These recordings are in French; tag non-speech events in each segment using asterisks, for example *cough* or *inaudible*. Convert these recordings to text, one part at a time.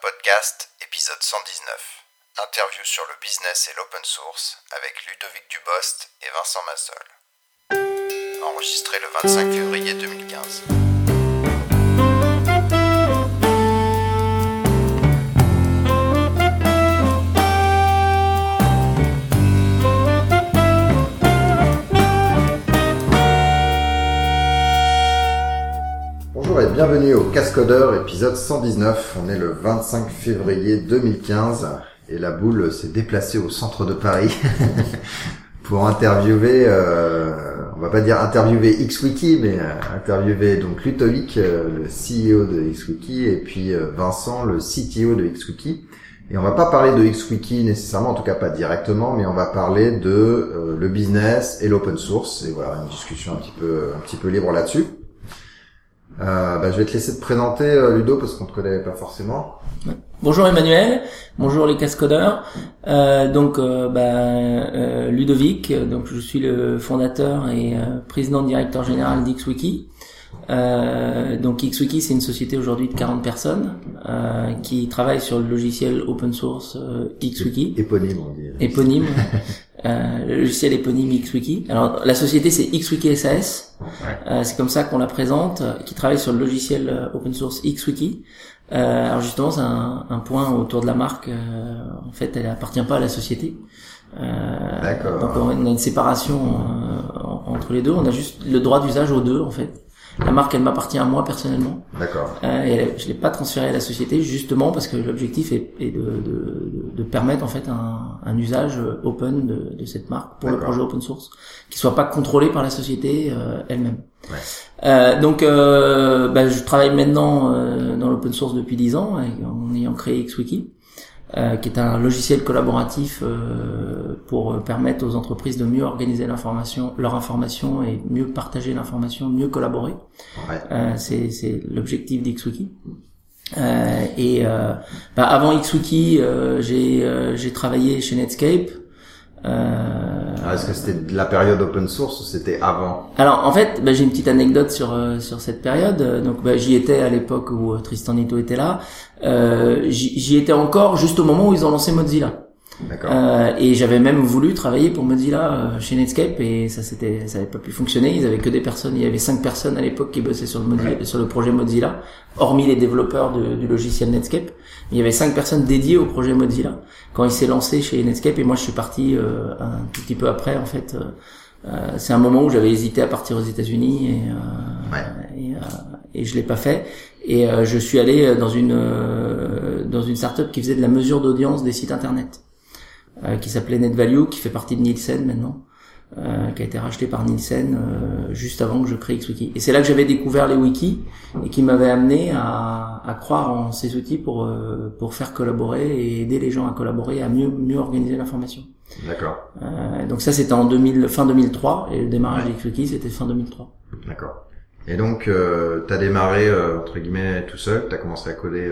Podcast, épisode 119. Interview sur le business et l'open source avec Ludovic Dubost et Vincent Massol. Enregistré le 25 février 2015. Bienvenue au Cascodeur épisode 119. On est le 25 février 2015 et la boule s'est déplacée au centre de Paris *laughs* pour interviewer, euh, on va pas dire interviewer XWiki, mais euh, interviewer donc Ludovic, euh, le CEO de XWiki, et puis euh, Vincent, le CTO de XWiki. Et on va pas parler de XWiki nécessairement, en tout cas pas directement, mais on va parler de le business et l'open source. Et voilà, une discussion un petit peu, un petit peu libre là-dessus. Euh, bah, je vais te laisser te présenter, euh, Ludo, parce qu'on te connaît pas forcément. Bonjour Emmanuel, bonjour les cascodeurs. Euh, donc euh, bah, euh, Ludovic, donc je suis le fondateur et euh, président directeur général d'XWiki. Euh, donc XWiki c'est une société aujourd'hui de 40 personnes euh, qui travaille sur le logiciel open source euh, XWiki, Éponyme, on dit. éponyme, *laughs* euh, le logiciel éponyme XWiki. Alors la société c'est XWiki SAS, euh, c'est comme ça qu'on la présente, qui travaille sur le logiciel open source XWiki. Euh, alors justement, c'est un, un point autour de la marque. euh, en fait, elle appartient pas à la société. Euh, D'accord. Donc on a une séparation euh, en- entre les deux. On a juste le droit d'usage aux deux en fait. La marque, elle m'appartient à moi personnellement. D'accord. Euh, et elle- je l'ai pas transférée à la société justement parce que l'objectif est, est de, de, de permettre en fait un, un usage open de, de cette marque pour le projet open source, qui soit pas contrôlé par la société euh, elle-même. Ouais. Euh, donc, euh, bah, je travaille maintenant euh, dans l'open source depuis 10 ans, en ayant créé XWiki, euh, qui est un logiciel collaboratif euh, pour permettre aux entreprises de mieux organiser l'information, leur information et mieux partager l'information, mieux collaborer. Ouais. Euh, c'est c'est l'objectif d'XWiki. Euh, et bah, avant XWiki, j'ai j'ai travaillé chez Netscape. Euh, Alors, Est-ce que c'était de la période open source ou c'était avant alors en fait, bah, j'ai une petite anecdote sur euh, sur cette période. Euh, Donc bah, j'y étais à l'époque où euh, Tristan Nito était là. Euh, j'y étais encore juste au moment où ils ont lancé Mozilla. D'accord. Euh, et j'avais même voulu travailler pour Mozilla chez Netscape et ça c'était ça avait pas pu fonctionner. Ils avaient que des personnes, il y avait cinq personnes à l'époque qui bossaient sur le Mozilla- sur le projet Mozilla, hormis les développeurs de- du logiciel Netscape. Il y avait cinq personnes dédiées au projet Mozilla quand il s'est lancé chez Netscape et moi je suis parti euh, un tout petit peu après en fait. euh, euh, c'est un moment où j'avais hésité à partir aux États-Unis et, euh, Ouais. et, euh, et je l'ai pas fait. Et je suis allé dans une euh, dans une startup qui faisait de la mesure d'audience des sites internet, euh, qui s'appelait NetValue, qui fait partie de Nielsen maintenant, euh, qui a été racheté par Nielsen euh, juste avant que je crée XWiki. Et c'est là que j'avais découvert les wikis et qui m'avait amené à, à croire en ces outils pour euh, pour faire collaborer et aider les gens à collaborer, à mieux mieux organiser l'information. D'accord. Euh, donc ça c'était en 2000, fin 2003 et le démarrage Ouais. d'XWiki c'était fin 2003. D'accord. Et donc, euh, t'as démarré euh, entre guillemets tout seul. T'as commencé à coder.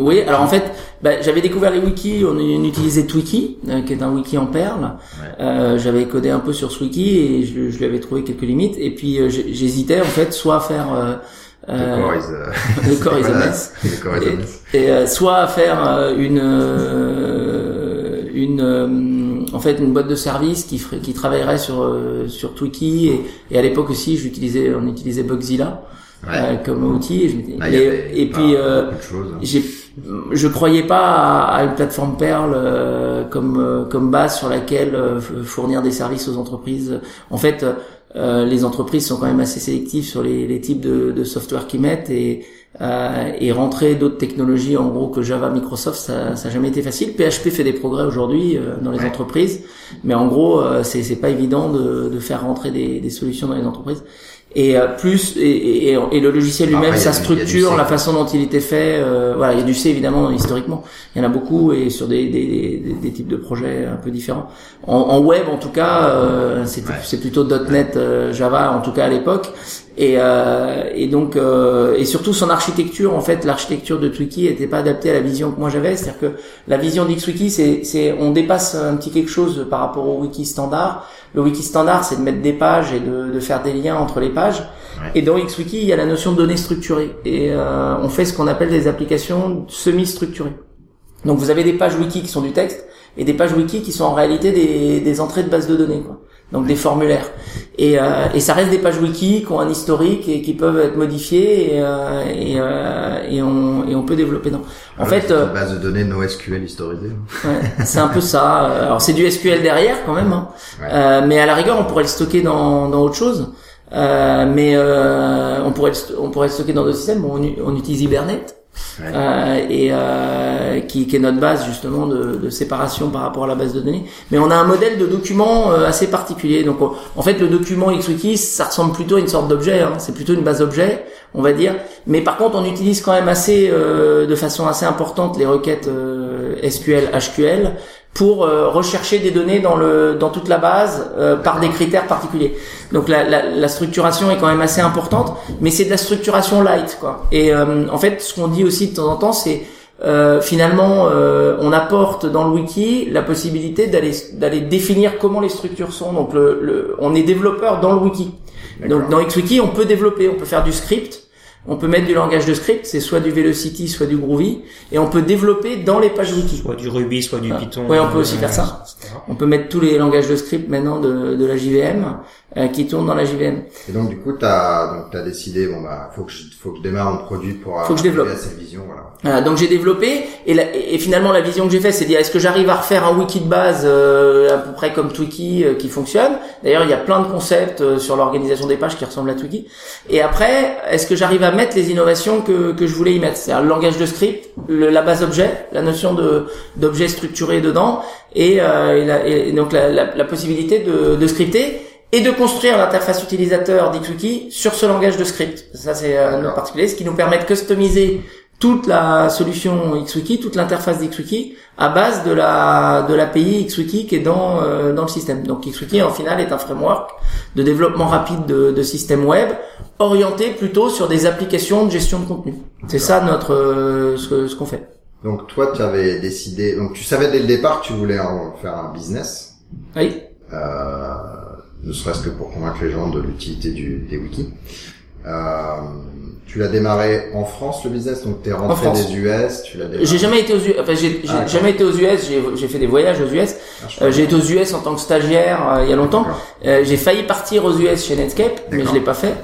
Euh... Oui, alors en fait, bah, j'avais découvert les wikis, on, on utilisait Twiki, euh, qui est un wiki en perles. Ouais. Euh, j'avais codé un peu sur ce wiki et je, je lui avais trouvé quelques limites. Et puis euh, j'hésitais en fait, soit à faire euh, Le euh, core is, euh, *laughs* le core is a *laughs* mess. Le core is a mess. et euh, soit à faire euh, une euh, une euh, en fait une boîte de service qui ferait, qui travaillerait sur euh, sur Twiki et, et à l'époque aussi j'utilisais on utilisait Bugzilla Ouais. euh, comme outil et, je Ah, et- et puis euh, choses. j'ai je croyais pas à, une plateforme Perl euh, comme euh, comme base sur laquelle euh, fournir des services aux entreprises. En fait, euh, les entreprises sont quand même assez sélectives sur les, les types de, de software qu'ils mettent et euh, et rentrer d'autres technologies en gros que Java, Microsoft, ça ça a jamais été facile. PHP fait des progrès aujourd'hui euh, dans les Ouais. entreprises, mais en gros euh, c'est c'est pas évident de de faire rentrer des, des solutions dans les entreprises. Et euh, plus et, et, et le logiciel lui-même, sa structure, la façon dont il était fait, euh, voilà, il y a du C évidemment historiquement, il y en a beaucoup et sur des, des, des, des types de projets un peu différents. En, en web en tout cas, euh, c'est Ouais. c'est plutôt .NET euh, Java en tout cas à l'époque. Et, euh, et donc euh, et surtout son architecture en fait l'architecture de Twiki était pas adaptée à la vision que moi j'avais c'est-à-dire que la vision d'XWiki c'est c'est on dépasse un petit quelque chose par rapport au wiki standard le wiki standard c'est de mettre des pages et de, de faire des liens entre les pages Et dans XWiki, il y a la notion de données structurées. Et euh, on fait ce qu'on appelle des applications semi-structurées. Donc vous avez des pages wiki qui sont du texte et des pages wiki qui sont en réalité des, des entrées de bases de données. Quoi donc des formulaires. Et, euh, et ça reste des pages wiki qui ont un historique et qui peuvent être modifiées et, euh, et, euh, et, on, et on peut développer. Non. En fait, c'est euh, une base de données NoSQL historisée. ouais, c'est un peu ça. Alors c'est du SQL derrière quand même, hein. Ouais. Euh, mais à la rigueur on pourrait le stocker dans, dans autre chose. Euh, mais euh, on pourrait on pourrait le stocker dans d'autres systèmes. Bon, on, on utilise Hibernate. Euh, et euh, qui, qui est notre base justement de, de séparation par rapport à la base de données. Mais on a un modèle de document euh, assez particulier. Donc on- en fait le document XWiki ça ressemble plutôt à une sorte d'objet. Hein. C'est plutôt une base objet, on va dire. Mais par contre on utilise quand même assez euh, de façon assez importante les requêtes euh, SQL, HQL pour euh, rechercher des données dans le dans toute la base euh, par des critères particuliers. Donc la, la, la structuration est quand même assez importante, mais c'est de la structuration light quoi. Et euh, en fait, ce qu'on dit aussi de temps en temps, c'est euh, finalement euh, on apporte dans le wiki la possibilité d'aller d'aller définir comment les structures sont. Donc le, le on est développeur dans le wiki. Donc dans XWiki, on peut développer, on peut faire du script. On peut mettre du langage de script, c'est soit du Velocity, soit du Groovy, et on peut développer dans les pages wiki. Soit du Ruby, soit du Ah. Python. Ouais, on peut aussi faire ça. etc. On peut mettre tous les langages de script maintenant de, de la JVM euh, qui tournent dans la JVM. Et donc du coup, t'as donc t'as décidé bon bah faut que je faut que je démarre mon produit pour Faut que je arriver développe. à cette vision voilà. Voilà, donc j'ai développé et, la- et finalement la vision que j'ai faite c'est de dire est-ce que j'arrive à refaire un wiki de base euh, à peu près comme Twiki euh, qui fonctionne? D'ailleurs il y a plein de concepts euh, sur l'organisation des pages qui ressemblent à Twiki. Et après est-ce que j'arrive à mettre les innovations que, que je voulais y mettre, c'est-à-dire le langage de script, la base objet, la notion de d'objet structuré dedans et, euh, donc la, possibilité de, de scripter et de construire l'interface utilisateur d'XWiki sur ce langage de script. Ça c'est un autre particulier, ce qui nous permet de customiser toute la solution XWiki, toute l'interface d'XWiki à base de la de l'API XWiki qui est dans euh, dans le système. Donc XWiki en final est un framework de développement rapide de, de systèmes web orienté plutôt sur des applications de gestion de contenu. C'est ça notre euh, ce ce qu'on fait. Donc toi, tu avais décidé donc tu savais dès le départ que tu voulais en faire un business, Oui. euh, ne serait-ce que pour convaincre les gens de l'utilité du des wikis. Euh, tu l'as démarré en France le business, donc t'es rentré France. des US, tu l'as démarré. J'ai jamais été aux US, enfin j'ai j'ai Ah, jamais été aux US, j'ai j'ai fait des voyages aux US. Ah, Euh, j'ai été aux US en tant que stagiaire euh, il y a longtemps. Euh, j'ai failli partir aux US chez Netscape, mais je l'ai pas fait.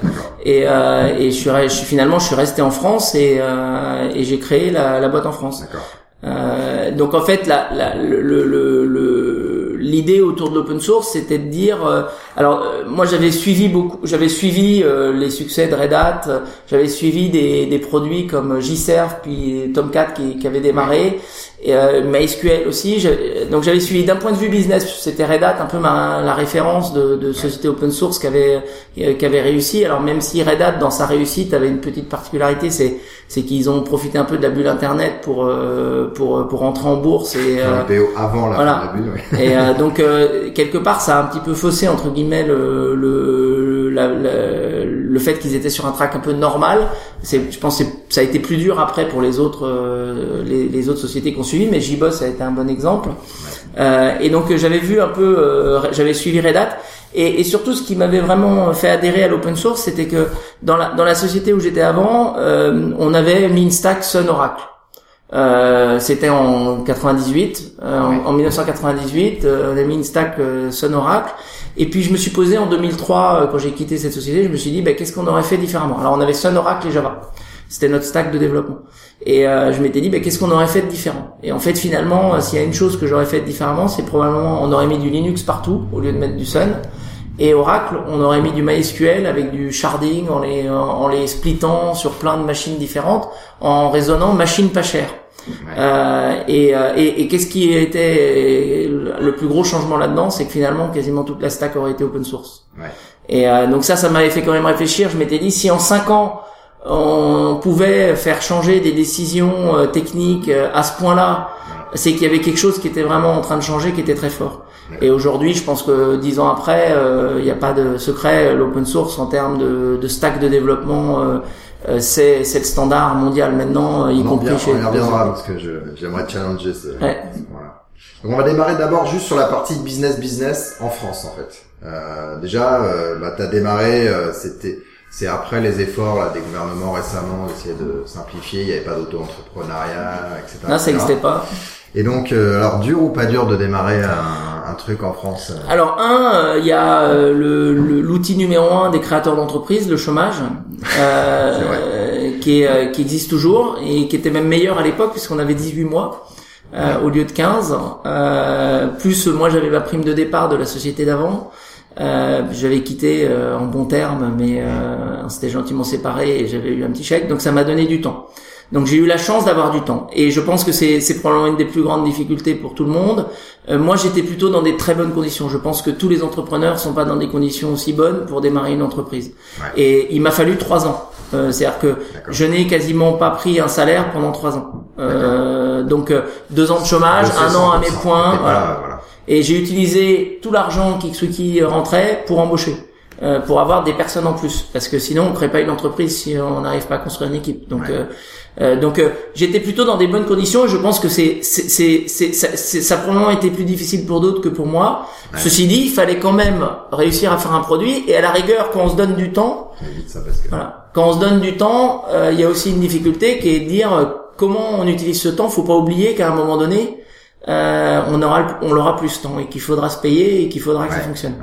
Et, euh, et je suis, re- je suis finalement je suis resté en France et, euh, et j'ai créé la, la boîte en France. D'accord. Euh, donc en fait, la, la, le, le- le- l'idée autour de l'open source, c'était de dire, euh, alors euh, moi j'avais suivi beaucoup, j'avais suivi euh, les succès de Red Hat, euh, j'avais suivi des, des produits comme JServe puis Tomcat qui, qui avait démarré, et euh, MySQL aussi. Donc j'avais suivi d'un point de vue business, c'était Red Hat un peu ma, la référence de, de société open source qui avait euh, qui avait réussi. Alors même si Red Hat dans sa réussite avait une petite particularité, c'est c'est qu'ils ont profité un peu de la bulle internet pour euh, pour pour entrer en bourse et euh, avant la voilà. la bulle, et donc euh, quelque part ça a un petit peu faussé entre guillemets le le la- la- le fait qu'ils étaient sur un track un peu normal. C'est je pense que c'est- ça a été plus dur après pour les autres euh, les, les autres sociétés qui ont suivi, mais JBoss a été un bon exemple. Euh, et donc euh, j'avais vu un peu euh, j'avais suivi Red Hat et, et surtout ce qui m'avait vraiment fait adhérer à l'open source, c'était que dans la dans la société où j'étais avant, euh, on avait mis une stack Sun Oracle. Euh, c'était en 98, euh, en- en, 1998, euh, on a mis une stack euh, Sun Oracle. Et puis je me suis posé en 2003, euh, quand j'ai quitté cette société, je me suis dit, bah, qu'est-ce qu'on aurait fait différemment? Alors on avait Sun Oracle et Java. C'était notre stack de développement. Et euh, je m'étais dit, bah, qu'est-ce qu'on aurait fait de différent? Et en fait, finalement, s'il y a une chose que j'aurais fait différemment, c'est probablement, on aurait mis du Linux partout au lieu de mettre du Sun. Et Oracle, on aurait mis du MySQL avec du sharding en les, en les splittant sur plein de machines différentes, en raisonnant machine pas chère. Euh, et euh, et, et qu'est-ce qui était le plus gros changement là-dedans, c'est que finalement quasiment toute la stack aurait été open source. Ouais. Et euh, donc ça, ça m'avait fait quand même réfléchir. Je m'étais dit si en cinq ans on pouvait faire changer des décisions euh, techniques euh, à ce point-là, c'est qu'il y avait quelque chose qui était vraiment en train de changer, qui était très fort. Et aujourd'hui, je pense que dix ans après, euh, il n'y a pas de secret. L'open source en termes de, de stack de développement, c'est c'est le standard mondial maintenant, y On en compris revient- chez. on y reviendra parce que je, j'aimerais challenger ce, Ouais. voilà. Donc on va démarrer d'abord juste sur la partie business business en France en fait. Euh, déjà, euh, bah, t'as démarré, euh, c'était C'est après les efforts là, des gouvernements récemment d'essayer de simplifier, il n'y avait pas d'auto-entrepreneuriat, etc. Non, ça n'existait pas. Et donc, euh, alors dur ou pas dur de démarrer un, un truc en France euh Alors un, euh, il y a euh, le- le- l'outil numéro un des créateurs d'entreprise, le chômage, euh, *laughs* qui, est, qui existe toujours et qui était même meilleur à l'époque puisqu'on avait 18 mois euh, au lieu de 15. Euh, plus moi j'avais ma prime de départ de la société d'avant. Euh, j'avais quitté euh, en bon terme, mais euh, on s'était gentiment séparé et j'avais eu un petit chèque, donc ça m'a donné du temps. Donc j'ai eu la chance d'avoir du temps, et je pense que c'est probablement une des plus grandes difficultés pour tout le monde. Euh, moi j'étais plutôt dans des très bonnes conditions. Je pense que tous les entrepreneurs sont pas dans des conditions aussi bonnes pour démarrer une entreprise. Ouais. Et il m'a fallu trois ans. Euh, C'est-à-dire que je n'ai quasiment pas pris un salaire pendant trois ans. Euh, donc deux ans de chômage, un an à mes 200%, points. pas- voilà. voilà. Et j'ai utilisé tout l'argent qu'Ixwiki rentrait pour embaucher, euh, pour avoir des personnes en plus, parce que sinon on crée pas une entreprise si on n'arrive pas à construire une équipe. Donc, Ouais. euh, euh, donc euh, j'étais plutôt dans des bonnes conditions. Je pense que c'est, c'est, c'est, c'est- ça, ça a probablement été plus difficile pour d'autres que pour moi. Ceci dit, il fallait quand même réussir à faire un produit. Et à la rigueur, quand on se donne du temps, Ça évite ça parce que. voilà. Quand on se donne du temps, euh, il y a aussi une difficulté qui est de dire euh, comment on utilise ce temps. Faut pas oublier qu'à un moment donné, euh, on aura, on l'aura plus ce temps et qu'il faudra se payer et qu'il faudra que ça fonctionne.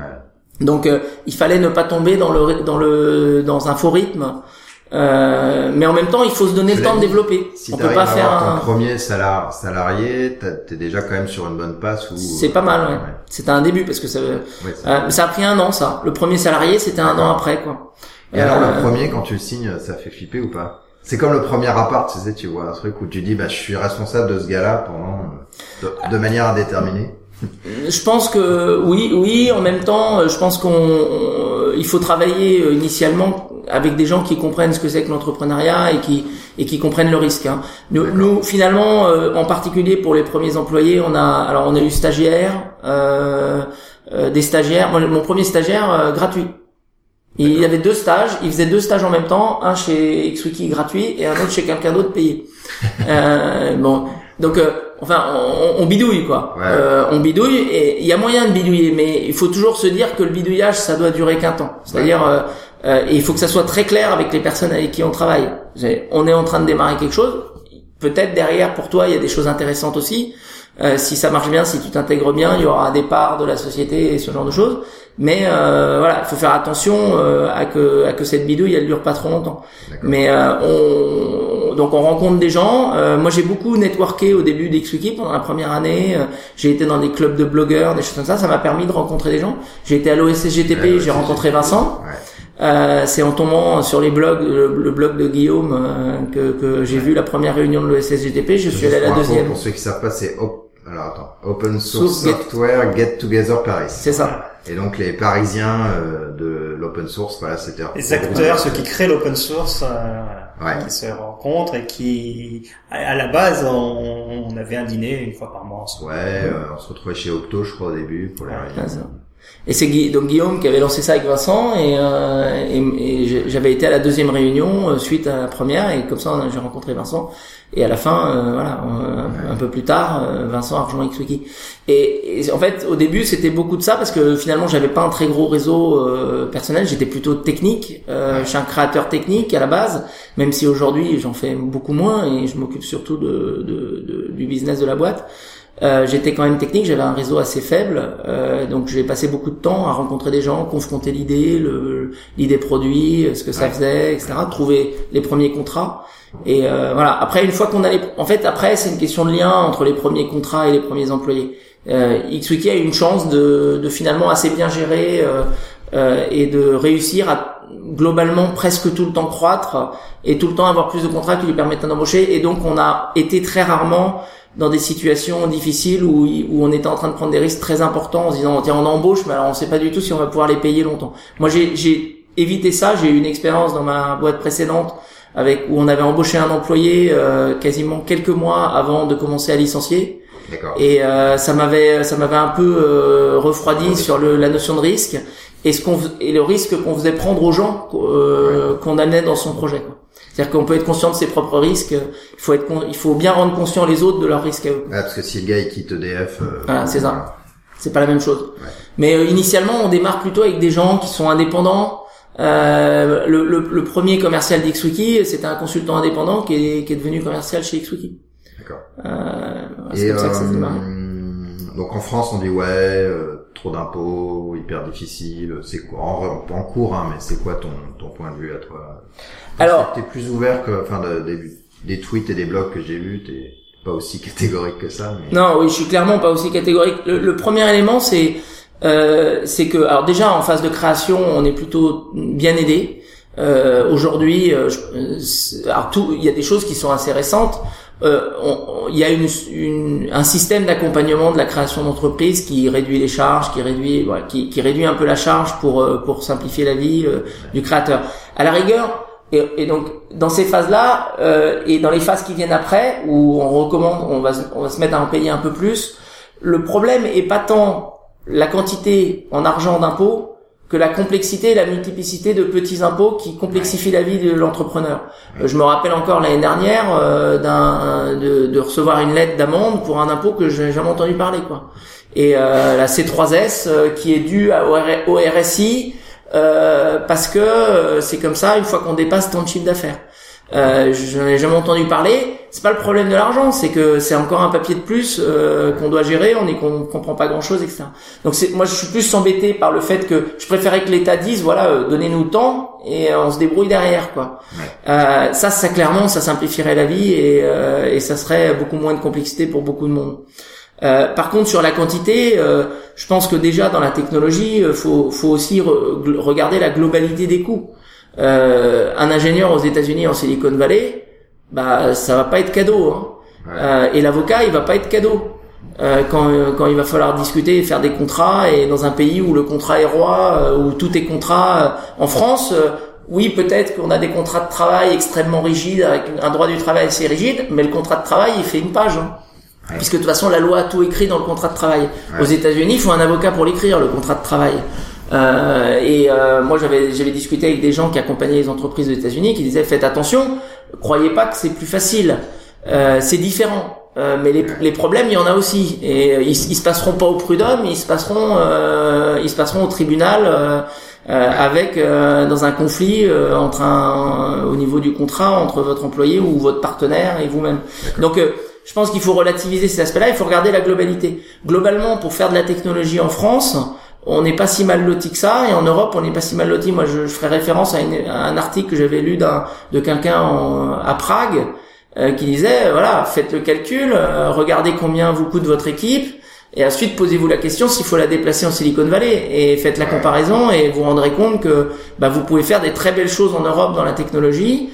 Donc, euh, il fallait ne pas tomber dans le, dans le, dans un faux rythme. Euh, mais en même temps, il faut se donner le temps de développer. Si on peut pas à faire avoir un. premier salarié, t'es déjà quand même sur une bonne passe. Ou C'est pas mal. Ouais. C'était un début parce que ça, Ouais, euh, ça a pris un an ça. Le premier salarié, c'était un an après quoi. Et alors Euh, le premier, quand tu le signes, ça fait flipper ou pas? C'est comme le premier appart, tu sais, tu vois un truc où tu dis, bah, je suis responsable de ce gars-là pendant de, de manière indéterminée. Je pense que oui, oui. En même temps, je pense qu'on, on- il faut travailler euh, initialement avec des gens qui comprennent ce que c'est que l'entrepreneuriat et qui et qui comprennent le risque. hein. Nous, nous, finalement, euh, en particulier pour les premiers employés, on a alors on a eu stagiaires, euh, euh, des stagiaires. Mon premier stagiaire euh, gratuit. Il y avait deux stages, il faisait deux stages en même temps, un chez XWiki gratuit et un autre chez quelqu'un d'autre payé. *laughs* euh, bon, donc euh, enfin on, on bidouille quoi. Ouais. Euh, on bidouille et il y a moyen de bidouiller, mais il faut toujours se dire que le bidouillage ça doit durer qu'un temps. C'est-à-dire euh, euh, et il faut que ça soit très clair avec les personnes avec qui on travaille. On est en train de démarrer quelque chose. Peut-être derrière pour toi il y a des choses intéressantes aussi. Euh, si ça marche bien, si tu t'intègres bien, il y aura des parts de la société et ce genre de choses. Mais euh, voilà, il faut faire attention euh, à que à que cette bidouille elle dure pas trop longtemps. Mais euh, on, donc on rencontre des gens. Euh, moi j'ai beaucoup networké au début d'XWiki pendant la première année. J'ai été dans des clubs de blogueurs, des choses comme ça. Ça m'a permis de rencontrer des gens. J'ai été à l'OSCGTP, j'ai rencontré Vincent. Ouais. Euh, c'est en tombant sur les blogs, le, le blog de Guillaume, euh, que, que j'ai vu la première réunion de l'OSSGTP. Je suis allé à la deuxième. Pour ceux qui savent pas, c'est op- alors attends, Open Source Software Get Together Paris. C'est ça. Et donc les Parisiens euh, de l'open source, voilà, c'était Les acteurs, ceux qui créent l'open source, euh, voilà, Ouais. qui se rencontrent et qui, à à la base, on, on avait un dîner une fois par mois. Ouais, euh, on se retrouvait chez Octo, je crois au début pour les réunions. Et c'est donc Guillaume qui avait lancé ça avec Vincent et, euh, et, j'avais été à la deuxième réunion euh, suite à la première et comme ça j'ai rencontré Vincent. Et à la fin euh, voilà un peu plus tard euh, Vincent a rejoint XWiki. Et, en fait au début c'était beaucoup de ça parce que finalement j'avais pas un très gros réseau personnel. J'étais plutôt technique je suis un créateur technique à la base même si aujourd'hui j'en fais beaucoup moins et je m'occupe surtout de- de- du business de la boîte euh, j'étais quand même technique, j'avais un réseau assez faible, euh, donc j'ai passé beaucoup de temps à rencontrer des gens, confronter l'idée, l'idée produit, ce que ça Ouais. faisait, etc. Trouver les premiers contrats. Et euh, voilà. Après, une fois qu'on a les, en fait, après c'est une question de lien entre les premiers contrats et les premiers employés. Euh, XWiki a eu une chance de, de finalement assez bien gérer euh, euh, et de réussir à globalement presque tout le temps croître et tout le temps avoir plus de contrats qui lui permettent d'embaucher. Et donc on a été très rarement dans des situations difficiles où, où on était en train de prendre des risques très importants en se disant tiens on embauche mais alors on sait pas du tout si on va pouvoir les payer longtemps. Moi j'ai, évité ça, j'ai eu une expérience dans ma boîte précédente avec où on avait embauché un employé euh, quasiment quelques mois avant de commencer à licencier D'accord. et euh, ça m'avait ça m'avait un peu euh, refroidi Oui. sur le, la notion de risque et ce qu'on et le risque qu'on faisait prendre aux gens euh, qu'on amenait dans son projet quoi. C'est-à-dire qu'on peut être conscient de ses propres risques, il faut être con- il faut bien rendre conscient les autres de leurs risques à eux. Ouais, parce que si le gars il quitte EDF, euh, Voilà, c'est ça. C'est pas la même chose. Ouais. Mais euh, initialement, on démarre plutôt avec des gens qui sont indépendants, Euh, le, le, le premier commercial d'XWiki, c'était un consultant indépendant qui est, qui est devenu commercial chez XWiki. D'accord. Euh, c'est comme ça que ça démarré. euh, donc en France, on dit ouais, euh, trop d'impôts, hyper difficile. C'est quoi en, en cours, hein, mais c'est quoi ton ton point de vue à toi? Alors- t'es plus ouvert que, enfin, de- des, des tweets et des blogs que j'ai vus, t'es pas aussi *laughs* catégorique que ça. Mais... Non, oui, je suis clairement pas aussi catégorique. Le, le premier élément, c'est euh, c'est que, alors déjà en phase de création, on est plutôt bien aidé. Euh, Aujourd'hui, euh, euh, alors tout, il y a des choses qui sont assez récentes. Euh, il y a une, une- un système d'accompagnement de la création d'entreprise qui réduit les charges, qui réduit, qui, qui réduit un peu la charge pour euh, pour simplifier la vie euh, du créateur. À la rigueur, et, et donc dans ces phases-là euh, et dans les phases qui viennent après où on recommande, on va on va se mettre à en payer un peu plus. Le problème est pas tant la quantité en argent d'impôts que la complexité et la multiplicité de petits impôts qui complexifient la vie de l'entrepreneur. Euh, Je me rappelle encore l'année dernière euh, de, recevoir une lettre d'amende pour un impôt que je n'ai jamais entendu parler quoi. Et euh, la C3S euh, qui est due à- au, RSI parce que c'est comme ça une fois qu'on dépasse tant de chiffre d'affaires. Euh, je n'en ai jamais entendu parler. C'est pas le problème de l'argent, c'est que c'est encore un papier de plus euh, qu'on doit gérer. On est qu'on comprend pas grand chose, etc. Donc c'est moi je suis plus embêté par le fait que je préférais que l'État dise voilà euh, donnez-nous le temps et euh, on se débrouille derrière quoi. Euh, ça ça clairement ça simplifierait la vie et, euh, et ça serait beaucoup moins de complexité pour beaucoup de monde. Euh, par contre, sur la quantité, euh, je pense que déjà dans la technologie, euh, faut, faut aussi re- regarder la globalité des coûts. Euh, un ingénieur aux États-Unis en Silicon Valley, bah ça va pas être cadeau. Hein. Ouais. Euh, et l'avocat, il va pas être cadeau. Euh, quand, quand il va falloir discuter et faire des contrats, et dans un pays où le contrat est roi, euh, où tout est contrat, euh, en France, euh, oui, peut-être qu'on a des contrats de travail extrêmement rigides, avec un droit du travail assez rigide, mais le contrat de travail, il fait une page. Hein. Ouais. Puisque de toute façon, la loi a tout écrit dans le contrat de travail. Ouais. Aux États-Unis, il faut un avocat pour l'écrire, le contrat de travail. Euh, et euh, moi, j'avais j'avais discuté avec des gens qui accompagnaient les entreprises aux États-Unis, qui disaient faites attention, croyez pas que c'est plus facile, Euh, c'est différent. Euh, mais les, les problèmes, il y en a aussi, et euh, ils, ils se passeront pas au prud'homme, ils se passeront, euh, ils se passeront au tribunal avec euh, dans un conflit euh, entre un, au niveau du contrat entre votre employé ou votre partenaire et vous-même. Donc euh, je pense qu'il faut relativiser ces aspects-là, il faut regarder la globalité. Globalement, pour faire de la technologie en France, on n'est pas si mal loti que ça, et en Europe, on n'est pas si mal loti. Moi, je, je ferai référence à, un article que j'avais lu de quelqu'un à Prague euh, qui disait, euh, voilà, faites le calcul, euh, regardez combien vous coûte votre équipe, et ensuite posez-vous la question s'il faut la déplacer en Silicon Valley, et faites la comparaison, et vous vous rendrez compte que bah, vous pouvez faire des très belles choses en Europe dans la technologie.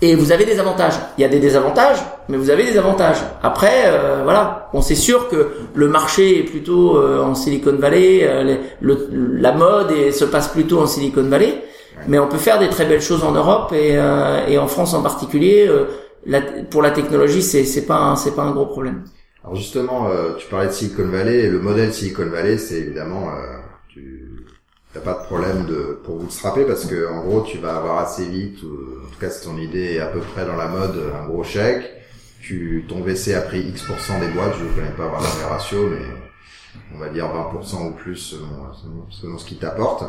Et vous avez des avantages. Il y a des désavantages, mais vous avez des avantages. Après, euh, voilà, bon, c'est sûr que le marché est plutôt euh, en Silicon Valley, euh, les- le- la mode et, se passe plutôt en Silicon Valley, mais on peut faire des très belles choses en Europe et, euh, et en France en particulier. euh, la- pour la technologie, c'est c'est pas un, c'est pas un gros problème. Alors justement, euh, tu parlais de Silicon Valley, et le modèle Silicon Valley, c'est évidemment, n'as pas de problème de pour bootstrapper parce que en gros, tu vas avoir assez vite, ou, en tout cas si ton idée est à peu près dans la mode, un gros chèque. Tu, ton VC a pris X% des boîtes, je ne connais pas vraiment les ratios, mais on va dire 20% ou plus selon, selon, selon ce qu'il t'apporte.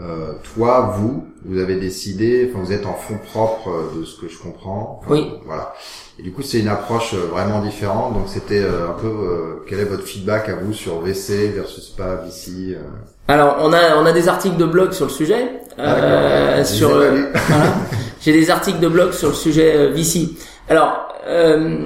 Euh, toi, vous, vous avez décidé, enfin vous êtes en fonds propres euh, de ce que je comprends. Enfin, Oui. Voilà. Et du coup, c'est une approche euh, vraiment différente. Donc, c'était euh, un peu euh, quel est votre feedback à vous sur VC versus pas VC euh... Alors, on a on a des articles de blog sur le sujet. Ah, euh, sur euh, *laughs* voilà. J'ai des articles de blog sur le sujet VC. Alors, euh,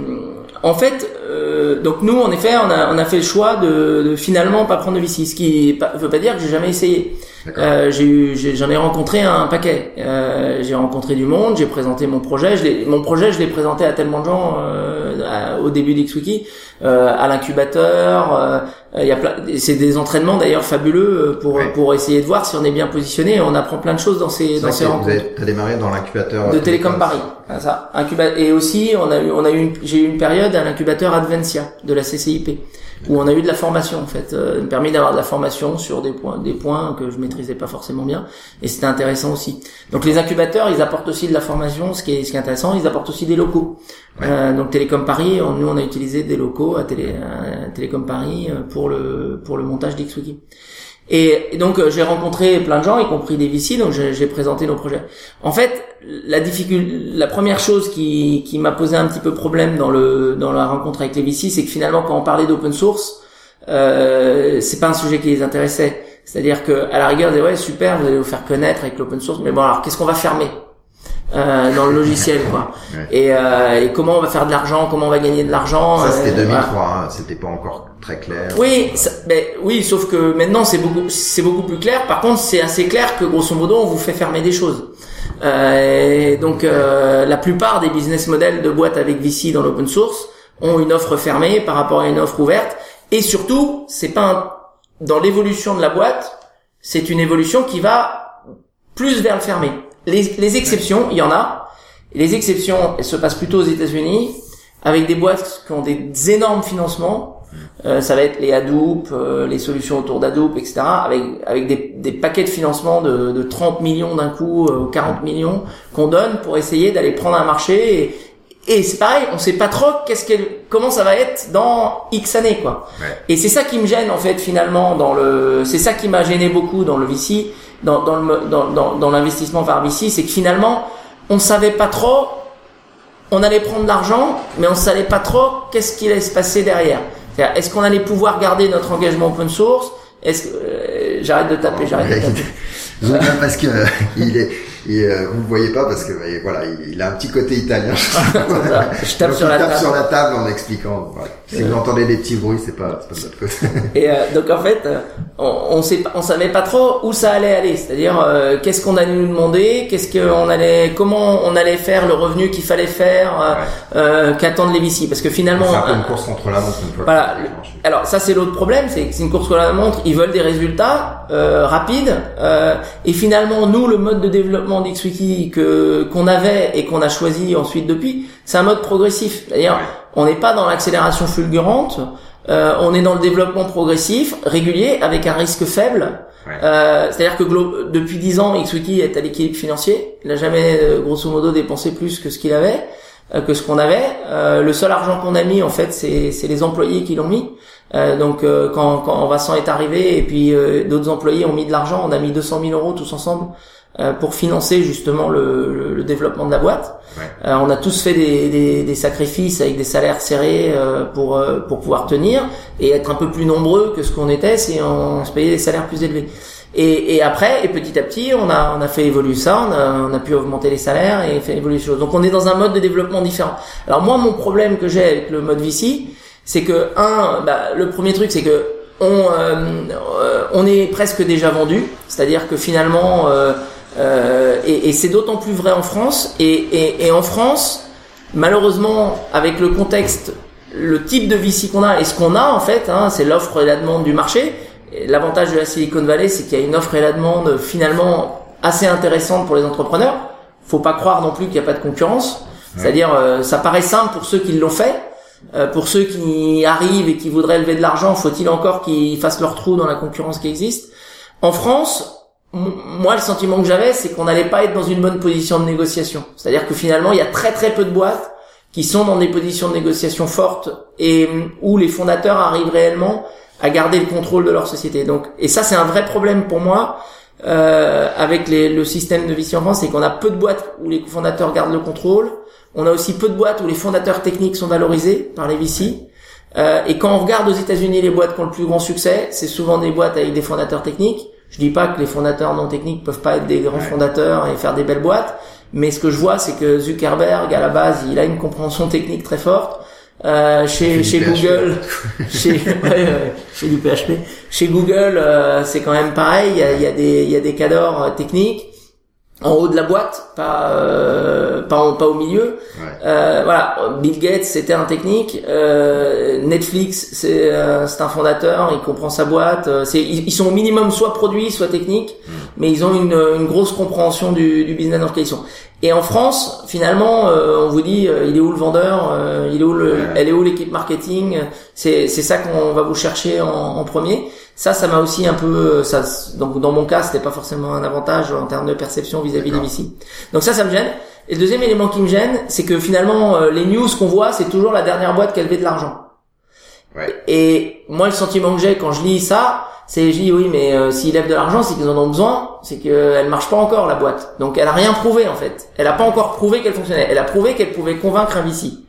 en fait, euh, donc nous, en effet, on a on a fait le choix de, de finalement pas prendre de VC, ce qui ne veut pas dire que j'ai jamais essayé. Euh, j'ai eu, j'ai- j'en ai rencontré un paquet. Euh, j'ai rencontré du monde, j'ai présenté mon projet. Je mon projet, je l'ai présenté à tellement de gens euh, à- au début d'XWiki, euh, à l'incubateur. euh, Il y a plein, c'est des entraînements d'ailleurs fabuleux euh, pour Ouais. pour essayer de voir si on est bien positionné. On apprend plein de choses dans ces dans ces rencontres t'as démarré dans l'incubateur de Télécom Paris. Ah, ça, incuba- et aussi on a eu on a eu j'ai eu une période à l'incubateur Adventia de la CCIP où on a eu de la formation en fait, euh, permis d'avoir de la formation sur des points des points que je maîtrisais pas forcément bien et c'était intéressant aussi. Donc les incubateurs, ils apportent aussi de la formation, ce qui est ce qui est intéressant, ils apportent aussi des locaux. Ouais. Euh, donc Télécom Paris, on- nous on a utilisé des locaux à, Télé, à Télécom Paris euh, pour le pour le montage d'XWiki. Et, et donc euh, j'ai rencontré plein de gens, y compris des VC, donc j'ai présenté nos projets. En fait, la difficulté, la première chose qui, qui m'a posé un petit peu problème dans le dans la rencontre avec les VC, c'est que finalement quand on parlait d'open source, euh, c'est pas un sujet qui les intéressait. C'est-à-dire que à la rigueur, ils disaient, ouais super, vous allez vous faire connaître avec l'open source, mais bon alors qu'est-ce qu'on va fermer? Euh, dans le logiciel quoi Ouais. et, euh, et comment on va faire de l'argent, comment on va gagner de l'argent. Ça, c'était euh, 2003, voilà. hein, c'était pas encore très clair. Oui, ça- ben, oui, sauf que maintenant c'est beaucoup, c'est beaucoup plus clair. Par contre, c'est assez clair que grosso modo, on vous fait fermer des choses. Euh, et donc, euh, la plupart des business models de boîtes avec VC dans l'open source ont une offre fermée par rapport à une offre ouverte. Et surtout, c'est pas un- dans l'évolution de la boîte, c'est une évolution qui va plus vers le fermé. Les, les exceptions, il y en a. Les exceptions, elles se passent plutôt aux États-Unis avec des boîtes qui ont des énormes financements. Euh, ça va être les Hadoop, euh, les solutions autour d'Hadoop, etc. Avec avec des, des paquets de financement de, de 30 millions d'un coup, euh, 40 millions qu'on donne pour essayer d'aller prendre un marché. Et, c'est pareil, on sait pas trop qu'est-ce qu'elle, comment ça va être dans X années, quoi. Ouais. Et c'est ça qui me gêne en fait finalement dans le, c'est ça qui m'a gêné beaucoup dans le VC, dans dans le dans dans, dans l'investissement par VC, c'est que finalement on savait pas trop, on allait prendre de l'argent, mais on savait pas trop qu'est-ce qui allait se passer derrière. C'est-à-dire, est-ce qu'on allait pouvoir garder notre engagement open source? Est-ce que euh, j'arrête de taper, j'arrête de taper. *laughs* Parce que *laughs* il est, il, euh, vous le voyez pas parce que euh, voilà, il, il a un petit côté italien. *laughs* Je tape Donc, sur il la tape table. sur la table en expliquant. Voilà. Si vous entendez des petits bruits, c'est pas, c'est pas de notre côté. *laughs* Et euh, donc en fait, euh, on, on savait pas trop où ça allait aller. C'est-à-dire euh, qu'est-ce qu'on allait nous demander, qu'est-ce qu'on allait, comment on allait faire le revenu qu'il fallait faire, euh, euh, qu'attendent les VC. Parce que finalement, c'est un peu un- une course contre la montre. Voilà. Alors ça c'est l'autre problème, c'est que c'est une course contre la montre. Ils veulent des résultats euh, rapides euh, et finalement nous le mode de développement d'XWiki que qu'on avait et qu'on a choisi ensuite depuis, c'est un mode progressif. C'est-à-dire Ouais. on n'est pas dans l'accélération fulgurante, euh, on est dans le développement progressif, régulier, avec un risque faible. Ouais. Euh, C'est-à-dire que depuis 10 ans, XWiki est à l'équilibre financier. Il n'a jamais, euh, grosso modo, dépensé plus que ce qu'il avait, euh, que ce qu'on avait. Euh, le seul argent qu'on a mis, en fait, c'est c'est les employés qui l'ont mis. Euh, donc, euh, quand, quand Vincent est arrivé et puis euh, d'autres employés ont mis de l'argent, on a mis 200 000 euros tous ensemble pour financer justement le, le- le développement de la boîte. Ouais. Euh, on a tous fait des, des, des sacrifices avec des salaires serrés euh, pour euh, pour pouvoir tenir et être un peu plus nombreux que ce qu'on était si on se payait des salaires plus élevés. Et, et après, et petit à petit, on a on a fait évoluer ça, on a, on a pu augmenter les salaires et fait évoluer les choses. Donc on est dans un mode de développement différent. Alors moi, mon problème que j'ai avec le mode VC, c'est que un, bah, le premier truc, c'est que on euh, euh, on est presque déjà vendu, c'est-à-dire que finalement euh, et, et c'est d'autant plus vrai en France. Et, et, et en France, malheureusement, avec le contexte, le type de VC qu'on a et ce qu'on a en fait, hein, c'est l'offre et la demande du marché. L'avantage de la Silicon Valley, c'est qu'il y a une offre et la demande finalement assez intéressante pour les entrepreneurs. Faut pas croire non plus qu'il n'y a pas de concurrence. C'est-à-dire, euh, ça paraît simple pour ceux qui l'ont fait. Euh, pour ceux qui arrivent et qui voudraient lever de l'argent, faut-il encore qu'ils fassent leur trou dans la concurrence qui existe? En France, moi, le sentiment que j'avais, c'est qu'on n'allait pas être dans une bonne position de négociation. C'est-à-dire que finalement, il y a très très peu de boîtes qui sont dans des positions de négociation fortes et hum, où les fondateurs arrivent réellement à garder le contrôle de leur société. Donc, et ça, c'est un vrai problème pour moi euh, avec les- le système de VC en France, c'est qu'on a peu de boîtes où les fondateurs gardent le contrôle. On a aussi peu de boîtes où les fondateurs techniques sont valorisés par les VC. Euh, et quand on regarde aux États-Unis les boîtes qui ont le plus grand succès, c'est souvent des boîtes avec des fondateurs techniques. Je dis pas que les fondateurs non techniques peuvent pas être des grands Ouais. fondateurs et faire des belles boîtes, mais ce que je vois, c'est que Zuckerberg, à la base, il a une compréhension technique très forte. Euh, chez. Google, *laughs* chez ouais, ouais, chez du PHP, chez Google, euh, c'est quand même pareil. Il y a, y a des il y a des cadres euh, techniques en haut de la boîte, pas euh, pas en- pas au milieu. Ouais. Euh, voilà, Bill Gates c'était un technique, euh, Netflix c'est euh, c'est un fondateur, il comprend sa boîte. euh, c'est ils, ils sont au minimum soit produits, soit techniques, mais ils ont une, une grosse compréhension du, du business dans lequel ils sont. Et en France, finalement, euh, on vous dit, euh, il est où le vendeur, euh, il est où le, Ouais. elle est où l'équipe marketing? C'est c'est ça qu'on va vous chercher en, en premier. Ça, ça m'a aussi un peu, ça, donc dans mon cas, c'était pas forcément un avantage en termes de perception vis-à-vis des. VC. Donc ça, ça me gêne. Et le deuxième élément qui me gêne, c'est que finalement, euh, les news qu'on voit, c'est toujours la dernière boîte qui a levé de l'argent. Ouais. Et moi, le sentiment que j'ai quand je lis ça, c'est je dis oui, mais euh, s'ils lèvent de l'argent, c'est qu'ils en ont besoin, c'est qu'elle marche pas encore la boîte. Donc elle a rien prouvé en fait. Elle a pas encore prouvé qu'elle fonctionnait. Elle a prouvé qu'elle pouvait convaincre un VC.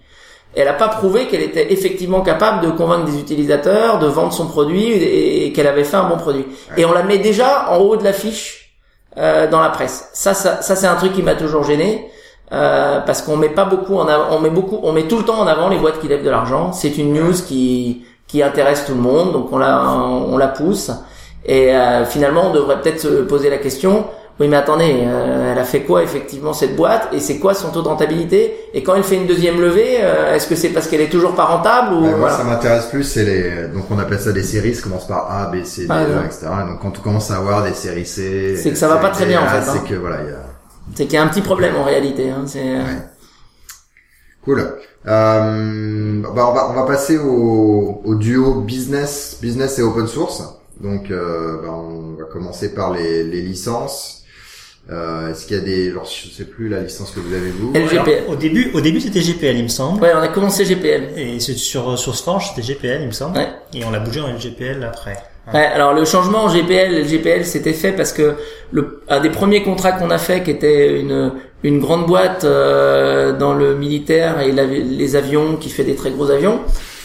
Elle a pas prouvé qu'elle était effectivement capable de convaincre des utilisateurs, de vendre son produit et, et qu'elle avait fait un bon produit. Et on la met déjà en haut de l'affiche euh, dans la presse. Ça, ça, ça c'est un truc qui m'a toujours gêné. Euh, parce qu'on met pas beaucoup en avant, on met beaucoup, on met tout le temps en avant les boîtes qui lèvent de l'argent. C'est une news qui qui intéresse tout le monde, donc on la on la pousse. Et euh, finalement, on devrait peut-être se poser la question. Oui, mais attendez, euh, elle a fait quoi effectivement cette boîte et c'est quoi son taux de rentabilité Et quand elle fait une deuxième levée, euh, est-ce que c'est parce qu'elle est toujours pas rentable ou Ouais, moi, voilà. ça m'intéresse plus, c'est les, donc on appelle ça des séries, ça commence par A, B, C, D, Ah, E, ouais. etc. Donc quand on commence à avoir des séries C, C'est que ça va pas très bien, en fait, A, hein. C'est que voilà, y a, C'est qu'il y a un petit problème en réalité. Hein. C'est euh, Ouais. Cool. Euh, bah on va on va passer au, au duo business business et open source. Donc euh, bah, on va commencer par les, les licences. Euh, Est-ce qu'il y a des genre je sais plus la licence que vous avez vous Elle- Alors, GPL. au début, au début c'était GPL, il me semble. Ouais, on a commencé GPL. Et c'est sur SourceForge, c'était GPL, il me semble. Ouais. Et on l'a bougé dans LGPL après. Ouais, alors le changement en GPL, le GPL c'était fait parce que le un des premiers contrats qu'on a fait, qui était une une grande boîte euh, dans le militaire et la- les avions, qui fait des très gros avions,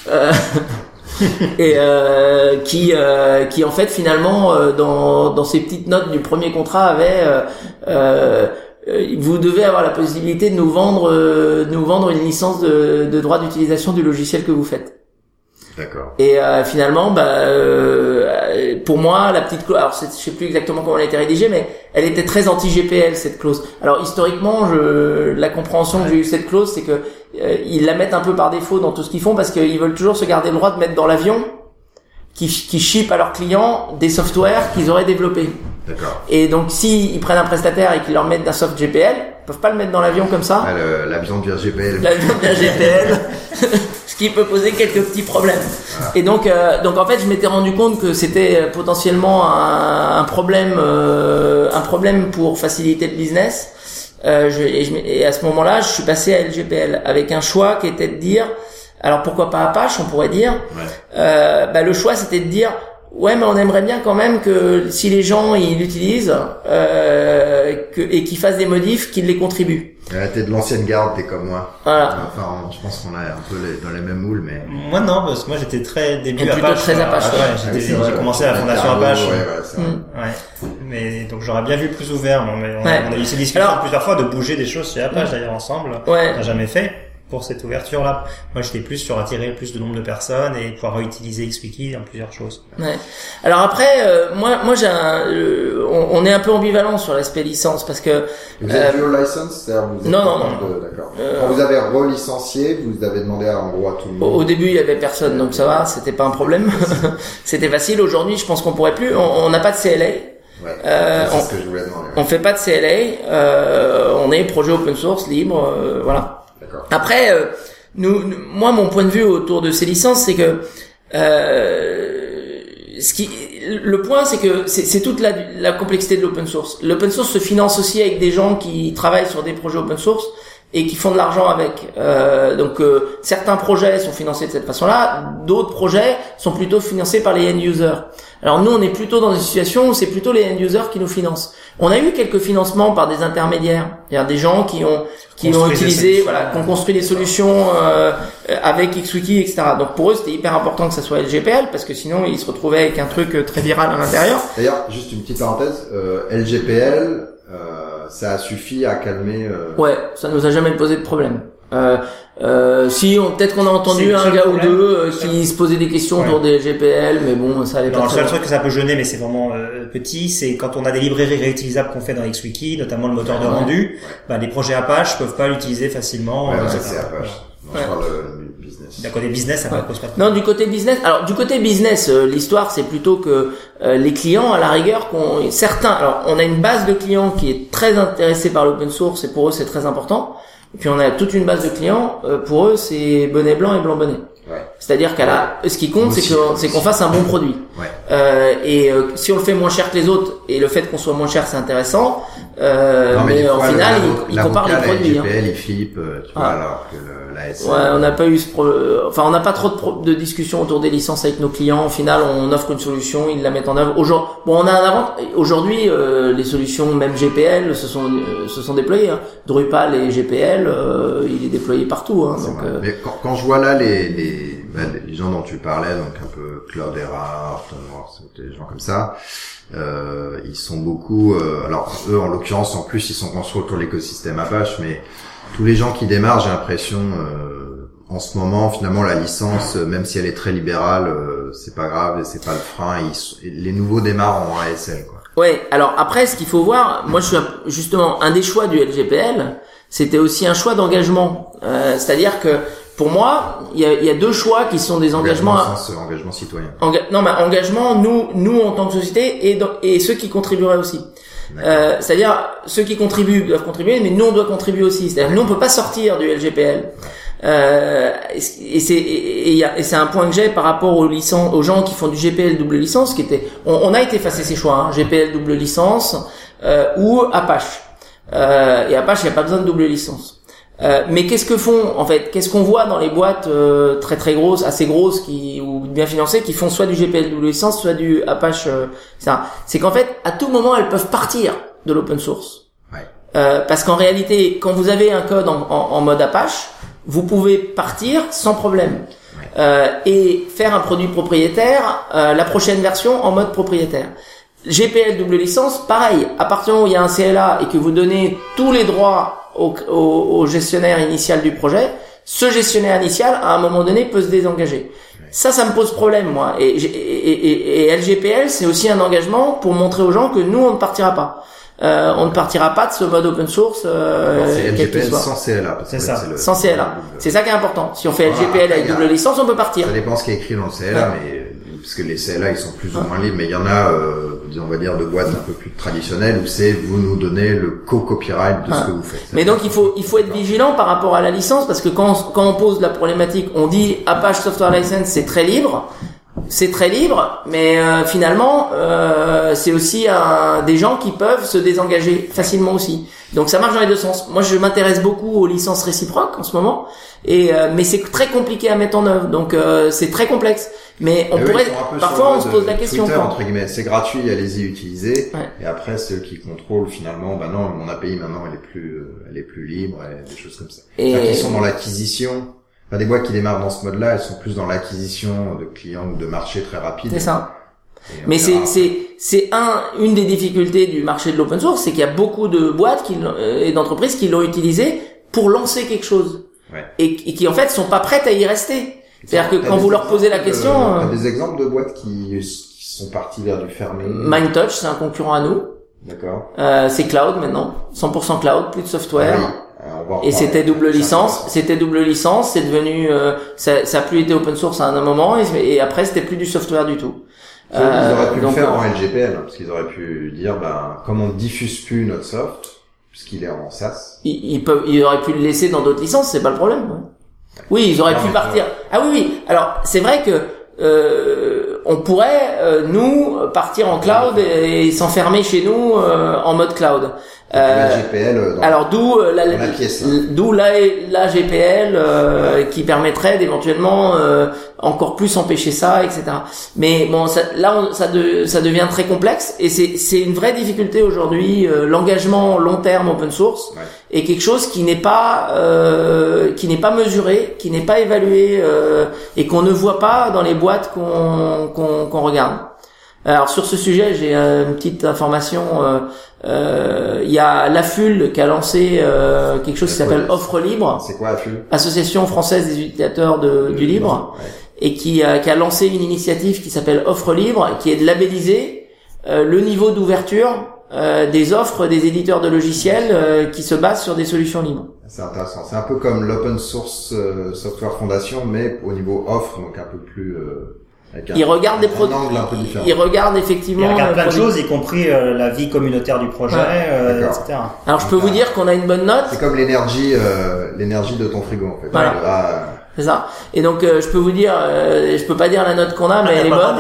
euh, *laughs* *laughs* et euh, qui euh, qui en fait finalement euh, dans dans ses petites notes du premier contrat avait vous devez avoir la possibilité de nous vendre nous vendre une licence de, de droit d'utilisation du logiciel que vous faites. Et euh, finalement, bah, euh, pour moi, la petite clause, alors je sais plus exactement comment elle a été rédigée, mais elle était très anti-GPL cette clause. Alors historiquement, je, la compréhension que j'ai eu cette clause, c'est que euh, ils la mettent un peu par défaut dans tout ce qu'ils font parce qu'ils veulent toujours se garder le droit de mettre dans l'avion qui, qui ship à leurs clients des softwares qu'ils auraient développés. Et donc, si ils prennent un prestataire et qu'ils leur mettent d'un soft GPL, ils peuvent pas le mettre dans l'avion comme ça. Ah, L'avion de GPL. L'avion d'un GPL, *laughs* ce qui peut poser quelques petits problèmes. Et donc, euh, donc en fait, je m'étais rendu compte que c'était potentiellement un, un problème, euh, un problème pour faciliter le business. Euh, je, et, je et à ce moment-là, je suis passé à LGPL avec un choix qui était de dire, alors pourquoi pas Apache, on pourrait dire. Ouais. Euh, bah, le choix, c'était de dire. Ouais, mais on aimerait bien quand même que si les gens ils l'utilisent euh, que, et qu'ils fassent des modifs, qu'ils les contribuent. Euh, t'es de l'ancienne garde, t'es comme moi. Voilà. Enfin, je pense qu'on est un peu les- dans les mêmes moules, mais. Moi non, parce que moi j'étais très début plutôt Apache. très. Apache, Ah ouais. ouais, Ah oui, j'ai commencé à la ouais, fondation Apache. Ouais, vrai. Mm. Ouais. Mais donc j'aurais bien vu plus ouvert. mais on, Ouais. on a eu ces discussions Alors- plusieurs fois de bouger des choses chez Apache d'ailleurs ensemble. Ouais. On n'a jamais fait pour cette ouverture là. Moi j'étais plus sur attirer plus de nombre de personnes et pouvoir réutiliser XWiki dans plusieurs choses. Ouais. Alors après, euh, moi, moi, j'ai un, euh, on, on est un peu ambivalent sur l'aspect licence parce que Vous êtes Euh, dual license, c'est-à-dire vous êtes non, non, non, de- D'accord. Euh, Quand vous avez relicencié, vous avez demandé à, en gros à tout le au, au monde. début il y avait personne, donc ça va, c'était pas un problème, *laughs* c'était facile. Aujourd'hui, je pense qu'on pourrait plus. On on n'a pas de CLA, Ouais. Euh, c'est on- ce que je voulais demander. ouais. on fait pas de CLA, euh, on est projet open source libre, euh, voilà. Après, euh, nous, moi, mon point de vue autour de ces licences, c'est que euh, ce qui, le point, c'est que c'est c'est toute la, la complexité de l'open source. L'open source se finance aussi avec des gens qui travaillent sur des projets open source et qui font de l'argent avec. Euh, donc, euh, certains projets sont financés de cette façon-là, d'autres projets sont plutôt financés par les end users. Alors nous, on est plutôt dans une situation où c'est plutôt les end users qui nous financent. On a eu quelques financements par des intermédiaires, c'est-à-dire des gens qui ont qui ont Construit des utilisé, solutions. voilà, qui ont construit des solutions euh, avec XWiki, etc. Donc pour eux, c'était hyper important que ça soit LGPL parce que sinon ils se retrouvaient avec un truc euh, très viral à l'intérieur. D'ailleurs, juste une petite parenthèse, euh, LGPL, euh, ça a suffi à calmer. euh, Ouais, ça nous a jamais posé de problème. Euh, euh, si, on, peut-être qu'on a entendu un gars ou deux euh, qui se posaient des questions Ouais. autour des LGPL, mais bon, ça allait Non, pas le seul truc que ça peut gêner, mais c'est vraiment euh, petit, c'est quand on a des librairies réutilisables qu'on fait dans XWiki, notamment le moteur de Ouais. rendu, bah, les projets Apache peuvent pas l'utiliser facilement. Ouais, euh, ouais, c'est Apache. D'un côté business, ça ne Ouais. pose pas de Non, du côté business. Alors, du côté business, euh, l'histoire, c'est plutôt que euh, les clients, à la rigueur, qu'on certains. Alors, on a une base de clients qui est très intéressée par l'open source, et pour eux, c'est très important. Et puis, on a toute une base de clients. euh, pour eux, c'est bonnet blanc et blanc bonnet. Ouais. C'est-à-dire qu'à la, ce qui compte, c'est qu'on fasse un bon produit. Ouais. Euh, et euh, si on le fait moins cher que les autres, et le fait qu'on soit moins cher, c'est intéressant. Euh, Non, mais des en final, le- il, il l'avocat, compare les la produits. hein. Il flippe, euh, tu vois, Ah. alors que la SN, Ouais, on n'a pas eu ce pro... euh, enfin on n'a pas trop de, pro- de discussions autour des licences avec nos clients. Au final, on offre une solution, ils la mettent en œuvre. Aujourd'hui, bon, on a un avant. Aujourd'hui, euh, les solutions même GPL se sont euh, se sont déployées. Hein. Drupal et GPL, euh, il est déployé partout. Hein, donc, euh, Mais quand, quand je vois là les, les, bah, les gens dont tu parlais, donc un peu Cloudera, Hortonworks, des gens comme ça, euh, ils sont beaucoup. euh, alors eux, en l'occurrence, en plus, ils sont construits autour de l'écosystème Apache, mais tous les gens qui démarrent, j'ai l'impression, euh, en ce moment, finalement, la licence, euh, même si elle est très libérale, euh, c'est pas grave, c'est pas le frein. Ils, les nouveaux démarrent en ASL, quoi. Ouais, alors après, ce qu'il faut voir, moi je suis un- justement un des choix du LGPL, c'était aussi un choix d'engagement. Euh, C'est-à-dire que pour moi, il y a, y a deux choix qui sont des engagements. Engagement, sens, engagement citoyen. Enga- non, mais engagement, nous, nous en tant que société et, dans- et ceux qui contribueraient aussi. Euh, C'est-à-dire ceux qui contribuent doivent contribuer, mais nous on doit contribuer aussi. C'est-à-dire nous on peut pas sortir du LGPL. Euh, et c'est et, et il y a- et c'est un point que j'ai par rapport aux licences, aux gens qui font du GPL double licence, qui était, on, on a été face à ces choix, hein, GPL double licence euh, ou Apache. Euh, et Apache, il n'y a pas besoin de double licence. Euh, mais qu'est-ce que font en fait Qu'est-ce qu'on voit dans les boîtes euh, très très grosses, assez grosses, qui ou bien financées, qui font soit du GPL licence, soit du Apache, euh, ça C'est qu'en fait, à tout moment, elles peuvent partir de l'open source. Ouais. Euh, parce qu'en réalité, quand vous avez un code en, en- en mode Apache, vous pouvez partir sans problème Euh, et faire un produit propriétaire, euh, la prochaine version en mode propriétaire. GPL double licence, pareil. À partir du moment où il y a un CLA et que vous donnez tous les droits au, au- au gestionnaire initial du projet, ce gestionnaire initial, à un moment donné, peut se désengager. Ça, ça me pose problème, moi. Et, et, et- et LGPL, c'est aussi un engagement pour montrer aux gens que nous, on ne partira pas. Euh, on ne partira pas de ce mode open source, euh, c'est LGPL soit. sans CLA. C'est ça. le- Sans CLA. C'est ça qui est important. Si on fait Voilà, LGPL après, avec double licence, on peut partir. Ça dépend ce qui est écrit dans le CLA, mais euh, parce que les CLA ils sont plus ou moins libres, mais il y en a, euh, on va dire, de boîtes un peu plus traditionnelles où c'est vous nous donnez le co-copyright de ce Ah. que vous faites. Mais donc il faut il faut être vigilant par rapport à la licence parce que quand on, quand on pose la problématique, on dit Apache Software License c'est très libre, c'est très libre, mais euh, finalement euh, c'est aussi un, des gens qui peuvent se désengager facilement aussi. Donc ça marche dans les deux sens. Moi je m'intéresse beaucoup aux licences réciproques en ce moment, et euh, mais c'est très compliqué à mettre en œuvre, donc euh, c'est très complexe. Mais on Et pourrait parfois on se pose la question. Twitter, entre guillemets, c'est gratuit, allez-y utiliser. Ouais. Et après, ceux qui contrôlent finalement, bah non, mon API maintenant, elle est plus, euh, elle est plus libre, et des choses comme ça. Et- qu'ils sont dans l'acquisition. Enfin, des boîtes qui démarrent dans ce mode-là, elles sont plus dans l'acquisition de clients ou de marchés très rapides. C'est ça. Mais c'est c'est c'est un une des difficultés du marché de l'open source, c'est qu'il y a beaucoup de boîtes qui euh, et d'entreprises qui l'ont utilisé pour lancer quelque chose Ouais. et, et qui en fait sont pas prêtes à y rester. C'est-à-dire que quand vous leur posez la de- question, t'as euh, des exemples de boîtes qui, qui sont parties vers du fermé. MindTouch c'est un concurrent à nous, D'accord. euh, c'est cloud maintenant, 100% cloud, plus de software. Oui. Euh, Et c'était double licence, c'était double licence, c'est devenu, euh, ça, ça a plus été open source à un moment et, et après c'était plus du software du tout. Ils auraient pu le faire euh, en LGPL, hein, parce qu'ils auraient pu dire, ben, comme on ne diffuse plus notre soft, puisqu'il est en SaaS, ils, ils peuvent, ils auraient pu le laisser dans d'autres licences, c'est pas le problème. ouais. Oui, ils auraient Non, pu partir. Ah oui, oui. Alors c'est vrai que euh, on pourrait euh, nous partir en cloud et, et s'enfermer chez nous euh, en mode cloud. Euh, euh, dans- alors d'où euh, la, dans la pièce, hein. d'où la, la GPL euh, qui permettrait d'éventuellement euh, encore plus empêcher ça, etc. Mais bon, ça, là, on- ça, de- ça devient très complexe et c'est c'est une vraie difficulté aujourd'hui. euh, L'engagement long terme open source Ouais. est quelque chose qui n'est pas euh, qui n'est pas mesuré, qui n'est pas évalué euh, et qu'on ne voit pas dans les boîtes qu'on qu'on qu'on regarde. Alors sur ce sujet, j'ai euh, une petite information. euh, euh, Il y a l'AFUL qui a lancé euh, quelque chose qui s'appelle Offre Libre, c'est quoi, Afful Association française des utilisateurs de, du libre, Ouais. et qui, a- qui a lancé une initiative qui s'appelle Offre Libre, qui est de labelliser euh, le niveau d'ouverture euh, des offres des éditeurs de logiciels euh, qui se basent sur des solutions libres. C'est intéressant. C'est un peu comme l'Open Source euh, Software Foundation, mais au niveau offre, donc un peu plus... Euh, un, Ils regardent des produits, peu différent. ils regardent Il effectivement. regarde le plein de choses, y compris euh, la vie communautaire du projet, Ouais. euh, etc. Alors je peux vous dire qu'on a une bonne note. C'est comme l'énergie, euh, l'énergie de ton frigo en fait. Voilà. Ah, C'est ça. Et donc euh, je peux vous dire, euh, je peux pas dire la note qu'on a, mais Ah, elle est bonne.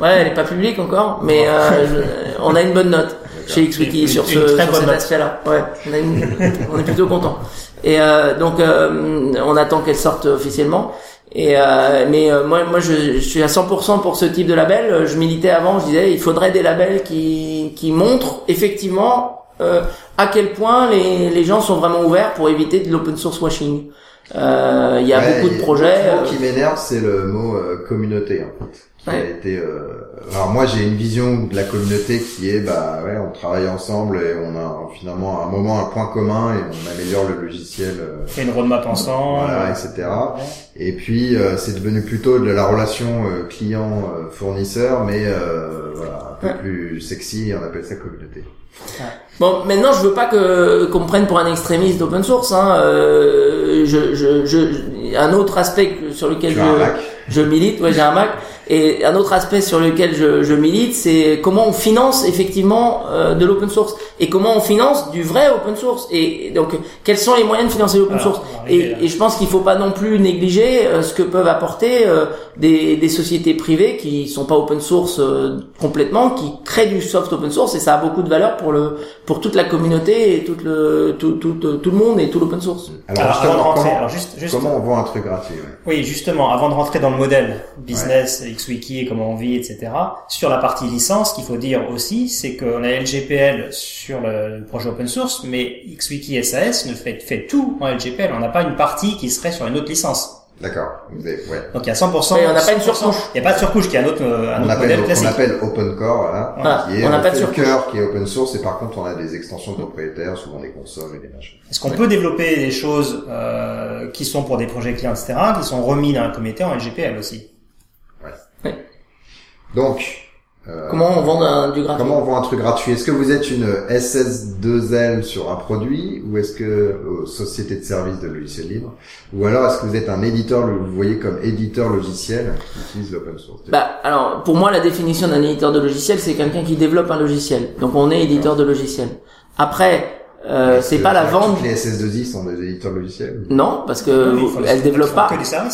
Ouais, elle est pas publique encore, mais euh, je- on a une bonne note chez XWiki Une- sur ce sur cet aspect-là. Ouais, on, a une- on est plutôt content. Et euh, donc euh, on attend qu'elle sorte officiellement. Et euh, mais euh, moi, moi, je, je suis à 100% pour ce type de label. Je militais avant, je disais, il faudrait des labels qui qui montrent effectivement euh, à quel point les, les gens sont vraiment ouverts pour éviter de l'open source washing. Euh, Il y a Ouais, beaucoup de et projets. Mot euh, qui m'énerve, c'est le mot euh, communauté, en fait. Qui a Ouais. été, euh, Alors moi, j'ai une vision de la communauté qui est, bah ouais, on travaille ensemble et on a finalement à un moment un point commun et on améliore le logiciel. euh, fait une roadmap ensemble. Voilà, etc. Et puis euh, c'est devenu plutôt de la relation euh, client-fournisseur, mais euh, voilà, un peu Ouais. plus sexy, on appelle ça communauté. Bon, maintenant, je veux pas que qu'on me prenne pour un extrémiste d'open source. Hein. Euh, je, je, je, un autre aspect sur lequel je, Mac je milite, ouais, j'ai un Mac. *laughs* Et un autre aspect sur lequel je, je milite, c'est comment on finance effectivement euh, de l'open source et comment on finance du vrai open source. Et donc, quels sont les moyens de financer l'open Alors, source et, et je pense qu'il faut pas non plus négliger euh, ce que peuvent apporter euh, des, des sociétés privées qui sont pas open source euh, complètement, qui créent du soft open source et ça a beaucoup de valeur pour le pour toute la communauté et tout le tout tout, tout le monde et tout l'open source. Alors, avant de justement, rentrer, comment, alors juste, juste, comment on vend un truc gratuit ouais? oui, justement, avant de rentrer dans le modèle business, XWiki et comment on vit, etc. Sur la partie licence, ce qu'il faut dire aussi, c'est qu'on a LGPL sur le, projet open source, mais XWiki SAS ne fait, fait tout en LGPL. On n'a pas une partie qui serait sur une autre licence. D'accord. Ouais. Donc il y a 100%. Oui, on n'a pas une 100%. surcouche. Il n'y a pas de surcouche, qui est un autre, euh, un On autre appelle, modèle on classique. appelle Open Core, voilà, Voilà, qui est on n'a pas de surcouche. cœur qui est open source et par contre on a des extensions propriétaires, souvent des consoles et des machins. Est-ce qu'on peut développer des choses euh, qui sont pour des projets clients, etc., qui sont remis dans un comité en LGPL aussi? Donc, euh, Comment on vend un- du gratuit comment on vend un truc gratuit? Est-ce que vous êtes une SS2L sur un produit ou est-ce que euh, société de service de logiciels libres? Ou alors est-ce que vous êtes un éditeur, vous le voyez comme éditeur logiciel qui utilise l'open source? Bah, alors, pour moi, la définition d'un éditeur de logiciel, c'est quelqu'un qui développe un logiciel. Donc, on est éditeur de logiciel. Après, euh, c'est pas la vente. Les SS2I sont des éditeurs logiciels Non, parce que le- elles développent pas.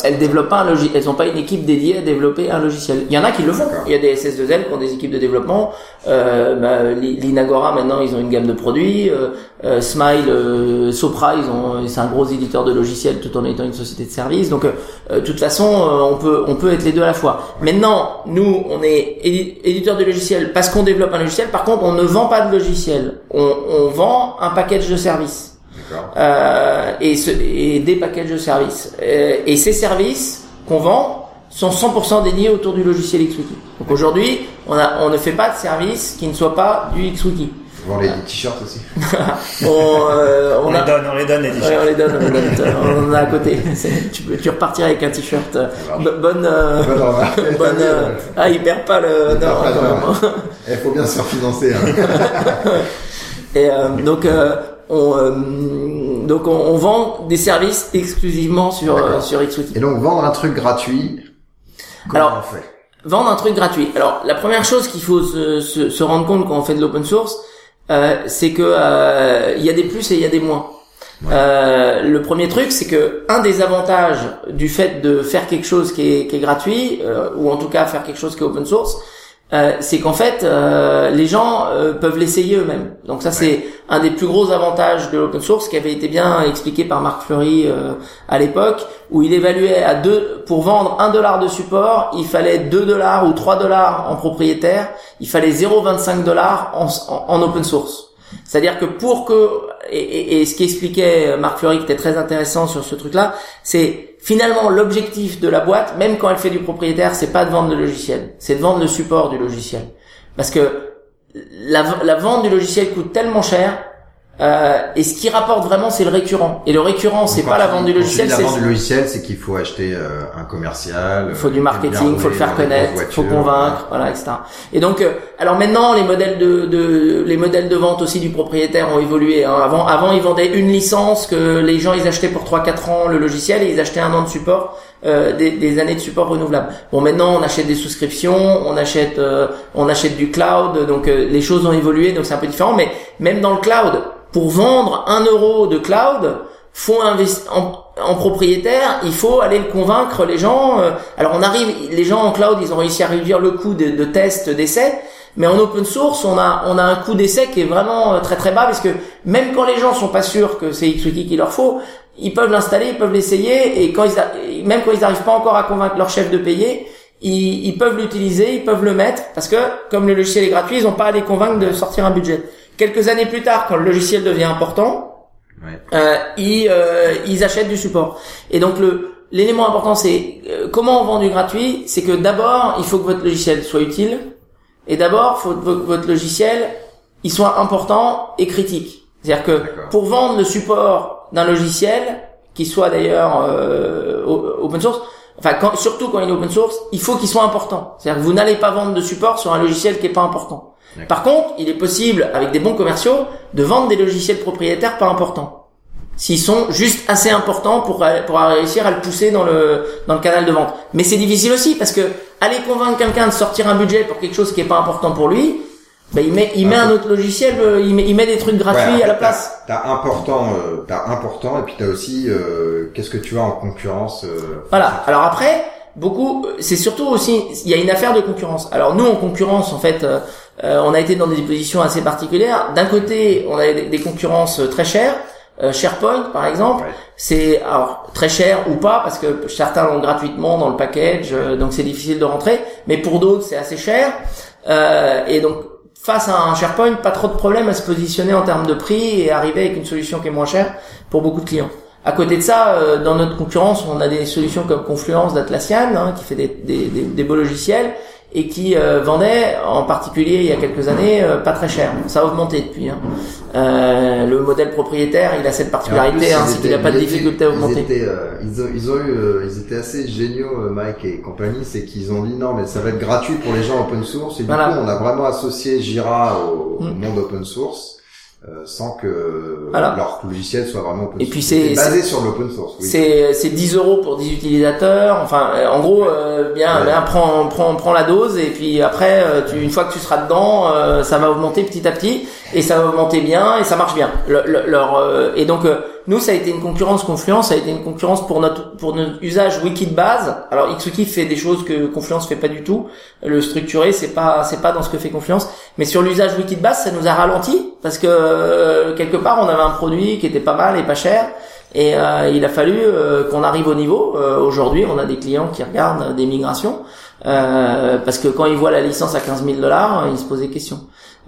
Elles développent pas un logiciel. Elles ont pas une équipe dédiée à développer un logiciel. Il y en a qui le font. Il y a des SS2L qui ont des équipes de développement. Euh, bah, Li- Linagora maintenant, ils ont une gamme de produits. Euh, euh, Smile, euh, Sopra, ils ont, c'est un gros éditeur de logiciels tout en étant une société de service. Donc, de toute façon, euh, on peut, on peut être les deux à la fois. Maintenant, nous, on est édi- éditeur de logiciels parce qu'on développe un logiciel. Par contre, on ne vend pas de logiciel. On, on vend un package de services D'accord. euh, et, ce- et des packages de services. Euh, et ces services qu'on vend sont 100% dédiés autour du logiciel XWiki. Donc aujourd'hui, on, a, on ne fait pas de service qui ne soit pas du XWiki. Vous vendez des t-shirts aussi *laughs* On, euh, On, on, les donne, on les donne les ouais, t-shirts. on les donne, on, les donne, on en a à côté. *laughs* Tu, peux, tu repartiras avec un t-shirt. euh, bo- Bonne, euh, Bonne *laughs* euh, ah, il perd pas le. Il non. Il faut bien se faire financer. Hein. Et euh, donc euh, on euh, donc on, on vend des services exclusivement sur euh, sur XWiki. Et donc vendre un truc gratuit, comment Alors, on fait? Vendre un truc gratuit. Alors la première chose qu'il faut se, se, se rendre compte quand on fait de l'open source, euh, c'est que euh, il y a des plus et il y a des moins. Euh, le premier truc, c'est que un des avantages du fait de faire quelque chose qui est, qui est gratuit, euh, ou en tout cas faire quelque chose qui est open source, euh, c'est qu'en fait, euh, les gens euh, peuvent l'essayer eux-mêmes. Donc ça, c'est un des plus gros avantages de l'open source qui avait été bien expliqué par Marc Fleury euh, à l'époque, où il évaluait à deux pour vendre un dollar de support, il fallait 2 dollars ou 3 dollars en propriétaire, il fallait 0,25 dollars en, en, en open source. C'est-à-dire que pour que et, et, et ce qu'expliquait Marc Fleury qui était très intéressant sur ce truc-là, c'est finalement l'objectif de la boîte, même quand elle fait du propriétaire, c'est pas de vendre le logiciel, c'est de vendre le support du logiciel. Parce que la, vente du logiciel coûte tellement cher, euh, et ce qui rapporte vraiment, c'est le récurrent. Et le récurrent, c'est pas la vente du logiciel, la vente du logiciel, c'est qu'il faut acheter euh, un commercial. il faut du euh, marketing, bien faut le faire connaître, grosses faut convaincre, voilà, etc. Et donc, euh, alors maintenant, les modèles de, de les modèles de vente aussi du propriétaire ont évolué. hein. Avant, avant, ils vendaient une licence que les gens ils achetaient pour 3-4 ans le logiciel et ils achetaient un an de support, euh, des, des années de support renouvelables. Bon, maintenant, on achète des souscriptions, on achète, euh, on achète du cloud, donc euh, les choses ont évolué, donc c'est un peu différent. Mais même dans le cloud, pour vendre un euro de cloud, faut investi- en- propriétaire, il faut aller le convaincre les gens. euh, alors on arrive, les gens en cloud, ils ont réussi à réduire le coût de, de test, d'essai, mais en open source, on a on a un coût d'essai qui est vraiment euh, très très bas parce que même quand les gens sont pas sûrs que c'est XWiki qu'il leur faut, ils peuvent l'installer, ils peuvent l'essayer et quand ils même quand ils n'arrivent pas encore à convaincre leur chef de payer, ils, ils peuvent l'utiliser, ils peuvent le mettre parce que comme le logiciel est gratuit, ils n'ont pas à les convaincre de sortir un budget. Quelques années plus tard, quand le logiciel devient important, Ouais. euh, ils, euh, ils achètent du support. Et donc le l'élément important c'est euh, comment on vend du gratuit, c'est que d'abord il faut que votre logiciel soit utile et d'abord faut que vo- votre logiciel il soit important et critique. C'est-à-dire que pour vendre le support d'un logiciel qui soit d'ailleurs euh, open source, enfin quand, surtout quand il est open source, il faut qu'il soit important. C'est-à-dire que vous n'allez pas vendre de support sur un logiciel qui est pas important. Par contre, il est possible, avec des bons commerciaux, de vendre des logiciels propriétaires pas importants. S'ils sont juste assez importants pour, pour réussir à le pousser dans le, dans le canal de vente. Mais c'est difficile aussi parce que aller convaincre quelqu'un de sortir un budget pour quelque chose qui est pas important pour lui, ben il met, il met un autre logiciel, euh, il met, il met des trucs gratuits Ouais, à la place. T'as important, euh, t'as important, et puis t'as aussi euh, qu'est-ce que tu as en concurrence. euh, Voilà. Alors après, beaucoup, c'est surtout aussi, il y a une affaire de concurrence. Alors nous, en concurrence, en fait, euh, euh, on a été dans des positions assez particulières. D'un côté, on a des, concurrences très chères. Euh, SharePoint, par exemple, Ouais. c'est alors très cher ou pas parce que certains l'ont gratuitement dans le package, euh, donc c'est difficile de rentrer. Mais pour d'autres, c'est assez cher. Euh, et donc face à un SharePoint, pas trop de problème à se positionner en termes de prix et arriver avec une solution qui est moins chère pour beaucoup de clients. À côté de ça, euh, dans notre concurrence, on a des solutions comme Confluence d'Atlassian, hein, qui fait des, des, des, des beaux logiciels et qui euh, vendait en particulier il y a quelques années euh, pas très cher. Ça a augmenté depuis. Hein. Euh, le modèle propriétaire, il a cette particularité, hein, c'est qu'il étaient- n'a pas de étaient- difficulté à Ils augmenter. étaient, euh, ils, ont, ils ont eu, euh, ils étaient assez géniaux, euh, Mike et compagnie, c'est qu'ils ont dit non, mais ça va être gratuit pour les gens open source. Et Voilà. du coup, on a vraiment associé Jira au, au Mm. monde open source. Euh, sans que Voilà. leur logiciel soit vraiment open Et source. puis c'est- basé sur l'open source. Oui. C'est c'est 10 euros pour 10 utilisateurs. Enfin, euh, en gros, euh, bien, Ouais. bien, prends, prends, prends la dose et puis après, euh, tu, une fois que tu seras dedans, euh, ça va augmenter petit à petit et ça va augmenter bien et ça marche bien. Le- le- leur, euh, et donc, euh, nous, ça a été une concurrence Confluence, ça a été une concurrence pour notre pour notre usage wiki. Alors, XWiki fait des choses que Confluence fait pas du tout. Le structuré, c'est pas c'est pas dans ce que fait Confluence, mais sur l'usage wiki ça nous a ralenti parce que euh, quelque part, on avait un produit qui était pas mal et pas cher. Et euh, il a fallu euh, qu'on arrive au niveau. Euh, Aujourd'hui, on a des clients qui regardent des migrations parce que quand ils voient la licence à 15 000 dollars, ils se posent des questions.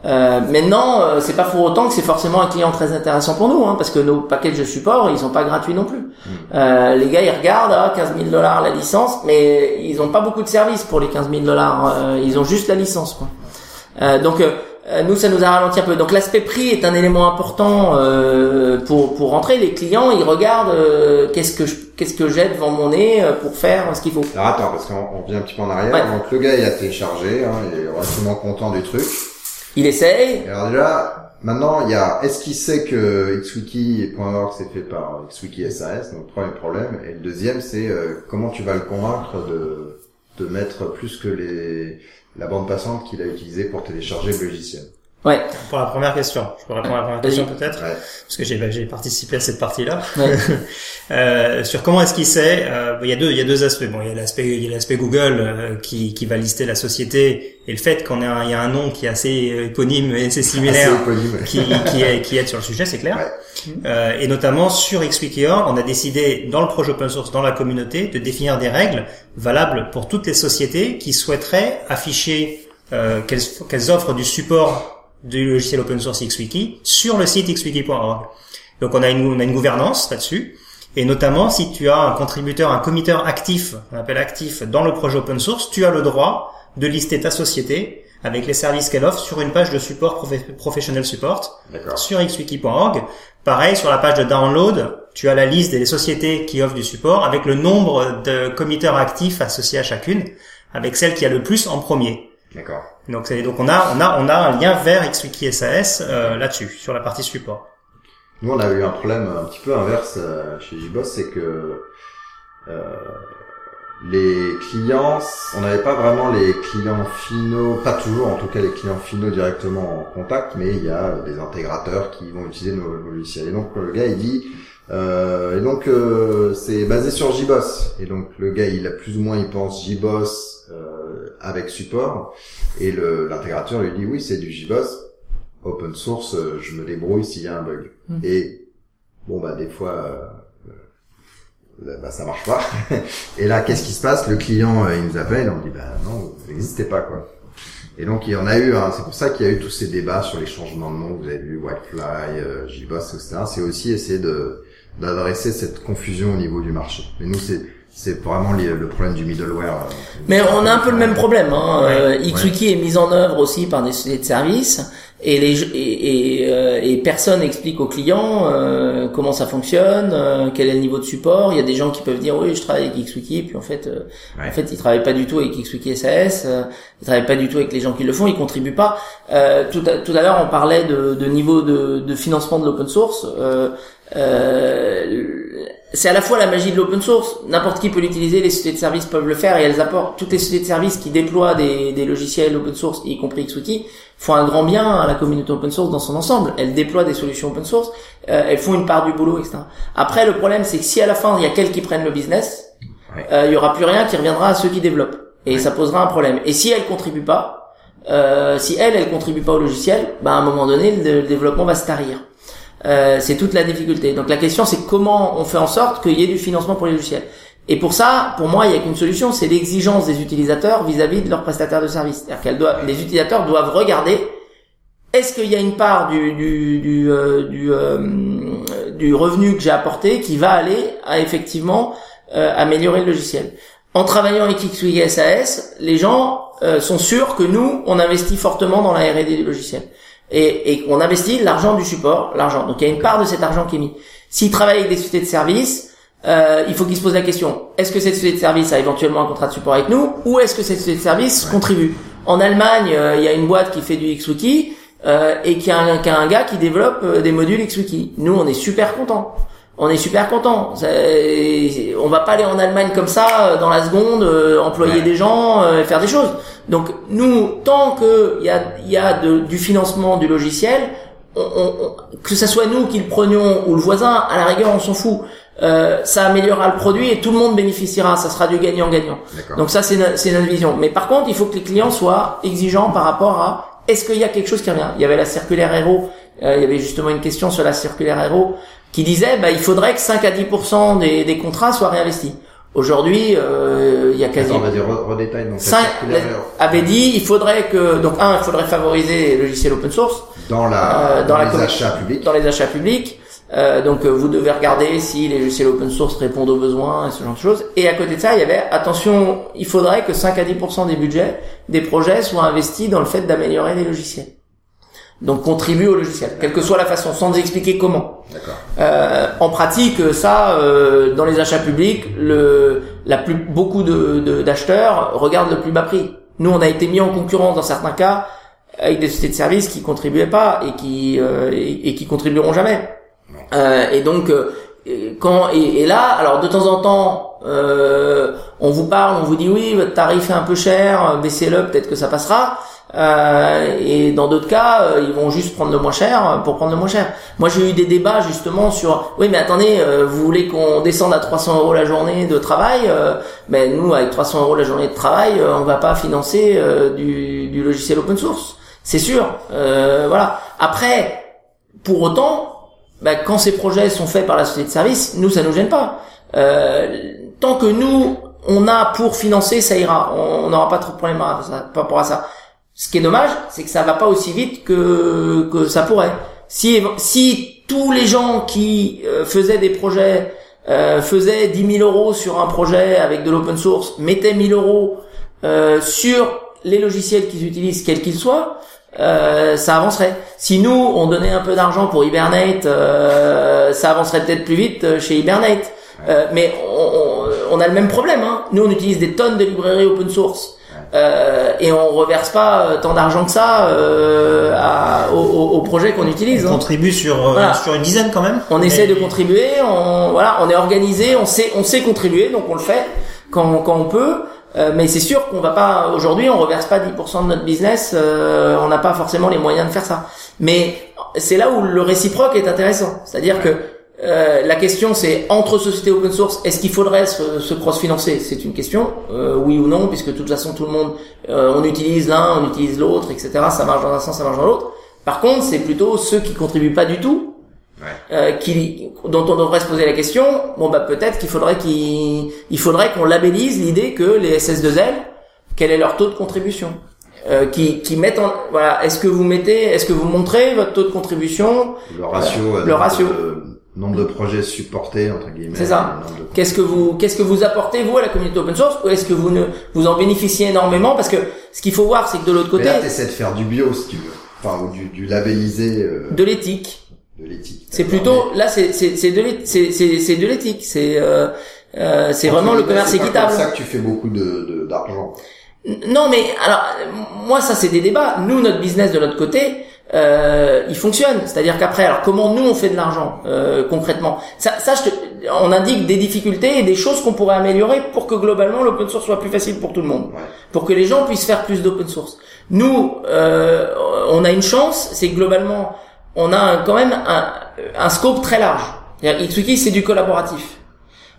Euh, maintenant, euh, c'est pas pour autant que c'est forcément un client très intéressant pour nous, hein, parce que nos packages de support, ils sont pas gratuits non plus. Euh, les gars, ils regardent ah, 15 000 dollars la licence, mais ils ont pas beaucoup de services pour les 15 000 dollars. Euh, ils ont juste la licence. Quoi. Euh, donc nous, ça nous a ralenti un peu. Donc l'aspect prix est un élément important euh, pour pour rentrer. Les clients, ils regardent euh, qu'est-ce que je, qu'est-ce que j'ai devant mon nez euh, pour faire ce qu'il faut. Alors attends, parce qu'on on revient un petit peu en arrière. Ouais. Donc le gars il a téléchargé, hein, il est relativement content du truc. Il essaye. Alors déjà, maintenant il y a, est-ce qu'il sait que xwiki.org c'est fait par xwiki SAS, donc premier problème. Et le deuxième c'est euh, comment tu vas le convaincre de de mettre plus que les la bande passante qu'il a utilisée pour télécharger le logiciel? Ouais. Pour la première question, je peux répondre à la première question peut-être Ouais. parce que j'ai bah, j'ai participé à cette partie-là. Ouais. *laughs* Euh, sur comment est-ce qu'il sait, euh, il y a deux il y a deux aspects. Bon, il y a l'aspect il y a l'aspect Google euh, qui qui va lister la société et le fait qu'on ait un, il y a un nom qui est assez euh, éponyme et assez similaire Assez éponyme. qui qui est qui aide sur le sujet, c'est clair. Ouais. Euh, et notamment sur XWiki.org, on a décidé dans le projet open source, dans la communauté, de définir des règles valables pour toutes les sociétés qui souhaiteraient afficher euh, qu'elles qu'elles offrent du support du logiciel open source XWiki sur le site xwiki.org. Donc on a une, on a une gouvernance là-dessus. Et notamment, si tu as un contributeur, un committeur actif, on appelle actif, dans le projet open source, tu as le droit de lister ta société avec les services qu'elle offre sur une page de support profe- professionnel support sur xwiki.org. Pareil, sur la page de download, tu as la liste des sociétés qui offrent du support avec le nombre de committeurs actifs associés à chacune, avec celle qui a le plus en premier. D'accord. Donc, c'est- donc on a, on a, on a un lien vers XWiki SAS euh, là-dessus, sur la partie support. Nous, on a eu un problème un petit peu inverse euh, chez JBoss, c'est que euh, les clients, on n'avait pas vraiment les clients finaux, pas toujours en tout cas les clients finaux directement en contact, mais il y a des intégrateurs qui vont utiliser nos, nos logiciels. Et donc le gars il dit, Euh, et donc euh, c'est basé sur JBoss. Et donc le gars, il a plus ou moins, il pense JBoss euh, avec support. Et l'intégrateur lui dit oui, c'est du JBoss open source. euh, je me débrouille s'il y a un bug. Mm. Et bon bah des fois. euh, euh, bah, ça marche pas. *laughs* Et là, qu'est-ce qui se passe? Le client, il nous appelle, on dit, bah non, vous n'existez pas, quoi. Et donc, il y en a eu, hein, c'est pour ça qu'il y a eu tous ces débats sur les changements de nom, vous avez vu, Whitefly, JBoss, etc. C'est aussi essayer de d'adresser cette confusion au niveau du marché. Mais nous, c'est c'est vraiment les- le problème du middleware. euh, Mais on a un peu le même problème. Hein. Ouais, Euh, XWiki est mis en œuvre aussi par des sociétés de services et, les, et, et, euh, et personne n'explique aux clients euh, comment ça fonctionne, euh, quel est le niveau de support. Il y a des gens qui peuvent dire oui, je travaille avec XWiki, puis en fait, euh, Ouais. en fait, ils travaillent pas du tout avec XWiki SAS. Euh, ils travaillent pas du tout avec les gens qui le font. Ils contribuent pas. Euh, tout à, tout à l'heure, on parlait de, de niveau de, de financement de l'open source. Euh, euh, c'est à la fois la magie de l'open source. N'importe qui peut l'utiliser, les sociétés de services peuvent le faire et elles apportent. Toutes les sociétés de services qui déploient des, des logiciels open source, y compris XWiki, font un grand bien à la communauté open source dans son ensemble. Elles déploient des solutions open source, euh, elles font une part du boulot, etc. Après, le problème, c'est que si à la fin il y a quelques qui prennent le business, Ouais. euh, il y aura plus rien qui reviendra à ceux qui développent et ça posera un problème. Et si elles contribuent pas, euh, si elles, elles contribuent pas au logiciel, bah à un moment donné, le, le développement va se tarir. Euh, c'est toute la difficulté. Donc la question, c'est comment on fait en sorte qu'il y ait du financement pour les logiciels. Et pour ça, pour moi, il y a qu'une solution, c'est l'exigence des utilisateurs vis-à-vis de leurs prestataires de services. C'est-à-dire les utilisateurs doivent regarder est-ce qu'il y a une part du du euh, du, euh, du revenu que j'ai apporté qui va aller à effectivement euh, améliorer le logiciel. En travaillant avec XWiki SAS, les gens euh, sont sûrs que nous, on investit fortement dans la R&D du logiciel et, et qu'on investit l'argent du support, l'argent. Donc il y a une part de cet argent qui est mis. S'ils travaillent avec des sociétés de services, euh, il faut qu'ils se posent la question est-ce que cette société de service a éventuellement un contrat de support avec nous, ou est-ce que cette société de service contribue? En Allemagne, euh, il y a une boîte qui fait du XWiki euh, et qui a, un, qui a un gars qui développe euh, des modules XWiki. Nous, on est super contents. On est super contents. On va pas aller en Allemagne comme ça euh, dans la seconde, employer Ouais. des gens, faire des choses. Donc nous, tant que il y a, y a de- du financement du logiciel, on, on- on- que ce soit nous qui le prenions ou le voisin, à la rigueur, on s'en fout. Euh, ça améliorera le produit et tout le monde bénéficiera. Ça sera du gagnant-gagnant. Donc ça, c'est no- c'est notre vision. Mais par contre, il faut que les clients soient exigeants par rapport à est-ce qu'il y a quelque chose qui revient? Il y avait la circulaire Hero. euh, il y avait justement une question sur la circulaire Hero qui disait bah, il faudrait que 5 à 10% des, des contrats soient réinvestis. Aujourd'hui, euh, il y a quasi Attends, re- redétaille donc la Cinq- circulaire avait dit il faudrait que donc un il faudrait favoriser les logiciels open source dans la euh, dans, la les achats publics. dans les achats publics Euh, donc euh, vous devez regarder si les logiciels open source répondent aux besoins et ce genre de choses et à côté de ça il y avait attention il faudrait que 5 à 10% des budgets des projets soient investis dans le fait d'améliorer les logiciels donc contribuer au logiciel quelle que soit la façon sans expliquer comment euh, en pratique, ça, euh, dans les achats publics, le, la plus, beaucoup de, de- d'acheteurs regardent le plus bas prix. Nous, on a été mis en concurrence dans certains cas avec des sociétés de services qui contribuaient pas et qui euh, et, et qui contribueront jamais. Euh, et donc, euh, quand et, et là, alors de temps en temps, euh, on vous parle, on vous dit oui, votre tarif est un peu cher, baissez-le, peut-être que ça passera. Euh, et dans d'autres cas, euh, ils vont juste prendre le moins cher pour prendre le moins cher. Moi, j'ai eu des débats justement sur, oui, mais attendez, euh, vous voulez qu'on descende à 300 euros la journée de travail euh, Ben nous, avec 300 euros la journée de travail, euh, on va pas financer euh, du, du logiciel open source, c'est sûr. Euh, voilà. Après, pour autant, ben, quand ces projets sont faits par la société de service, nous, ça nous gêne pas. Euh, tant que nous, on a pour financer, ça ira. On n'aura pas trop de problèmes par rapport à ça. Ce qui est dommage, c'est que ça va pas aussi vite que que ça pourrait. Si si tous les gens qui euh, faisaient des projets euh, faisaient 10 000 euros sur un projet avec de l'open source, mettaient 1000 euros euh, sur les logiciels qu'ils utilisent, quels qu'ils soient, euh, ça avancerait. Si nous, on donnait un peu d'argent pour Hibernate, euh, ça avancerait peut-être plus vite euh, chez Hibernate. Euh, mais on, on- a le même problème. Hein. Nous, on utilise des tonnes de librairies open source. Euh, et on reverse pas tant d'argent que ça euh, à, au, au- projet qu'on utilise. On hein. contribue sur, Voilà. sur une dizaine quand même. On Mais- essaie de contribuer, on voilà, on est organisé, on sait on sait contribuer, donc on le fait quand quand on peut. Euh, mais c'est sûr qu'on va pas aujourd'hui, on reverse pas 10% de notre business, euh, on n'a pas forcément les moyens de faire ça. Mais c'est là où le réciproque est intéressant, c'est-à-dire que euh, la question c'est entre sociétés open source, est-ce qu'il faudrait se, se cross-financer? C'est une question, euh, oui ou non, puisque de toute façon tout le monde, euh, on utilise l'un, on utilise l'autre, etc. Ça marche dans un sens, ça marche dans l'autre. Par contre, c'est plutôt ceux qui contribuent pas du tout, Ouais. euh, qui, dont on devrait se poser la question. Bon bah peut-être qu'il faudrait qu'il, il faudrait qu'on labellise l'idée que les SS2L, quel est leur taux de contribution euh, qui, qui mettent en voilà est-ce que vous mettez est-ce que vous montrez votre taux de contribution Le ratio, euh, le ratio. de- nombre de projets supportés entre guillemets. C'est ça. de- Qu'est-ce que vous qu'est-ce que vous apportez vous à la communauté open source ou est-ce que vous ne vous en bénéficiez énormément? Parce que ce qu'il faut voir c'est que de l'autre Mais côté là, t'essaies de faire du bio, si tu veux. Enfin, ou du, du labellisé, euh, de l'éthique de l'éthique. c'est plutôt là c'est c'est c'est de l'éthique c'est euh, euh, c'est vraiment le C'est commerce équitable C'est pour ça que tu fais beaucoup de de- d'argent. Non, mais alors euh, moi ça c'est des débats. Nous notre business de notre côté, euh, il fonctionne. C'est-à-dire qu'après, alors comment nous on fait de l'argent euh, concrètement? Ça, ça je te- on indique des difficultés et des choses qu'on pourrait améliorer pour que globalement l'open source soit plus facile pour tout le monde, Ouais. pour que les gens puissent faire plus d'open source. Nous, euh, on a une chance, c'est globalement on a quand même un, scope très large. Itsuki c'est du collaboratif.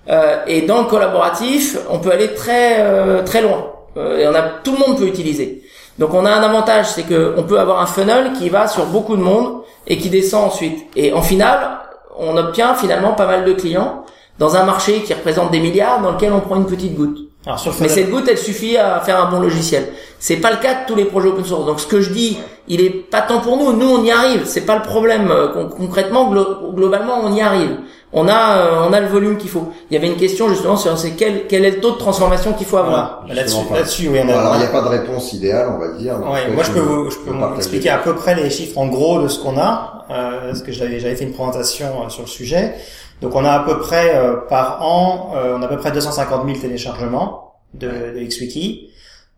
Euh, et dans le collaboratif, on peut aller très euh, très loin. Euh, et on a tout le monde peut utiliser. Donc on a un avantage, c'est que on peut avoir un funnel qui va sur beaucoup de monde et qui descend ensuite. Et en final, on obtient finalement pas mal de clients dans un marché qui représente des milliards dans lequel on prend une petite goutte. Alors sur le Mais cette goutte, elle suffit à faire un bon logiciel. C'est pas le cas de tous les projets open source. Donc ce que je dis, il est pas tant pour nous. Nous, on y arrive. C'est pas le problème. Euh, con- concrètement, glo- globalement, on y arrive. On a, euh, on a le volume qu'il faut. Il y avait une question justement sur c'est quel, quel est le taux de transformation qu'il faut avoir? Voilà. Là-dessus, là-dessus, oui, on a. alors, il n'y a pas de réponse idéale, on va dire. Ouais, moi je peux vous, je peux vous expliquer à peu près les chiffres en gros de ce qu'on a, euh, parce que j'avais j'avais fait une présentation euh, sur le sujet. Donc on a à peu près euh, par an, euh, on a à peu près 250 000 téléchargements de, de XWiki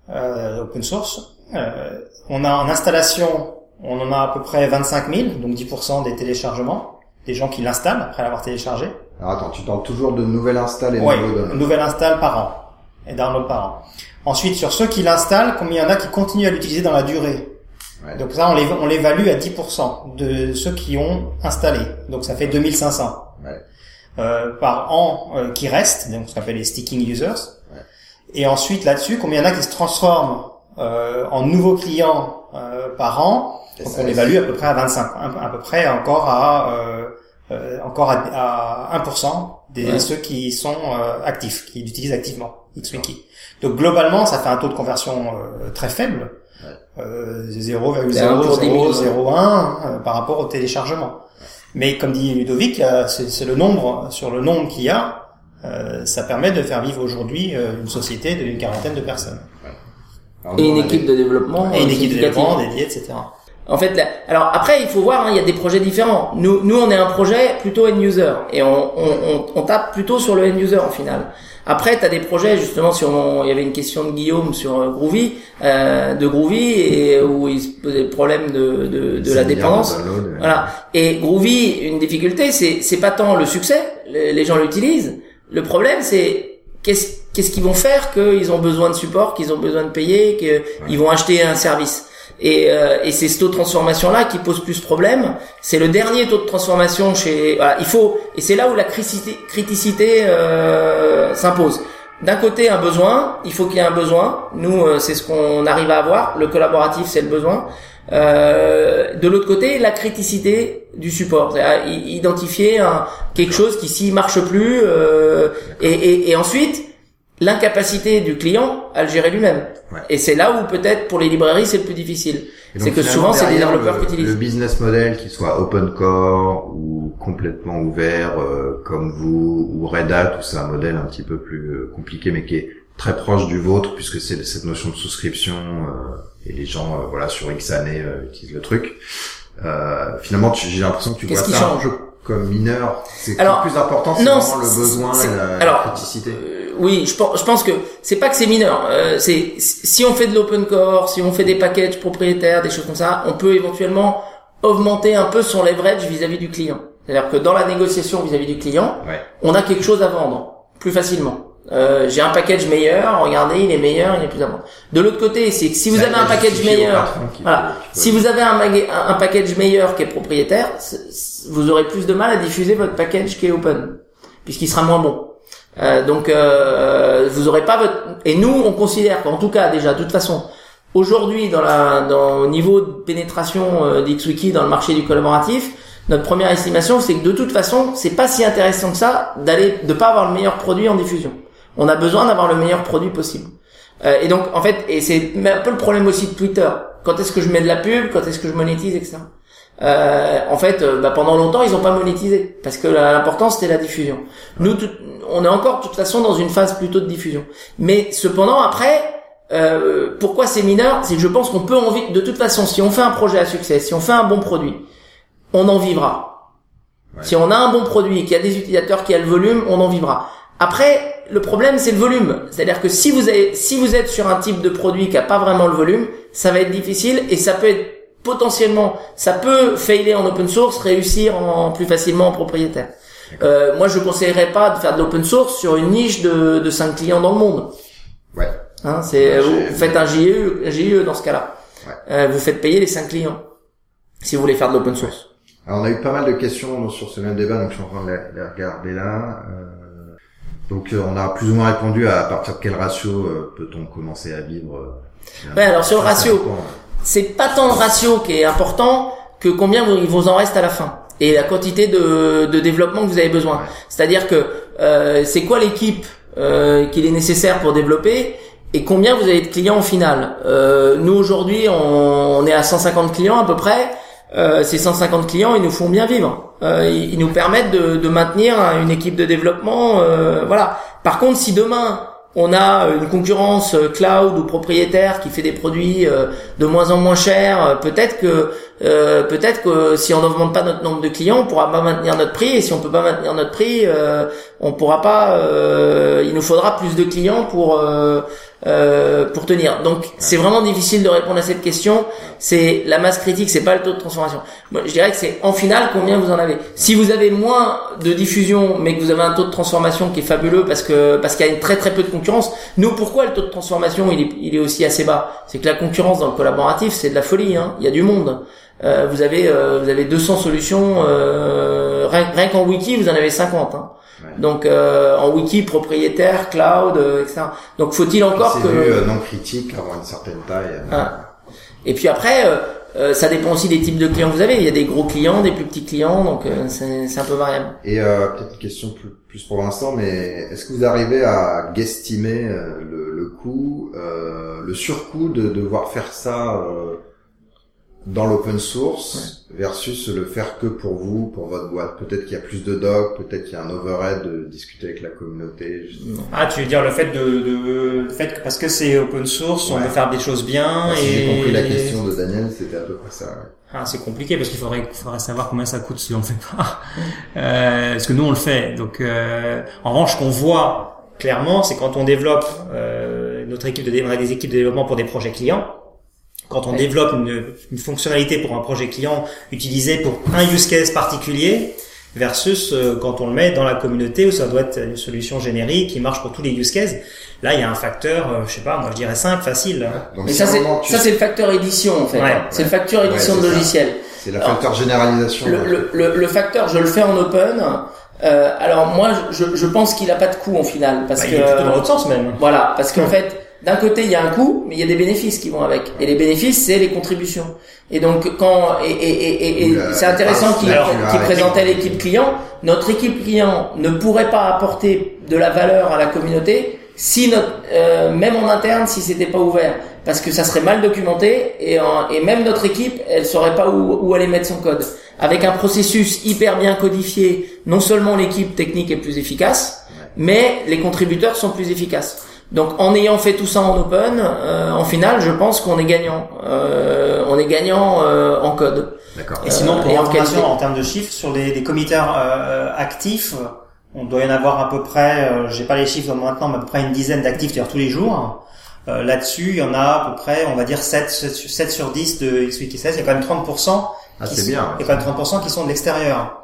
euh, open source. Euh, on a en installation, on en a à peu près 25 000, donc 10% des téléchargements, des gens qui l'installent après l'avoir téléchargé. Alors attends, tu parles toujours de nouvelles install et Oui, nouveaux downloads. nouvelle install par an et download par an. Ensuite, sur ceux qui l'installent, combien il y en a qui continuent à l'utiliser dans la durée? Ouais. Donc ça, on les- on l'évalue à 10% de ceux qui ont installé. Donc ça fait 2500 Ouais. Euh, par an euh, qui restent, donc ce qu'on appelle les sticking users. Ouais. Et ensuite, là-dessus, combien il y en a qui se transforment euh, en nouveaux clients euh, par an Donc on SAS. l'évalue à peu près à 25, à, peu près encore à euh, euh, encore à, à 1% des Ouais. ceux qui sont euh, actifs, qui l'utilisent activement XWiki. Donc globalement, ça fait un taux de conversion euh, très faible, euh, C'est un pour 10 000, 0,001 euh, par rapport au téléchargement. Mais comme dit Ludovic, c'est le nombre sur le nombre qu'il y a, euh, ça permet de faire vivre aujourd'hui euh, une société d'une quarantaine de personnes Alors, Et une équipe de développement. et une euh, équipe de développement dédiée, etc. En fait, là- alors après, il faut voir, hein, il y a des projets différents. Nous, nous, on est un projet plutôt end user et on, on, on, on tape plutôt sur le end user en final. Après, tu as des projets justement sur mon, il y avait une question de Guillaume sur euh, Groovy, euh, de Groovy et où il se posait le problème de, de, de la de dépendance. Voilà. Et Groovy, une difficulté, c'est c'est pas tant le succès, les, les gens l'utilisent. Le problème, c'est qu'est-ce qu'est-ce qu'ils vont faire qu'ils ont besoin de support, qu'ils ont besoin de payer, qu'ils vont acheter un service. Et, euh, et c'est ce taux de transformation là qui pose plus problème. C'est le dernier taux de transformation chez. Voilà, il faut et c'est là où la criticité, euh, s'impose. D'un côté un besoin, il faut qu'il y ait un besoin. Nous, euh, c'est ce qu'on arrive à avoir. Le collaboratif, c'est le besoin. Euh, de l'autre côté, la criticité du support, identifier un, quelque chose qui s'y marche plus, euh, et, et, et ensuite l'incapacité du client à le gérer lui-même. Ouais. Et c'est là où peut-être pour les librairies c'est le plus difficile. C'est que souvent c'est des développeurs le- qui utilisent. Le business model, qu'il soit open core ou complètement ouvert euh, comme vous ou Red Hat, où c'est un modèle un petit peu plus euh, compliqué, mais qui est très proche du vôtre, puisque c'est cette notion de souscription euh, et les gens, euh, voilà, sur X années euh, utilisent le truc. Euh, finalement, j'ai l'impression que tu vois qui ça change? Comme mineur. C'est le plus important, c'est non, vraiment le besoin et la, alors, la criticité. Euh, oui, je pense, je pense que c'est pas que c'est mineur. Euh, c'est si on fait de l'open core, si on fait des packages propriétaires, des choses comme ça, on peut éventuellement augmenter un peu son leverage vis-à-vis du client. C'est-à-dire que dans la négociation vis-à-vis du client, Ouais. on a quelque chose à vendre plus facilement. Euh, j'ai un package meilleur, regardez, il est meilleur, il est plus important. De l'autre côté, c'est que si vous Ça, avez un package meilleur, voilà, si vous avez un, package meilleur qui est propriétaire, vous aurez plus de mal à diffuser votre package qui est open, puisqu'il sera moins bon. Euh, donc, euh, vous aurez pas votre. Et nous, on considère qu'en tout cas, déjà, de toute façon, aujourd'hui, dans la, dans au niveau de pénétration euh, d'XWiki dans le marché du collaboratif, notre première estimation, c'est que de toute façon, c'est pas si intéressant que ça d'aller, de pas avoir le meilleur produit en diffusion. On a besoin d'avoir le meilleur produit possible. Euh, et donc, en fait, et c'est un peu le problème aussi de Twitter. Quand est-ce que je mets de la pub? Quand est-ce que je monétise, etc. Euh, en fait, euh, bah, pendant longtemps, ils ont pas monétisé parce que l'important c'était la diffusion. Nous, tout- on est encore de toute façon dans une phase plutôt de diffusion. Mais cependant, après, euh, pourquoi c'est mineur? C'est que je pense qu'on peut en vivre. De toute façon, si on fait un projet à succès, si on fait un bon produit, on en vivra. Ouais. Si on a un bon produit et qu'il y a des utilisateurs qui a le volume, on en vivra. Après, le problème c'est le volume. C'est-à-dire que si vous avez, si vous êtes sur un type de produit qui a pas vraiment le volume, ça va être difficile et ça peut être potentiellement, ça peut failer en open source, réussir en, plus facilement en propriétaire. Euh, moi, je conseillerais pas de faire de l'open source sur une niche de, de 5 clients dans le monde. Ouais. Hein, c'est Ouais, vous, faites un GIE, un GIE dans ce cas-là. Ouais. Euh, vous faites payer les 5 clients si vous voulez faire de l'open source. Alors, on a eu pas mal de questions sur ce même débat, donc je suis en train de les, les regarder là. Euh, donc, euh, on a plus ou moins répondu à, à partir de quel ratio euh, peut-on commencer à vivre. euh, Ouais, alors sur le ratio, c'est pas tant le ratio qui est important que combien vous, il vous en reste à la fin et la quantité de, de développement que vous avez besoin. Ouais. C'est-à-dire que euh, c'est quoi l'équipe euh, qu'il est nécessaire pour développer et combien vous avez de clients au final? Euh, nous aujourd'hui, on, on est à 150 clients à peu près. Euh, ces 150 clients, ils nous font bien vivre. Euh, ils, nous permettent de, de maintenir une équipe de développement. euh, voilà. Par contre, si demain on a une concurrence euh, cloud ou propriétaire qui fait des produits euh, de moins en moins chers, peut-être que peut-être que si on n'augmente pas notre nombre de clients, on pourra pas maintenir notre prix et si on peut pas maintenir notre prix, on pourra pas. il nous faudra plus de clients pour euh, pour tenir. Donc c'est vraiment difficile de répondre à cette question. C'est la masse critique, c'est pas le taux de transformation. Moi, je dirais que c'est en finale combien vous en avez? Si vous avez moins de diffusion, mais que vous avez un taux de transformation qui est fabuleux parce que parce qu'il y a une très très peu de concurrence. Nous, pourquoi le taux de transformation il est, il est aussi assez bas? C'est que la concurrence dans le collaboratif, c'est de la folie. Hein. Il y a du monde. Euh, vous avez euh, vous avez 200 solutions. Euh, rien rien qu'en wiki, vous en avez 50. Hein. Donc euh, en wiki propriétaire, cloud, euh, etc. Donc faut-il encore que vu euh, non critique, avoir une certaine taille. euh, Ah. Et puis après, euh, euh, ça dépend aussi des types de clients que vous avez. Il y a des gros clients, des plus petits clients, donc euh, c'est un peu variable. Et euh, peut-être une question plus, plus pour l'instant, mais est-ce que vous arrivez à guestimer le, le coût, euh, le surcoût de devoir faire ça euh, dans l'open source versus le faire que pour vous, pour votre boîte Peut-être qu'il y a plus de docs, peut-être qu'il y a un overhead de discuter avec la communauté. Ah, tu veux dire le fait de, de le fait que parce que c'est open source, on veut faire des choses bien Si et j'ai compris la question de Daniel, c'était à peu près ça. ouais. Ah, c'est compliqué parce qu'il faudrait, faudrait savoir combien ça coûte si on le fait pas. *laughs* Euh, parce que nous on le fait. Donc, euh, en revanche, qu'on voit clairement, c'est quand on développe euh, notre équipe de, on a des équipes de développement pour des projets clients. Quand on Ouais. développe une, une fonctionnalité pour un projet client utilisé pour un use case particulier, versus euh, quand on le met dans la communauté où ça doit être une solution générique qui marche pour tous les use cases. Là, il y a un facteur, euh, je sais pas, moi je dirais 5 facile. Donc Mais si ça c'est ça c'est le facteur édition en fait. Ouais, c'est le facteur édition Ouais, de logiciel. c'est la facteur généralisation. Le, le, le, le facteur, je le fais en open. Euh, alors moi, je, je pense qu'il a pas de coût en final parce Bah, que il est plutôt dans l'autre sens même. Voilà, parce qu'en fait, d'un côté, il y a un coût, mais il y a des bénéfices qui vont avec. Et les bénéfices, c'est les contributions. Et donc, quand et, et, et, c'est intéressant qu'il arrêtez. présentait l'équipe client. Notre équipe client ne pourrait pas apporter de la valeur à la communauté si notre, euh, même en interne, si c'était pas ouvert, parce que ça serait mal documenté et, en- et même notre équipe, elle saurait pas où, où aller mettre son code. Avec un processus hyper bien codifié, non seulement l'équipe technique est plus efficace, mais les contributeurs sont plus efficaces. Donc en ayant fait tout ça en open, euh, en final, je pense qu'on est gagnant. Euh, on est gagnant euh, en code. D'accord. Et sinon, pour et en en termes de chiffres, sur les, les committeurs euh, actifs, on doit y en avoir à peu près, euh, j'ai pas les chiffres maintenant, mais à peu près une dizaine d'actifs, c'est-à-dire tous les jours. Euh, Là-dessus, il y en a à peu près, on va dire 7, 7 sur 10 de XWiki 16. Il y a quand même 30%. Ah, qui c'est sont- bien. Il y a quand même 30% qui sont de l'extérieur.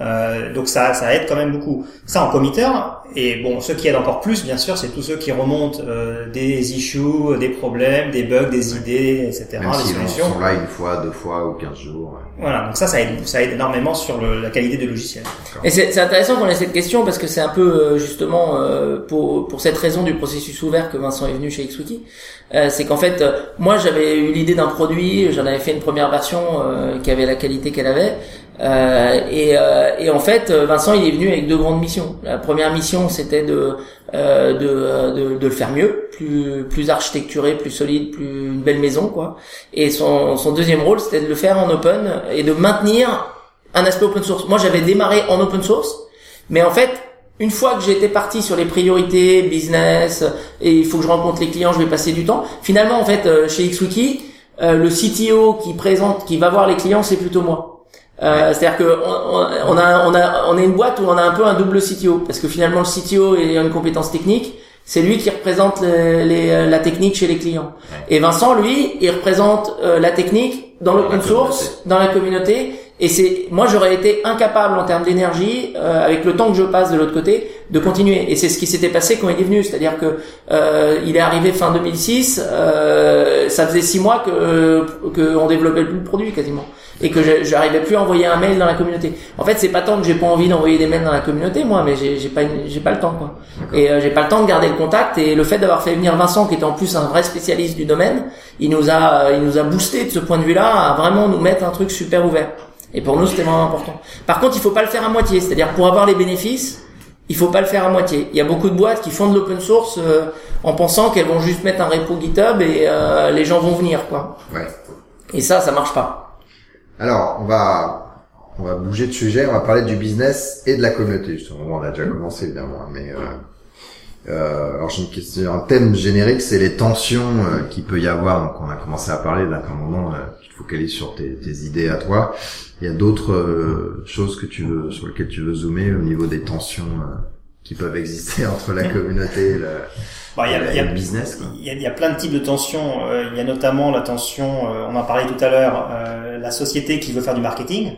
Euh, donc ça, ça aide quand même beaucoup. Ça en committeur. Et bon, ceux qui aident encore plus, bien sûr, c'est tous ceux qui remontent euh, des issues, des problèmes, des bugs, des idées, etc. Même des solutions. sont là une fois, deux fois ou quinze jours. ouais. Voilà, donc ça, ça aide, ça aide énormément sur le- la qualité du logiciel. Et c'est c'est intéressant qu'on ait cette question parce que c'est un peu euh, justement euh, pour pour cette raison du processus ouvert que Vincent est venu chez XWiki. Euh, c'est qu'en fait, euh, moi j'avais eu l'idée d'un produit, j'en avais fait une première version euh, qui avait la qualité qu'elle avait. Euh, et, euh, et en fait, euh, Vincent, il est venu avec deux grandes missions. La première mission, c'était de, euh, de, de de le faire mieux, plus plus architecturé, plus solide, plus une belle maison, quoi. Et son son deuxième rôle, c'était de le faire en open et de maintenir un aspect open source. Moi, j'avais démarré en open source, mais en fait, une fois que j'étais parti sur les priorités business et il faut que je rencontre les clients, je vais passer du temps. Finalement, en fait, euh, chez XWiki, euh, le CTO qui présente, qui va voir les clients, c'est plutôt moi. Euh, C'est-à-dire que on, on- a, on a, on est une boîte où on a un peu un double CTO parce que finalement le CTO est une compétence technique, c'est lui qui représente les- les- la technique chez les clients. Et Vincent, lui, il représente euh, la technique dans l'open source, dans la communauté. Et c'est, moi, j'aurais été incapable en termes d'énergie, euh, avec le temps que je passe de l'autre côté, de continuer. Et c'est ce qui s'était passé quand il est venu, c'est-à-dire que euh, il est arrivé fin 2006, euh, ça faisait six mois que que on développait le produit quasiment, et que je- j'arrivais plus à envoyer un mail dans la communauté. En fait, c'est pas tant que j'ai pas envie d'envoyer des mails dans la communauté, moi, mais j'ai pas j'ai pas le temps, quoi. Et euh, j'ai pas le temps de garder le contact. Et le fait d'avoir fait venir Vincent, qui était en plus un vrai spécialiste du domaine, il nous a il nous a boosté de ce point de vue-là à vraiment nous mettre un truc super ouvert. Et pour nous, c'était vraiment important. Par contre, il faut pas le faire à moitié. C'est-à-dire, pour avoir les bénéfices, il faut pas le faire à moitié. Il y a beaucoup de boîtes qui font de l'open source euh, en pensant qu'elles vont juste mettre un repo GitHub et euh, les gens vont venir, quoi. Ouais. Et ça, ça marche pas. Alors, on va, on va bouger de sujet, on va parler du business et de la communauté. Justement, on a déjà commencé évidemment, mais euh, euh, alors j'ai une question, un thème générique, c'est les tensions euh, qu'il peut y avoir. Donc, on a commencé à parler là, qu'à un moment, euh, tu te focalises sur tes, tes idées à toi. Il y a d'autres euh, choses que tu veux, sur lesquelles tu veux zoomer au niveau des tensions euh, qui peuvent exister entre la communauté et le, il y a, y a- le business. Il y, a, il y a plein de types de tensions. Euh, il y a notamment la tension, euh, on en parlait tout à l'heure, euh, la société qui veut faire du marketing.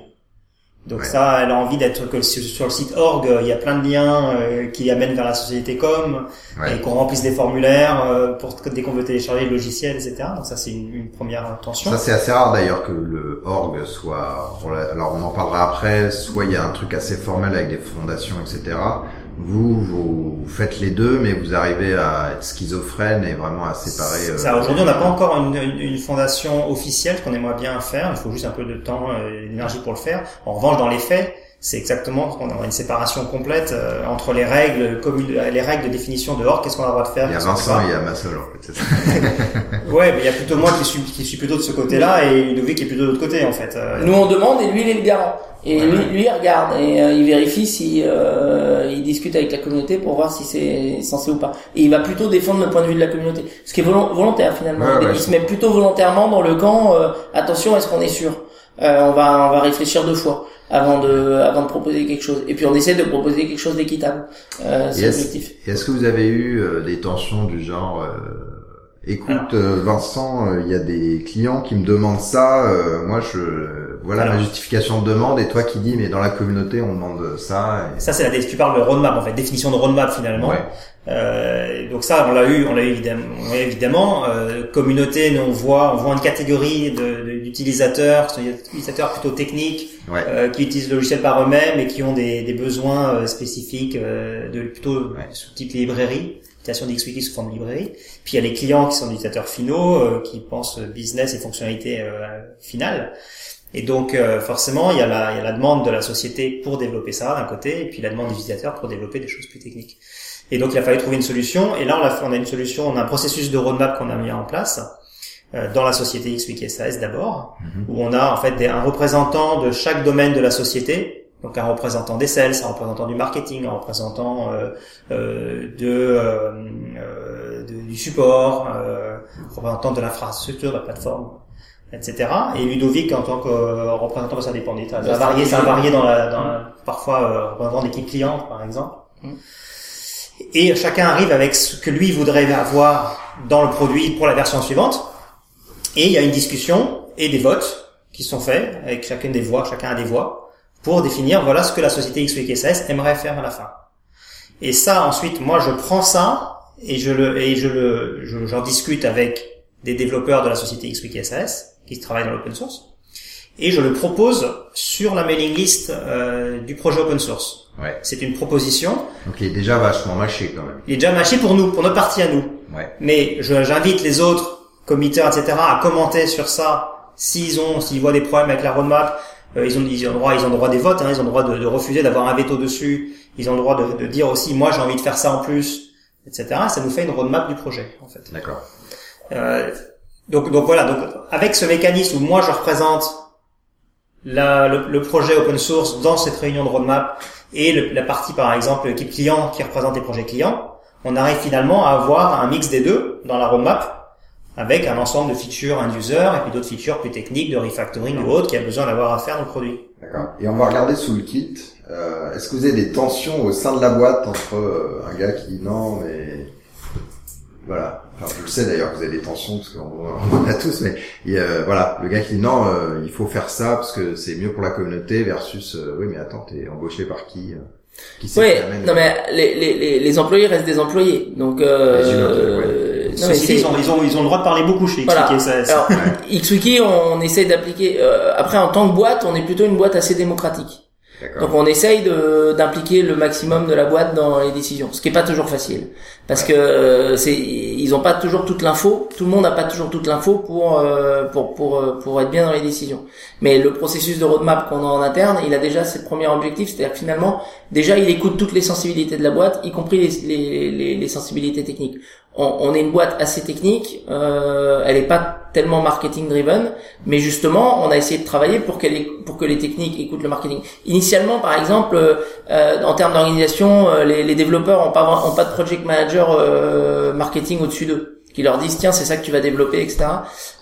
Donc Ouais. ça, elle a envie d'être que sur, le site org, il y a plein de liens euh, qui amènent vers la société com Ouais. et qu'on remplisse des formulaires euh, pour dès qu'on veut télécharger le logiciel, etc. Donc ça, c'est une, une première tension. Ça c'est assez rare d'ailleurs que le org soit. Alors on en parlera après. Soit il y a un truc assez formel avec des fondations, etc. Vous, vous faites les deux, mais vous arrivez à être schizophrène et vraiment à séparer. euh, Ça, aujourd'hui, on n'a pas encore une, une- une fondation officielle qu'on aimerait bien faire. Il faut juste un peu de temps euh, et d'énergie pour le faire. En revanche, dans les faits, c'est exactement qu'on a une séparation complète euh, entre les règles les règles de définition de hors, qu'est-ce qu'on a le droit de faire. Il y a Vincent, il y a Massol en fait. *laughs* Ouais, mais il y a plutôt moi qui suis, qui suis plutôt de ce côté-là et Ludovic qui est plutôt de l'autre côté, en fait. Euh, Nous, on demande et lui, il est le garant. Et Ouais, lui, ouais. lui, il regarde et euh, il vérifie si euh, il discute avec la communauté pour voir si c'est censé ou pas. Et il va plutôt défendre le point de vue de la communauté, ce qui est volon- volontaire finalement. Ouais, il, ouais. il se met plutôt volontairement dans le camp. euh, attention, est-ce qu'on est sûr? Euh, On va, on va réfléchir deux fois avant de, avant de proposer quelque chose. Et puis on essaie de proposer quelque chose d'équitable. Euh, c'est l'objectif. Est-ce que vous avez eu euh, des tensions du genre euh, Écoute, euh, Vincent, euh, il y a des clients qui me demandent ça. euh, moi, je voilà Alors. ma justification de demande, et toi qui dis mais dans la communauté on demande ça. et- Ça, c'est la, tu parles de roadmap, en fait, définition de roadmap, finalement. Ouais. Euh, donc ça, on l'a eu, on l'a eu évidemment. on eu évidemment. Euh, communauté, nous on voit, on voit une catégorie de- d'utilisateurs, qui sont des utilisateurs plutôt techniques, Ouais. euh, qui utilisent le logiciel par eux-mêmes et qui ont des, des besoins euh, spécifiques de plutôt Ouais. sous type librairie, utilisation d'XWiki sous forme de librairie. Puis il y a les clients qui sont des utilisateurs finaux, euh, qui pensent business et fonctionnalités euh, finales. Et donc euh, forcément, il y, a la, il y a la demande de la société pour développer ça d'un côté, et puis la demande des utilisateurs pour développer des choses plus techniques. Et donc il a fallu trouver une solution. Et là, on a, on a une solution, on a un processus de roadmap qu'on a mis en place euh, dans la société XWiki SAS d'abord, Mhm. où on a en fait des- un représentant de chaque domaine de la société. Donc un représentant des sales, un représentant du marketing, un représentant euh, euh, de, euh, euh, de- du support, euh, un représentant de l'infrastructure, de la plateforme, etc. Et Ludovic en tant que euh, représentant, ça dépend des. Ça La a varié, ça a stratégie. varié dans la, dans la- parfois euh, représentant d'équipe cliente par exemple. Mm. Et chacun arrive avec ce que lui voudrait avoir dans le produit pour la version suivante. Et il y a une discussion et des votes qui sont faits avec chacune des voix, chacun a des voix pour définir voilà ce que la société XWKSS aimerait faire à la fin. Et ça, ensuite, moi, je prends ça et je le et je le j'en discute avec des développeurs de la société XWKSS qui travaillent dans l'open source et je le propose sur la mailing list euh, du projet open source. Ouais. C'est une proposition. Donc il est déjà vachement mâché quand même. Il est déjà mâché pour nous, pour notre partie à nous. Ouais. Mais j'invite les autres committeurs, etc., à commenter sur ça s'ils ont, s'ils voient des problèmes avec la roadmap. Euh, ils ont, ils ont le droit, ils ont le droit des votes. Hein, ils ont le droit de, de refuser d'avoir un veto dessus. Ils ont le droit de, de dire aussi, moi j'ai envie de faire ça en plus, etc. Ça nous fait une roadmap du projet, en fait. D'accord. Euh, donc, donc voilà. Donc avec ce mécanisme où moi je représente la, le, le projet open source dans cette réunion de roadmap et le- la partie par exemple l'équipe client qui représente les projets clients, on arrive finalement à avoir un mix des deux dans la roadmap avec un ensemble de features end user et puis d'autres features plus techniques de refactoring ou autres qui a besoin d'avoir à faire dans le produit. D'accord. Et on va regarder sous le kit. Euh, Est-ce que vous avez des tensions au sein de la boîte entre euh, un gars qui dit non, mais voilà. Je le sais d'ailleurs que vous avez des tensions parce qu'on on en a tous, mais a, voilà, le gars qui dit non, euh, il faut faire ça parce que c'est mieux pour la communauté versus euh, oui, mais attends, t'es embauché par qui euh, Qui Oui, non mais les, les, les, les employés restent des employés, donc euh, non, mais ils, ont, ils, ont, ils ont le droit de parler beaucoup chez Voilà. XWKSS. Alors, XWiki, on essaye d'appliquer. euh, après, en tant que boîte, on est plutôt une boîte assez démocratique. Donc, on essaye de d'impliquer le maximum de la boîte dans les décisions, ce qui est pas toujours facile, parce que euh, c'est ils ont pas toujours toute l'info. Tout le monde n'a pas toujours toute l'info pour euh, pour pour euh, pour être bien dans les décisions. Mais le processus de roadmap qu'on a en interne, il a déjà ses premiers objectifs, c'est-à-dire que finalement, déjà, il écoute toutes les sensibilités de la boîte, y compris les les, les, les sensibilités techniques. On, on est une boîte assez technique, euh, elle est pas tellement marketing driven, mais justement, on a essayé de travailler pour qu'elle pour que les techniques écoutent le marketing. Initialement, par exemple, euh, en termes d'organisation, euh, les, les développeurs ont pas ont pas de project manager euh, marketing au-dessus d'eux qui leur disent tiens c'est ça que tu vas développer etc.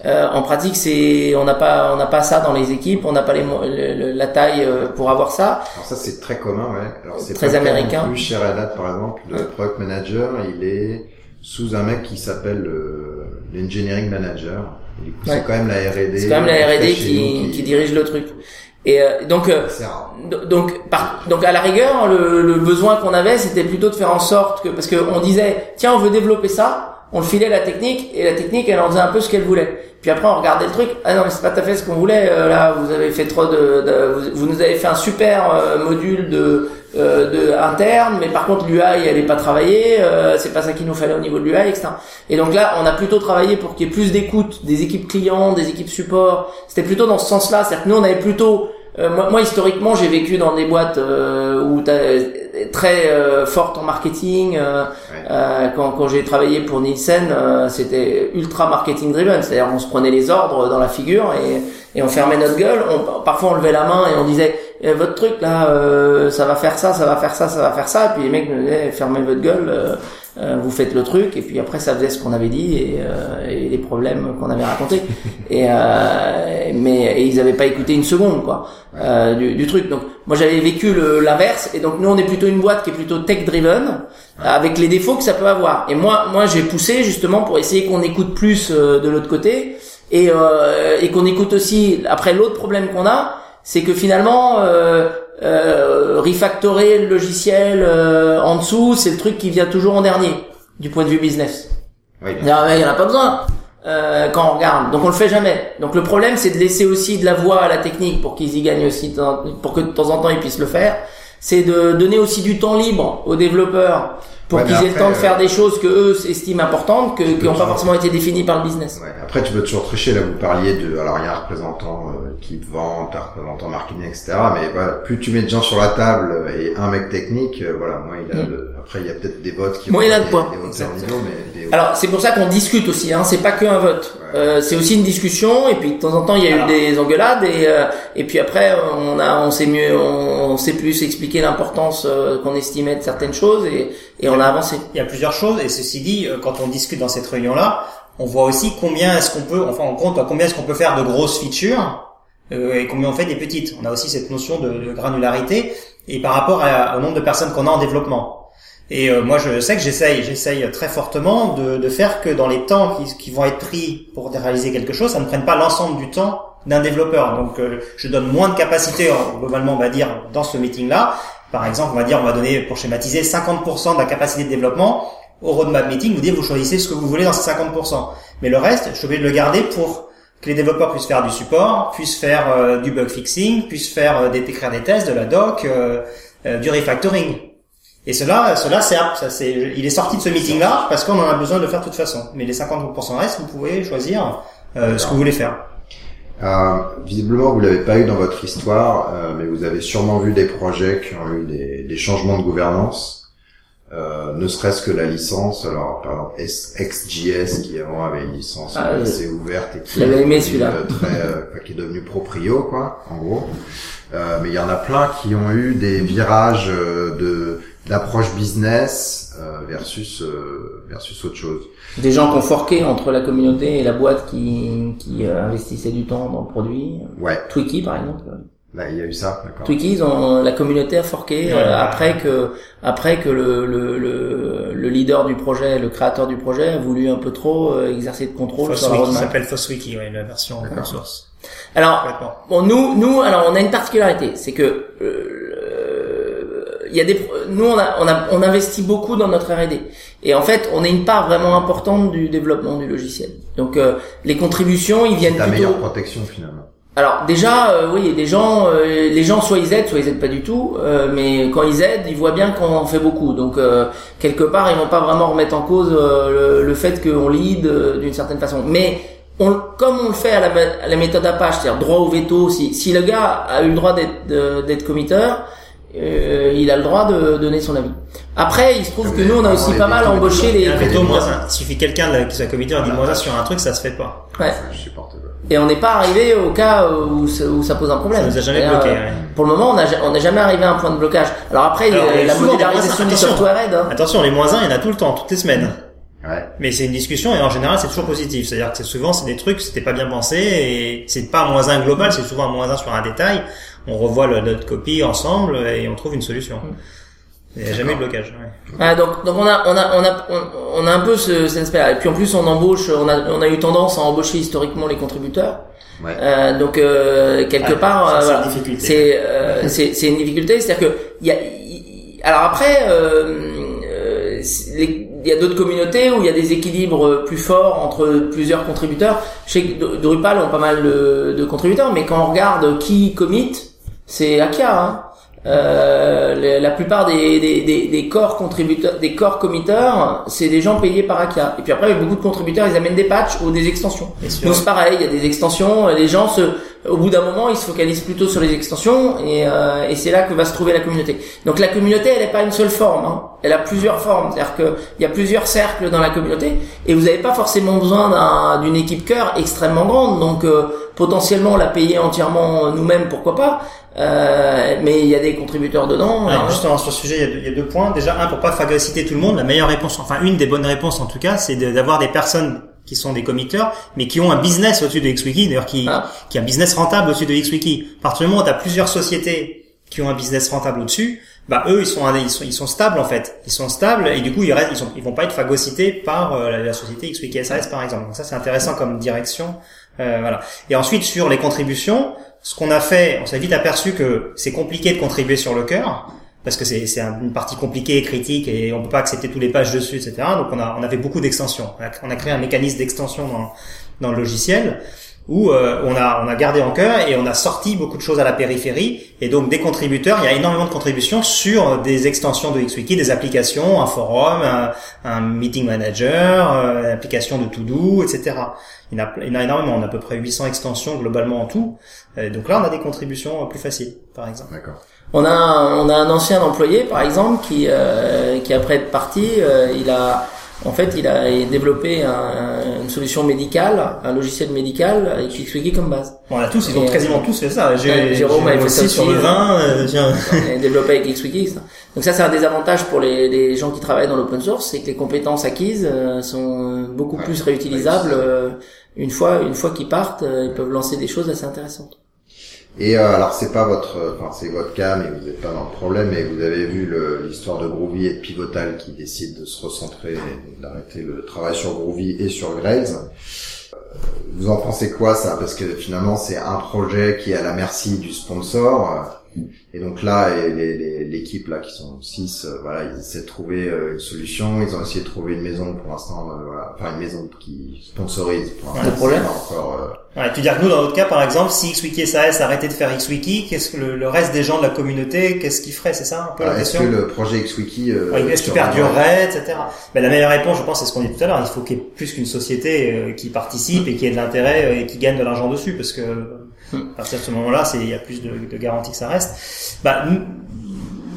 Euh, en pratique c'est on n'a pas on n'a pas ça dans les équipes, on n'a pas les le- le- la taille euh, pour avoir ça. Alors ça c'est très commun, ouais. Alors c'est Très américain. Plus chez Red Hat par exemple, le product manager, il est sous un mec qui s'appelle euh, l'engineering manager. Et du coup, Ouais. c'est quand même la R&D. C'est quand même la R&D qui, qui dirige le truc. Et euh, donc euh, Donc, par, donc à la rigueur, le, le besoin qu'on avait, c'était plutôt de faire en sorte que, parce que on disait, tiens, on veut développer ça, on le filait à la technique, et la technique, elle en faisait un peu ce qu'elle voulait. Puis après, on regardait le truc, ah non, mais c'est pas tout à fait ce qu'on voulait. euh, là, vous avez fait trop de, de- vous, vous nous avez fait un super euh, module de, de interne, mais par contre l'UI, elle est pas travaillée, euh, c'est pas ça qu'il nous fallait au niveau de l'UI, etc. Et donc là, on a plutôt travaillé pour qu'il y ait plus d'écoute des équipes clients, des équipes support. C'était plutôt dans ce sens-là, c'est-à-dire que nous, on avait plutôt euh, moi, moi, historiquement, j'ai vécu dans des boîtes euh, où t'as très euh, forte en marketing. euh, Ouais. euh, quand quand j'ai travaillé pour Nielsen, euh, c'était ultra marketing driven. C'est-à-dire, on se prenait les ordres dans la figure et, et on fermait notre gueule. On, parfois, on levait la main et on disait Eh, votre truc là, euh, ça va faire ça, ça va faire ça, ça va faire ça. Et puis les mecs me disaient fermez votre gueule. euh, euh, vous faites le truc. Et puis après ça faisait ce qu'on avait dit et, euh, et les problèmes qu'on avait racontés. *laughs* Et euh, mais et ils avaient pas écouté une seconde quoi euh, du, du truc. Donc moi j'avais vécu l'inverse. Et donc nous on est plutôt une boîte qui est plutôt tech driven avec les défauts que ça peut avoir. Et moi moi j'ai poussé justement pour essayer qu'on écoute plus euh, de l'autre côté. Et euh, et qu'on écoute aussi après l'autre problème qu'on a c'est que finalement euh, euh, refactorer le logiciel euh, en dessous, c'est le truc qui vient toujours en dernier du point de vue business. Oui, Il en a- il y en a pas besoin euh, quand on regarde. Donc on le fait jamais. Donc le problème c'est de laisser aussi de la voix à la technique pour qu'ils y gagnent aussi, pour que de temps en temps ils puissent le faire. C'est de donner aussi du temps libre aux développeurs pour Ouais, qu'ils aient le temps de faire euh, des choses que eux estiment importantes, que, qui n'ont pas forcément été définies par le business. Ouais. Après, tu peux toujours tricher. Là, vous parliez de, alors il y a un représentant euh, qui te vend, un représentant marketing, etc. Mais voilà, plus tu mets de gens sur la table euh, et un mec technique, euh, voilà, moi il a. Mm. le- Après, il y a peut-être des votes qui. Moi, il a de des- points. Des votes Exact. niveau, mais des- Alors c'est pour ça qu'on discute aussi, hein. c'est pas que un vote. Euh, c'est aussi une discussion et puis de temps en temps il y a Alors. eu des engueulades et euh, et puis après on a on sait mieux on, on sait plus expliquer l'importance euh, qu'on estimait de certaines choses et et on a avancé. Il y a plusieurs choses et ceci dit, euh, quand on discute dans cette réunion-là, on voit aussi combien est-ce qu'on peut, enfin on compte à combien est-ce qu'on peut faire de grosses features euh, et combien on fait des petites. On a aussi cette notion de, de granularité et par rapport à- au nombre de personnes qu'on a en développement. Et euh, moi, je sais que j'essaye, j'essaye très fortement de, de faire que dans les temps qui, qui vont être pris pour réaliser quelque chose, ça ne prenne pas l'ensemble du temps d'un développeur. Donc euh, je donne moins de capacité en- globalement on va dire dans ce meeting là. Par exemple, on va dire on va donner pour schématiser 50% de la capacité de développement au roadmap meeting, vous dites vous choisissez ce que vous voulez dans ces 50%. Mais le reste, je suis obligé de le garder pour que les développeurs puissent faire du support, puissent faire euh, du bug fixing, puissent faire euh, des, écrire des tests, de la doc, euh, euh, du refactoring. Et cela, cela c'est, ça c'est, il est sorti de ce meeting là parce qu'on en a besoin de le faire de toute façon. Mais les 50% restent, vous pouvez choisir euh, ce que vous voulez faire. Euh, visiblement, vous l'avez pas eu dans votre histoire, euh, mais vous avez sûrement vu des projets qui ont eu des, des changements de gouvernance. Euh, ne serait-ce que la licence, alors par exemple XJS qui avant avait une licence Ah, oui. assez ouverte et qui, aimé, est celui-là. euh, très, euh, qui est devenu proprio quoi, en gros. Euh, mais il y en a plein qui ont eu des virages euh, de d'approche business euh, versus euh, versus autre chose. Des gens qui ont forqué entre la communauté et la boîte qui, qui euh, investissait du temps dans le produit. Ouais, Twiki, par exemple. là il y a eu ça, d'accord. Twiki, ils ont, la communauté a forqué Ouais, euh, ouais. après que après que le, le, le, le leader du projet, le créateur du projet, a voulu un peu trop euh, exercer de contrôle sur la roadmap. s'appelle FOSWiki, ouais, la version open source. Alors, Complètement. Bon, nous, nous, alors on a une particularité, c'est que euh, il y a des, nous on a, on a, on investit beaucoup dans notre R&D, et en fait, on est une part vraiment importante du développement du logiciel. Donc, euh, les contributions, ils viennent Ta plutôt. meilleure protection finalement. Alors déjà, euh, oui, les gens, euh, les gens soit ils aident, soit ils aident pas du tout. euh, mais quand ils aident, ils voient bien qu'on en fait beaucoup. Donc euh, quelque part, ils vont pas vraiment remettre en cause euh, le, le fait qu'on lead euh, d'une certaine façon. Mais on, comme on le fait à la, à la méthode Apache, c'est-à-dire droit au veto, si, si le gars a eu le droit d'être committeur, euh, il a le droit de donner son avis. Après, il se trouve que nous, on a aussi pas mal embauché les un un. Il suffit quelqu'un de- qui soit comité et dit moins un sur un truc, ça se fait pas. Ouais. Ça, je supporte pas. Et on n'est pas arrivé au cas où ça, où ça pose un problème. Ça nous a jamais bloqué, euh, ouais. Pour le moment, on n'a ja- on n'est jamais arrivé à un point de blocage. Alors après, Alors, euh, il y a la modélisation un, du attention. software aide. hein. Attention, les moins 1, il y en a tout le temps, toutes les semaines. Ouais. Mais c'est une discussion et en général c'est toujours positif. C'est-à-dire que c'est souvent c'est des trucs c'était pas bien pensé et c'est pas un moins 1 global, c'est souvent un moins 1 sur un détail. On revoit le, notre copie ensemble et on trouve une solution. Il n'y a jamais eu de blocage. ouais. Ah, donc, donc on a, on a, on a, on, on a un peu ce, cet aspect-là. Et puis en plus, on embauche, on a, on a eu tendance à embaucher historiquement les contributeurs. Ouais. Euh, donc euh, quelque Ouais, part, euh, c'est voilà. une difficulté. c'est euh, c'est c'est une difficulté, c'est-à-dire que il y a, il- alors après, euh, il y a d'autres communautés où il y a des équilibres plus forts entre plusieurs contributeurs. Je sais que Dru- Drupal ont pas mal de, de contributeurs, mais quand on regarde qui commit, c'est Akia. Hein. Euh, la plupart des, des, des, des corps contributeurs, des corps committeurs, c'est des gens payés par Akia. Et puis après, il y a beaucoup de contributeurs, ils amènent des patchs ou des extensions. Donc c'est pareil, il y a des extensions. Les gens se, au bout d'un moment, ils se focalisent plutôt sur les extensions, et, euh, et c'est là que va se trouver la communauté. Donc la communauté, elle n'est pas une seule forme. Hein. Elle a plusieurs formes. C'est-à-dire que il y a plusieurs cercles dans la communauté, et vous n'avez pas forcément besoin d'un- d'une équipe cœur extrêmement grande. Donc euh, potentiellement la payer entièrement nous-mêmes, pourquoi pas. Euh, mais il y a des contributeurs dedans. Alors, hein. justement, sur ce sujet, il y, a deux, il y a deux points. Déjà, un, pour pas phagocyter tout le monde, la meilleure réponse, enfin, une des bonnes réponses en tout cas, c'est d'avoir des personnes qui sont des committeurs, mais qui ont un business au-dessus de XWiki, d'ailleurs, qui, Ah. qui a un business rentable au-dessus de XWiki. À partir du moment où tu as plusieurs sociétés qui ont un business rentable au-dessus, bah eux ils sont ils sont ils sont stables en fait ils sont stables et du coup ils restent ils sont ils vont pas être phagocytés par euh, la, la société XWiki SAS par exemple donc ça c'est intéressant comme direction euh, voilà. Et ensuite sur les contributions ce qu'on a fait on s'est vite aperçu que c'est compliqué de contribuer sur le cœur parce que c'est c'est un- une partie compliquée critique et on peut pas accepter tous les pages dessus etc donc on a on a fait beaucoup d'extensions. On on a créé un mécanisme d'extension dans dans le logiciel où euh, on a on a gardé en cœur et on a sorti beaucoup de choses à la périphérie. Et donc des contributeurs il y a énormément de contributions sur des extensions de XWiki des applications un forum un, un meeting manager euh, une application de to do etc il y, en a, il y en a énormément. On a à peu près 800 extensions globalement en tout. Euh, donc là on a des contributions plus faciles par exemple. D'accord. On a un, on a un ancien employé par exemple qui euh, qui après être parti, euh, il a en fait il a développé un- une solution médicale, un logiciel médical avec XWiki comme base. bon, on a tous ils ont quasiment tous fait ça j'ai Jérôme avait fait ça aussi sur le euh, vin euh, tiens. *laughs* Développé avec XWiki. Ça. Donc ça c'est un des avantages pour les, les gens qui travaillent dans l'open source, c'est que les compétences acquises euh, sont beaucoup Ouais, plus réutilisables. ouais, euh, une fois une fois qu'ils partent, euh, ils peuvent lancer des choses assez intéressantes. Et euh, alors c'est pas votre, enfin c'est votre cas, mais vous n'êtes pas dans le problème. Mais vous avez vu l'histoire de Groovy et de Pivotal qui décident de se recentrer, et d'arrêter le travail sur Groovy et sur Grails. Euh, vous en pensez quoi ça? Parce que finalement c'est un projet qui est à la merci du sponsor. Et donc là, l'équipe là qui sont six, euh, voilà, ils essaient de trouver euh, une solution. Ils ont essayé de trouver une maison pour l'instant, euh, voilà, enfin une maison qui sponsorise. Pour le problème. Encore, ouais, tu veux dire que nous, dans notre cas, par exemple, si XWiki SAS arrêtait de faire XWiki, qu'est-ce que le, reste des gens de la communauté, qu'est-ce qu'ils feraient C'est ça un peu la question Est-ce que le projet XWiki, est-ce qu'il perdurerait, etc. Mais la meilleure réponse, je pense, c'est ce qu'on dit tout à l'heure. Il faut qu'il y ait plus qu'une société qui participe et qui ait de l'intérêt et qui gagne de l'argent dessus, parce que à partir de ce moment-là, c'est il y a plus de, de garanties que ça reste. Bah,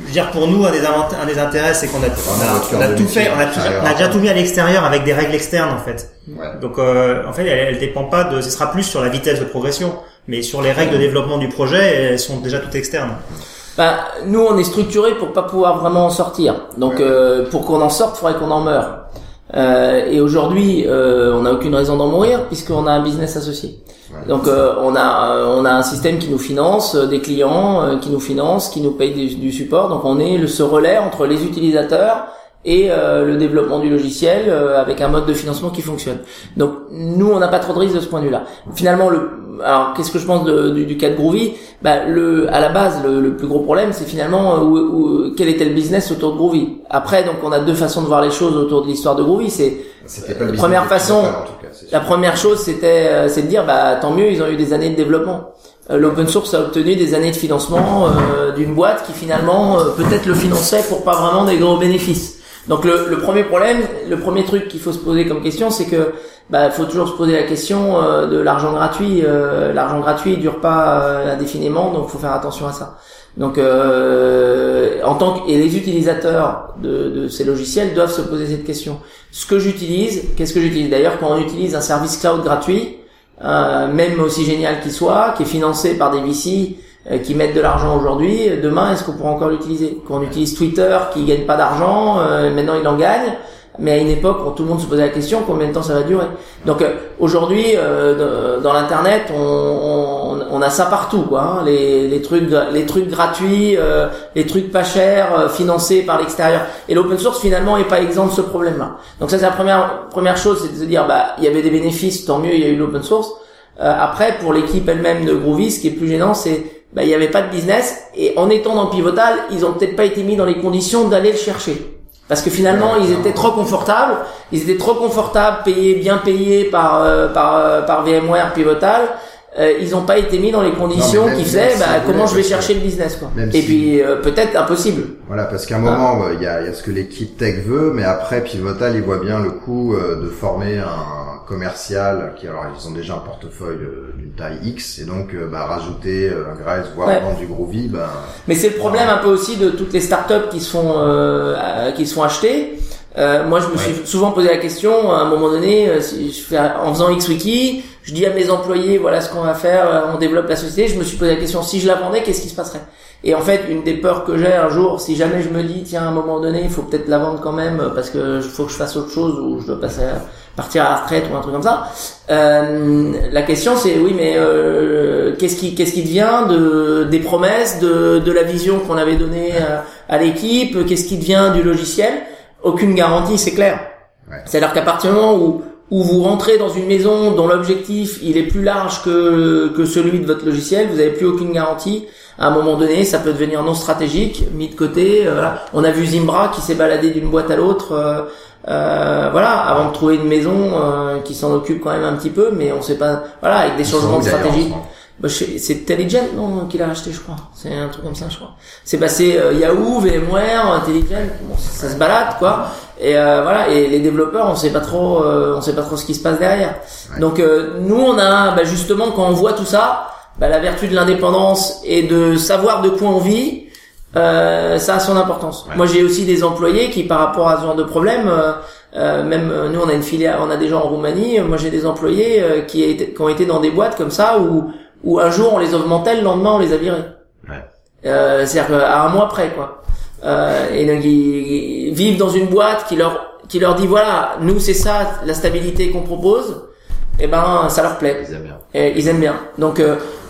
je veux dire pour nous un des, un des intérêts c'est qu'on a, on a, tout fait, on a, on a, déjà tout mis à l'extérieur avec des règles externes en fait. Ouais. Donc euh, en fait elle, elle dépend pas de, ce sera plus sur la vitesse de progression, mais sur les règles de développement du projet elles sont déjà toutes externes. Bah, nous on est structuré pour pas pouvoir vraiment en sortir. Donc euh, pour qu'on en sorte, il faudrait qu'on en meure. Euh, et aujourd'hui, euh, on n'a aucune raison d'en mourir puisqu'on a un business associé. Donc euh, on a euh, on a un système qui nous finance, des clients qui nous financent, qui nous payent du, du, support. Donc on est le, ce relais entre les utilisateurs et le développement du logiciel avec un mode de financement qui fonctionne. Donc nous on n'a pas trop de risques de ce point de vue-là. Finalement le alors qu'est-ce que je pense du, du, cas de Groovy? Bah, le, à la base, le, le plus gros problème, c'est finalement où, où, quel était le business autour de Groovy? Après, donc on a deux façons de voir les choses autour de l'histoire de Groovy. C'est la première façon. la première chose, c'était euh, c'est de dire bah tant mieux, ils ont eu des années de développement. Euh, l'open source a obtenu des années de financement euh, d'une boîte qui finalement peut-être le finançait pour pas vraiment des gros bénéfices. Donc le, premier problème, le premier truc qu'il faut se poser comme question, c'est que bah faut toujours se poser la question euh, de l'argent gratuit. Euh, l'argent gratuit il dure pas euh, indéfiniment, donc faut faire attention à ça. Donc en tant que et les utilisateurs de, de, ces logiciels doivent se poser cette question. Ce que j'utilise, qu'est-ce que j'utilise? D'ailleurs, quand on utilise un service cloud gratuit, même aussi génial qu'il soit, qui est financé par des VC, qui mettent de l'argent aujourd'hui, demain est-ce qu'on pourra encore l'utiliser? Quand on utilise Twitter qui gagne pas d'argent, euh, maintenant il en gagne, mais à une époque quand tout le monde se posait la question combien de temps ça va durer? Donc euh, aujourd'hui dans l'internet on, on, on, a ça partout quoi, hein, les, les trucs les trucs gratuits, les trucs pas chers financés par l'extérieur. Et l'open source finalement est pas exempt de ce problème-là. Donc ça c'est la première première chose, c'est de se dire bah il y avait des bénéfices, tant mieux il y a eu l'open source. après pour l'équipe elle-même de Groovy, ce qui est plus gênant c'est bah, il n'y avait pas de business et en étant dans Pivotal, ils ont peut-être pas été mis dans les conditions d'aller le chercher. Parce que finalement, ils étaient trop confortables, ils étaient trop confortables, payés, bien payés par euh, par euh, par VMware Pivotal. Euh, ils n'ont pas été mis dans les conditions qui faisaient bah, comment je vais chercher le business quoi. et puis peut-être impossible. Voilà parce qu'à un moment il y, a, y a ce que l'équipe tech veut mais après Pivotal il voit bien le coup de former un commercial qui alors ils ont déjà un portefeuille euh, d'une taille X et donc euh, bah, rajouter euh, un Grace voire vendre du Groovy bah, mais c'est le problème un peu aussi de toutes les startups qui sont qui sont achetées moi je me suis souvent posé la question à un moment donné si je fais en faisant XWiki je dis à mes employés voilà ce qu'on va faire on développe la société je me suis posé la question si je la vendais qu'est-ce qui se passerait? Et en fait, une des peurs que j'ai un jour, si jamais je me dis, tiens, à un moment donné, il faut peut-être la vendre quand même parce que faut que je fasse autre chose ou je dois passer à, partir à la retraite ou un truc comme ça. Euh, la question c'est oui mais euh, qu'est-ce qui qu'est-ce qui devient de des promesses de de la vision qu'on avait donnée à, l'équipe? Qu'est-ce qui devient du logiciel? Aucune garantie c'est clair. C'est-à-dire qu'à partir du moment où où vous rentrez dans une maison dont l'objectif il est plus large que que celui de votre logiciel vous avez plus aucune garantie. À un moment donné ça peut devenir non stratégique mis de côté euh, on a vu Zimbra qui s'est baladé d'une boîte à l'autre euh, euh, voilà, avant de trouver une maison euh, qui s'en occupe quand même un petit peu, mais on sait pas, voilà, avec des changements de stratégie. Bah, c'est Intelligent non qu'il a racheté je crois. C'est un truc comme ça je crois. C'est passé euh, Yahoo VMware Intelligent bon, ça, se balade quoi. Et euh, voilà et les développeurs on sait pas trop on sait pas trop ce qui se passe derrière. Donc nous on a bah, justement quand on voit tout ça bah, la vertu de l'indépendance et de savoir de quoi on vit euh, ça a son importance. Moi, j'ai aussi des employés qui, par rapport à ce genre de problème, euh, euh même euh, nous, on a une filiale, on a des gens en Roumanie. Moi, j'ai des employés euh, qui, qui, ont été dans des boîtes comme ça où, où un jour on les augmentait, le lendemain on les a virés. Ouais. C'est-à-dire à un mois près, quoi. et donc ils, vivent dans une boîte qui leur qui leur dit voilà, nous c'est ça la stabilité qu'on propose. Et eh ben, ça leur plaît. Ils aiment bien. Et ils aiment bien. Donc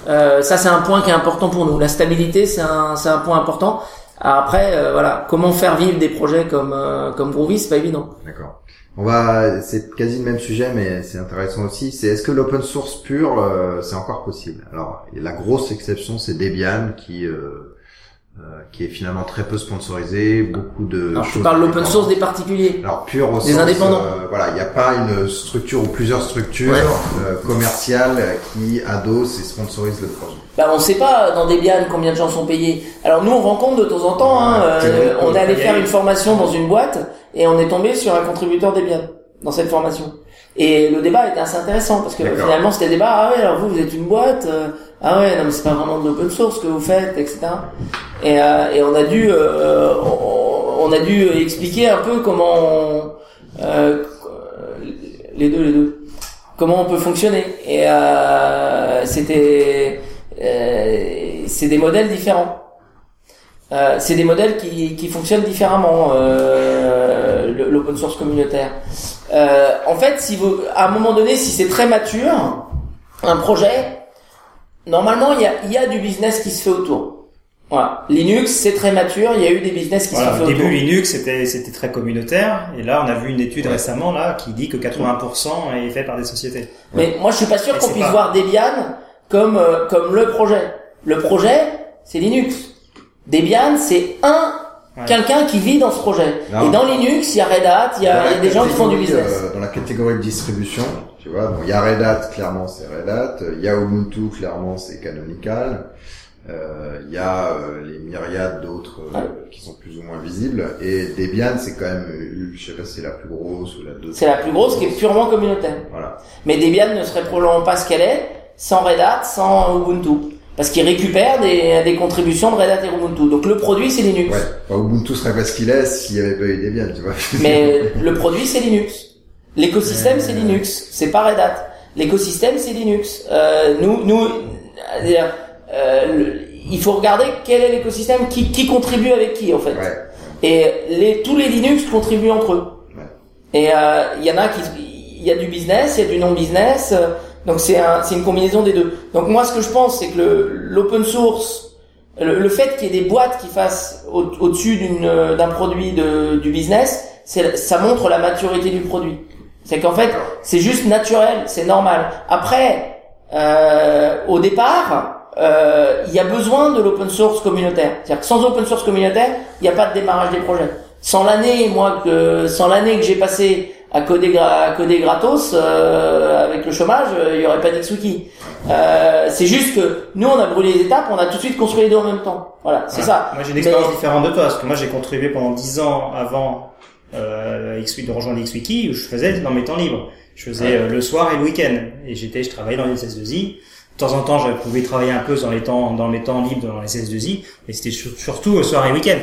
euh, ça, c'est un point qui est important pour nous. La stabilité, c'est un, c'est un point important. Après, euh, voilà, comment faire vivre des projets comme euh, comme Groovy, c'est pas évident. D'accord. On va, c'est quasi le même sujet, mais c'est intéressant aussi. C'est est-ce que l'open source pur, euh, c'est encore possible? Alors, la grosse exception, c'est Debian qui euh, qui est finalement très peu sponsorisé, beaucoup de. Alors, je parle de l'open source des particuliers. Alors pur au Des sens, indépendants. euh, voilà, il n'y a pas une structure ou plusieurs structures Ouais. euh, commerciales qui adossent et sponsorisent le projet. Bah, on sait pas dans Debian combien de gens sont payés. Alors nous on rencontre de temps en temps. Hein, euh, on est allé faire une formation dans une boîte et on est tombé sur un contributeur Debian dans cette formation. Et le débat était assez intéressant parce que finalement c'était le débat. Ah ouais, alors vous vous êtes une boîte. Ah ouais, non mais c'est pas vraiment de l'open source que vous faites, etc. Et, euh, et on a dû euh, on, a dû expliquer un peu comment on, euh, les deux les deux comment on peut fonctionner. Et euh, c'était euh, c'est des modèles différents. Euh, c'est des modèles qui, qui fonctionnent différemment, l'open source communautaire. En fait, si vous, à un moment donné, si c'est très mature, un projet, normalement, il y a, y a du business qui se fait autour. Voilà. Linux, c'est très mature, il y a eu des business qui Voilà, se sont au fait début, autour. Linux, c'était, c'était très communautaire. Et là, on a vu une étude Ouais. récemment, là, qui dit que 80% est fait par des sociétés. Mais moi, je suis pas sûr qu'on puisse pas- voir Debian comme euh, comme le projet. Le projet, c'est Linux. Debian, c'est un Ouais. quelqu'un qui vit dans ce projet. Non. Et dans Linux, il y a Red Hat, il y a, y a des gens qui font du business. euh, dans la catégorie de distribution, tu vois, bon, il y a Red Hat, clairement c'est Red Hat. Il y a Ubuntu, clairement c'est Canonical. Euh, Il y a euh, les myriades d'autres euh, qui sont plus ou moins visibles. Et Debian, c'est quand même, je sais pas si c'est la plus grosse ou la deuxième. C'est la plus grosse qui est purement communautaire. Voilà. Mais Debian ne serait probablement pas ce qu'elle est sans Red Hat, sans Ubuntu. Parce qu'il récupère des, des contributions de Red Hat et Ubuntu. Donc le produit, c'est Linux. Ouais. Enfin, Ubuntu serait pas ce qu'il est s'il y avait pas eu Debian, tu vois. *laughs* Mais le produit, c'est Linux. L'écosystème, c'est Linux. C'est pas Red Hat. L'écosystème, c'est Linux. Euh, nous, nous, euh, euh, le- il faut regarder quel est l'écosystème, qui, qui contribue avec qui, en fait. Ouais. Et les, tous les Linux contribuent entre eux. Ouais. Et euh, il y en a qui, il y a du business, il y a du non-business. Donc c'est un, une combinaison des deux. Donc moi, ce que je pense, c'est que l'open source, le, le fait qu'il y ait des boîtes qui fassent au- au-dessus d'une, euh, d'un produit de, du business, ça montre la maturité du produit. C'est qu'en fait, c'est juste naturel, c'est normal. Après, euh, au départ, euh, il y a besoin de l'open source communautaire. C'est-à-dire que sans open source communautaire, il n'y a pas de démarrage des projets. Sans l'année, moi, que sans l'année que j'ai passé à coder, gra- coder gratos euh, avec le chômage, euh, il y aurait pas d'XWiki. Euh, c'est juste que nous, on a brûlé les étapes, on a tout de suite construit les deux en même temps. Voilà, c'est Voilà. ça. Moi, j'ai une expérience Mais- différente de toi, parce que moi, j'ai contribué pendant 10 ans avant euh, de rejoindre XWiki, où je faisais dans mes temps libres. Je faisais Ouais. euh, le soir et le week-end. Et j'étais, je travaillais dans les SS2I. De temps en temps, je pouvais travailler un peu dans les temps, dans mes temps libres dans les SS2I, mais c'était sur- surtout soir et week-end.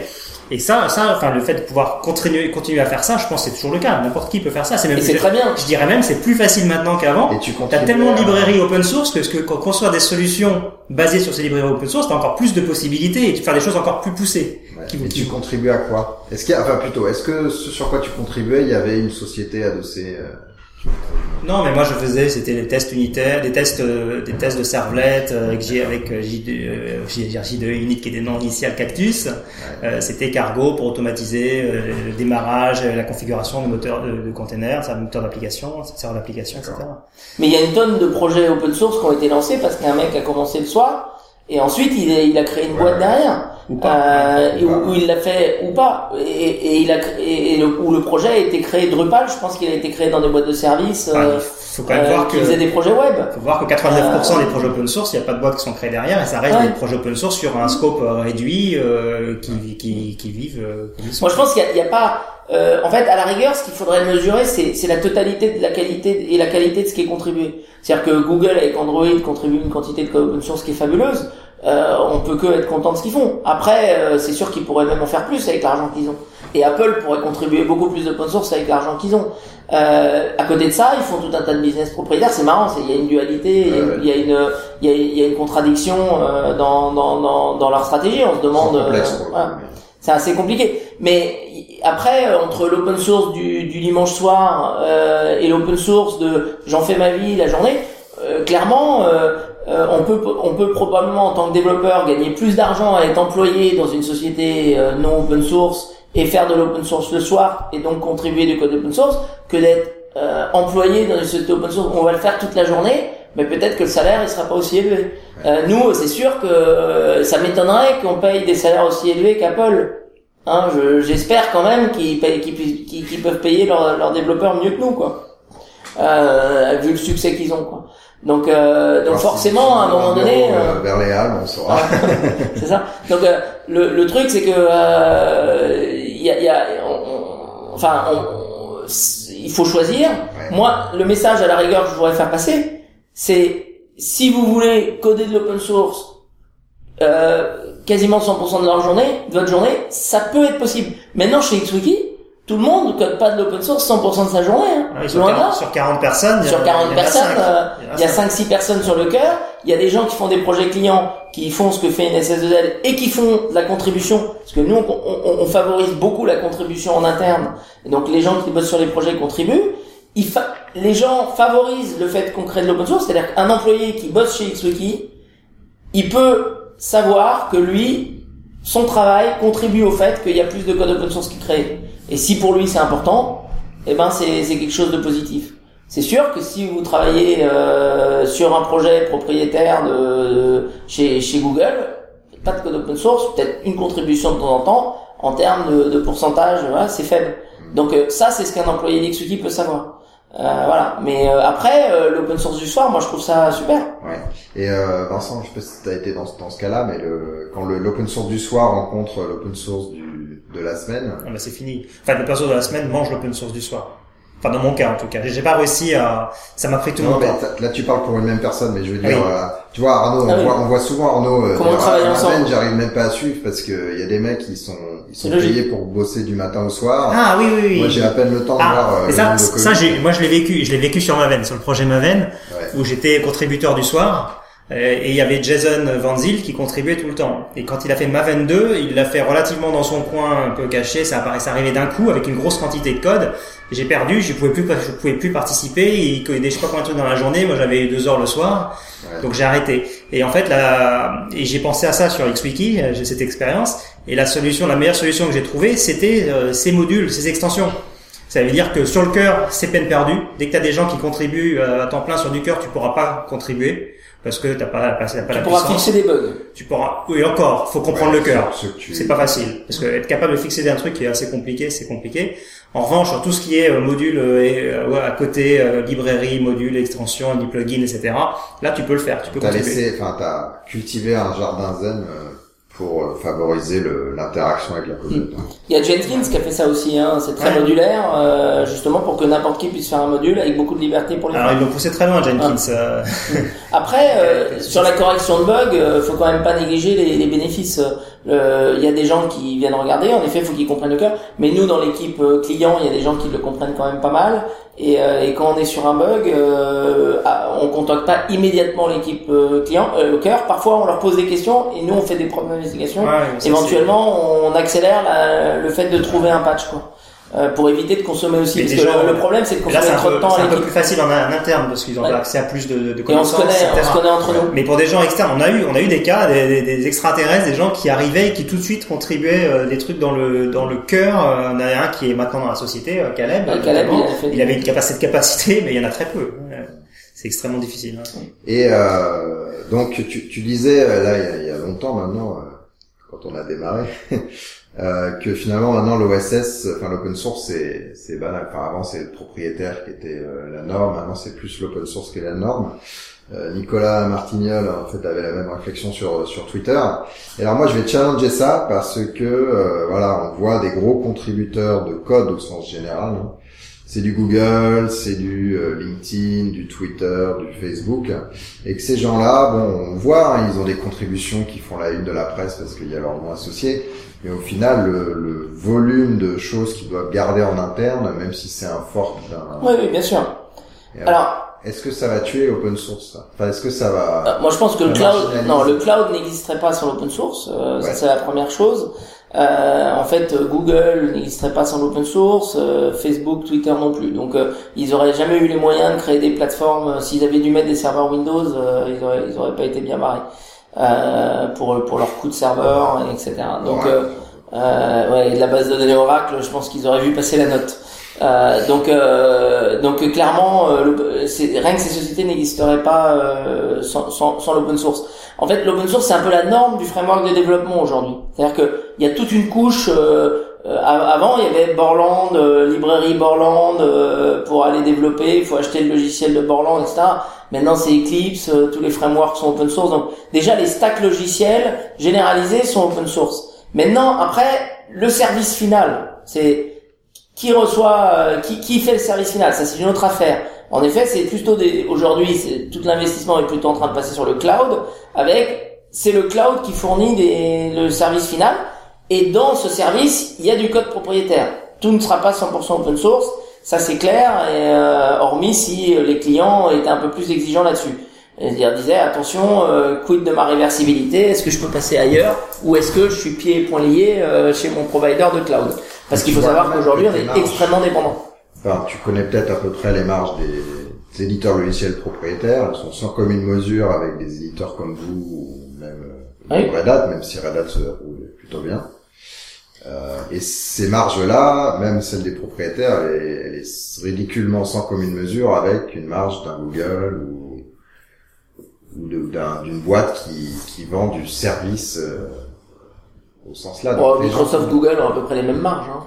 Et ça, ça, enfin, le fait de pouvoir continuer, continuer à faire ça, je pense que c'est toujours le cas. N'importe qui peut faire ça. C'est même, c'est très bien. je dirais même, c'est plus facile maintenant qu'avant. Et tu T'as contribues tellement de librairies open source que, que quand construire des solutions basées sur ces librairies open source, t'as encore plus de possibilités et tu faire des choses encore plus poussées. Ouais. Qui Et qui tu contribues à quoi? Est-ce qu'il y a, enfin plutôt, est-ce que ce sur quoi tu contribuais, il y avait une société adossée euh, Non, mais moi je faisais, c'était des tests unitaires, des tests, euh, des tests de servlets euh, avec, J, avec euh, J2, euh, J- J2 Unit qui était non initial Cactus. Euh, c'était Cargo pour automatiser euh, le démarrage, la configuration de moteur de, de container, ça moteur d'application, serveur d'application, etc. Mais il y a une tonne de projets open source qui ont été lancés parce qu'un mec a commencé le soir et ensuite il, est- il a créé une boîte derrière. Ou pas. Euh, et Ou où, pas. où il l'a fait ou pas et, et il a créé, et le, où le projet a été créé Drupal je pense qu'il a été créé dans des boîtes de services Enfin, euh, faut quand même euh, voir qui que faisaient des projets web faut voir que 89% des projets open source, il n'y a pas de boîtes qui sont créées derrière et ça reste Ouais. des projets open source sur un scope euh, réduit euh, qui, qui, qui vivent euh, moi je pense qu'il n'y a, pas euh, en fait à la rigueur ce qu'il faudrait mesurer c'est la totalité de la qualité et la qualité de ce qui est contribué c'est-à-dire que Google avec Android contribue une quantité de open source qui est fabuleuse euh, on peut que être content de ce qu'ils font après euh, c'est sûr qu'ils pourraient même en faire plus avec l'argent qu'ils ont et Apple pourrait contribuer beaucoup plus d'open source avec l'argent qu'ils ont euh, à côté de ça, ils font tout un tas de business propriétaires. C'est marrant, c'est- il y a une dualité, il y a une- y a une, il y a, il y a une contradiction euh, dans, dans, dans, dans leur stratégie. On se demande, C'est euh, c'est assez compliqué. Mais après, euh, entre l'open source du, du dimanche soir euh, et l'open source de j'en fais ma vie la journée, euh, clairement, euh, euh, on peut on peut probablement en tant que développeur gagner plus d'argent à être employé dans une société euh, non open source et faire de l'open source le soir et donc contribuer du code open source que d'être euh, employé dans une société open source. On va le faire toute la journée, mais peut-être que le salaire il sera pas aussi élevé. Euh, nous, c'est sûr que euh, ça m'étonnerait qu'on paye des salaires aussi élevés qu'Apple. Hein, je- j'espère quand même qu'ils peuvent payer leurs leurs développeurs mieux que nous, quoi. Euh, vu le succès qu'ils ont, quoi. Donc, euh, donc forcément, à un moment donné, euh, euh, vers les Halles, on saura. *laughs* c'est ça. Donc euh, le, le truc c'est que euh, il y a, y a on- on- enfin on- il faut choisir. Ouais. Moi le message à la rigueur que je voudrais faire passer c'est si vous voulez coder de l'open source euh, quasiment 100% de leur journée, de votre journée, ça peut être possible. Maintenant chez XWiki, tout le monde ne code pas de l'open source 100% de sa journée. Hein. Sur, Loin de là. 40, sur 40 personnes, il y a- Sur 40 il y en a personnes, euh, il y a cinq. 5-6 personnes sur le cœur. Il y a des gens qui font des projets clients, qui font ce que fait une SS2L et qui font de la contribution. Parce que nous, on, on- on favorise beaucoup la contribution en interne. Et donc les gens qui bossent sur les projets contribuent. Il fa- les gens favorisent le fait qu'on crée de l'open source. C'est-à-dire qu'un employé qui bosse chez XWiki, il peut savoir que lui, son travail contribue au fait qu'il y a plus de code open source qui crée. Et si pour lui c'est important, eh ben c'est quelque chose de positif. C'est sûr que si vous travaillez euh, sur un projet propriétaire de chez chez Google, pas de code open source, peut-être une contribution de temps en temps, en termes de, de pourcentage, voilà, c'est faible. Donc euh, ça c'est ce qu'un employé d'XWiki peut savoir. Euh, voilà. Mais euh, après euh, l'open source du soir, moi je trouve ça super. Ouais. Et euh, Vincent, je sais pas si tu été dans, dans ce cas-là, mais le, quand l'open source du soir rencontre l'open source du, de la semaine, Ah bah, c'est fini. Enfin, l'open source de la semaine mange l'open source du soir. Enfin, dans mon cas, en tout cas. J'ai j'ai pas réussi à, ça m'a pris tout non, mon mais temps. là tu parles pour une même personne, mais je veux dire, Oui. euh, tu vois Arnaud, on, Ah oui. voit, on voit souvent Arnaud euh, Comment on dire, travaille Ah, ensemble. J'arrive même pas à suivre parce que il y a des mecs qui sont ils sont payés pour bosser du matin au soir. Ah oui, oui, oui. Moi j'ai à peine le temps de Ah, voir euh, le ça, ça, j'ai, moi, je l'ai vécu, je l'ai vécu sur Maven, sur le projet Maven, Ouais. où j'étais contributeur du soir. Euh, Et il y avait Jason Van Zyl qui contribuait tout le temps. Et quand il a fait Maven 2, il l'a fait relativement dans son coin, un peu caché. Ça apparaissait arrivé d'un coup avec une grosse quantité de code. J'ai perdu, je pouvais plus, je pouvais plus participer. Il codait je sais pas combien de trucs dans la journée. Moi, j'avais deux heures le soir. Ouais. Donc j'ai arrêté. Et en fait, là, et j'ai pensé à ça sur XWiki, euh, j'ai cette expérience. Et la solution, la meilleure solution que j'ai trouvée, c'était euh, ces modules, ces extensions. Ça veut dire que sur le cœur, c'est peine perdue. Dès que tu as des gens qui contribuent à temps plein sur du cœur, tu pourras pas contribuer parce que t'as pas, t'as pas Tu la pourras puissance. fixer des bugs. Tu pourras. Oui, encore, faut comprendre Ouais, le cœur. ce que tu- C'est pas facile parce que être capable de fixer un truc qui est assez compliqué, c'est compliqué. En revanche, tout ce qui est euh, module euh, et, euh, ouais, à côté, euh, librairie, module, extension, plugin, etc. Là, tu peux le faire, tu peux T'as laissé, enfin t'as cultivé un jardin zen euh, pour euh, favoriser l'interaction avec la communauté. Il y a Jenkins qui a fait ça aussi, hein. c'est très Ouais. modulaire, euh, justement pour que n'importe qui puisse faire un module avec beaucoup de liberté pour les Alors ils l'ont poussé très loin, Jenkins. euh, Après, euh, *laughs* sur la correction de bugs, euh, faut quand même pas négliger les, les bénéfices. Euh, Il y a des gens qui viennent regarder, en effet, faut qu'ils comprennent le cœur. Mais nous, dans l'équipe euh, client, il y a des gens qui le comprennent quand même pas mal. Et, euh, et quand on est sur un bug, euh, ah, on contacte pas immédiatement l'équipe euh, client, euh, le cœur. Parfois, on leur pose des questions et nous, on fait des propres investigations. ouais, Éventuellement, on accélère la- le fait de trouver un patch, quoi. Euh, pour éviter de consommer aussi. Mais parce que le, le problème, c'est de Là, consommer un, trop peu, de temps c'est à un peu plus facile en, en interne parce qu'ils ont Ouais. accès à plus de, de, de Et on se connaissances, connaît, on se connaît entre nous. Mais pour des gens externes, on a eu, on a eu des cas, des, des, des extraterrestres, des gens qui arrivaient et qui tout de suite contribuaient euh, des trucs dans le dans le cœur. Euh, on a un qui est maintenant dans la société, euh, Caleb. Ouais, Caleb, il a fait il avait une capacité de capacité, mais il y en a très peu. C'est extrêmement difficile. hein. Et euh, donc tu, tu disais là il y a, il y a longtemps maintenant euh, quand on a démarré *laughs* euh, que finalement maintenant l'OSS, enfin l'open source c'est c'est banal. Enfin avant c'est le propriétaire qui était euh, la norme, maintenant c'est plus l'open source qui est la norme. Euh, Nicolas Martignol en fait avait la même réflexion sur sur Twitter. Et alors moi je vais challenger ça parce que euh, voilà on voit des gros contributeurs de code au sens général. hein. C'est du Google, c'est du euh, LinkedIn, du Twitter, du Facebook, et que ces gens-là, bon, on voit, hein, ils ont des contributions qui font la une de la presse parce qu'il y a leur nom associé, mais au final, le, le volume de choses qu'ils doivent garder en interne, même si c'est un fort d'un... Oui, oui, bien sûr. Et Alors, Est-ce que ça va tuer l'open source ça? Enfin, est-ce que ça va... Euh, moi, je pense que le cloud, non, le cloud n'existerait pas sans l'open source. euh, Ça, c'est la première chose. Euh, en fait, euh, Google n'existerait pas sans l'open source, euh, Facebook, Twitter non plus. Donc, euh, ils auraient jamais eu les moyens de créer des plateformes. S'ils avaient dû mettre des serveurs Windows, ils auraient, ils auraient pas été bien barrés pour pour leur coût de serveur, etc. Donc, ouais, et de la base de données Oracle, je pense qu'ils auraient vu passer la note. Euh, donc, euh, donc clairement, euh, rien que ces sociétés n'existeraient pas sans, sans, sans l'open source. En fait, l'open source c'est un peu la norme du framework de développement aujourd'hui. C'est-à-dire que il y a toute une couche. avant, il y avait Borland, librairie Borland pour aller développer. Il faut acheter le logiciel de Borland, etc. Maintenant, c'est Eclipse. tous les frameworks sont open source. Donc, déjà, les stacks logiciels généralisés sont open source. Maintenant, après, le service final, c'est qui reçoit, euh, qui, qui fait le service final, ça c'est une autre affaire. En effet, c'est plutôt des, aujourd'hui, tout l'investissement est plutôt en train de passer sur le cloud. Avec, c'est le cloud qui fournit des, le service final. Et dans ce service, il y a du code propriétaire. Tout ne sera pas 100% open source, ça c'est clair. Et, euh, hormis si les clients étaient un peu plus exigeants là-dessus. C'est-à-dire disait attention, euh, quid de ma réversibilité Est-ce que je peux passer ailleurs ou est-ce que je suis pieds et poings liés euh, chez mon provider de cloud? Parce qu'il faut savoir qu'aujourd'hui on est extrêmement dépendant. Enfin, tu connais peut-être à peu près les marges des, éditeurs logiciels propriétaires. Elles sont sans commune mesure avec des éditeurs comme vous ou même euh, Red Hat, même si Red Hat se roule plutôt bien. Euh, et ces marges-là, même celles des propriétaires, elle est, elle est ridiculement sans commune mesure avec une marge d'un Google ou ou d'une boîte qui, qui vend du service euh, au sens là. Oh, Microsoft, Google ont à peu près les mêmes marges. Hein.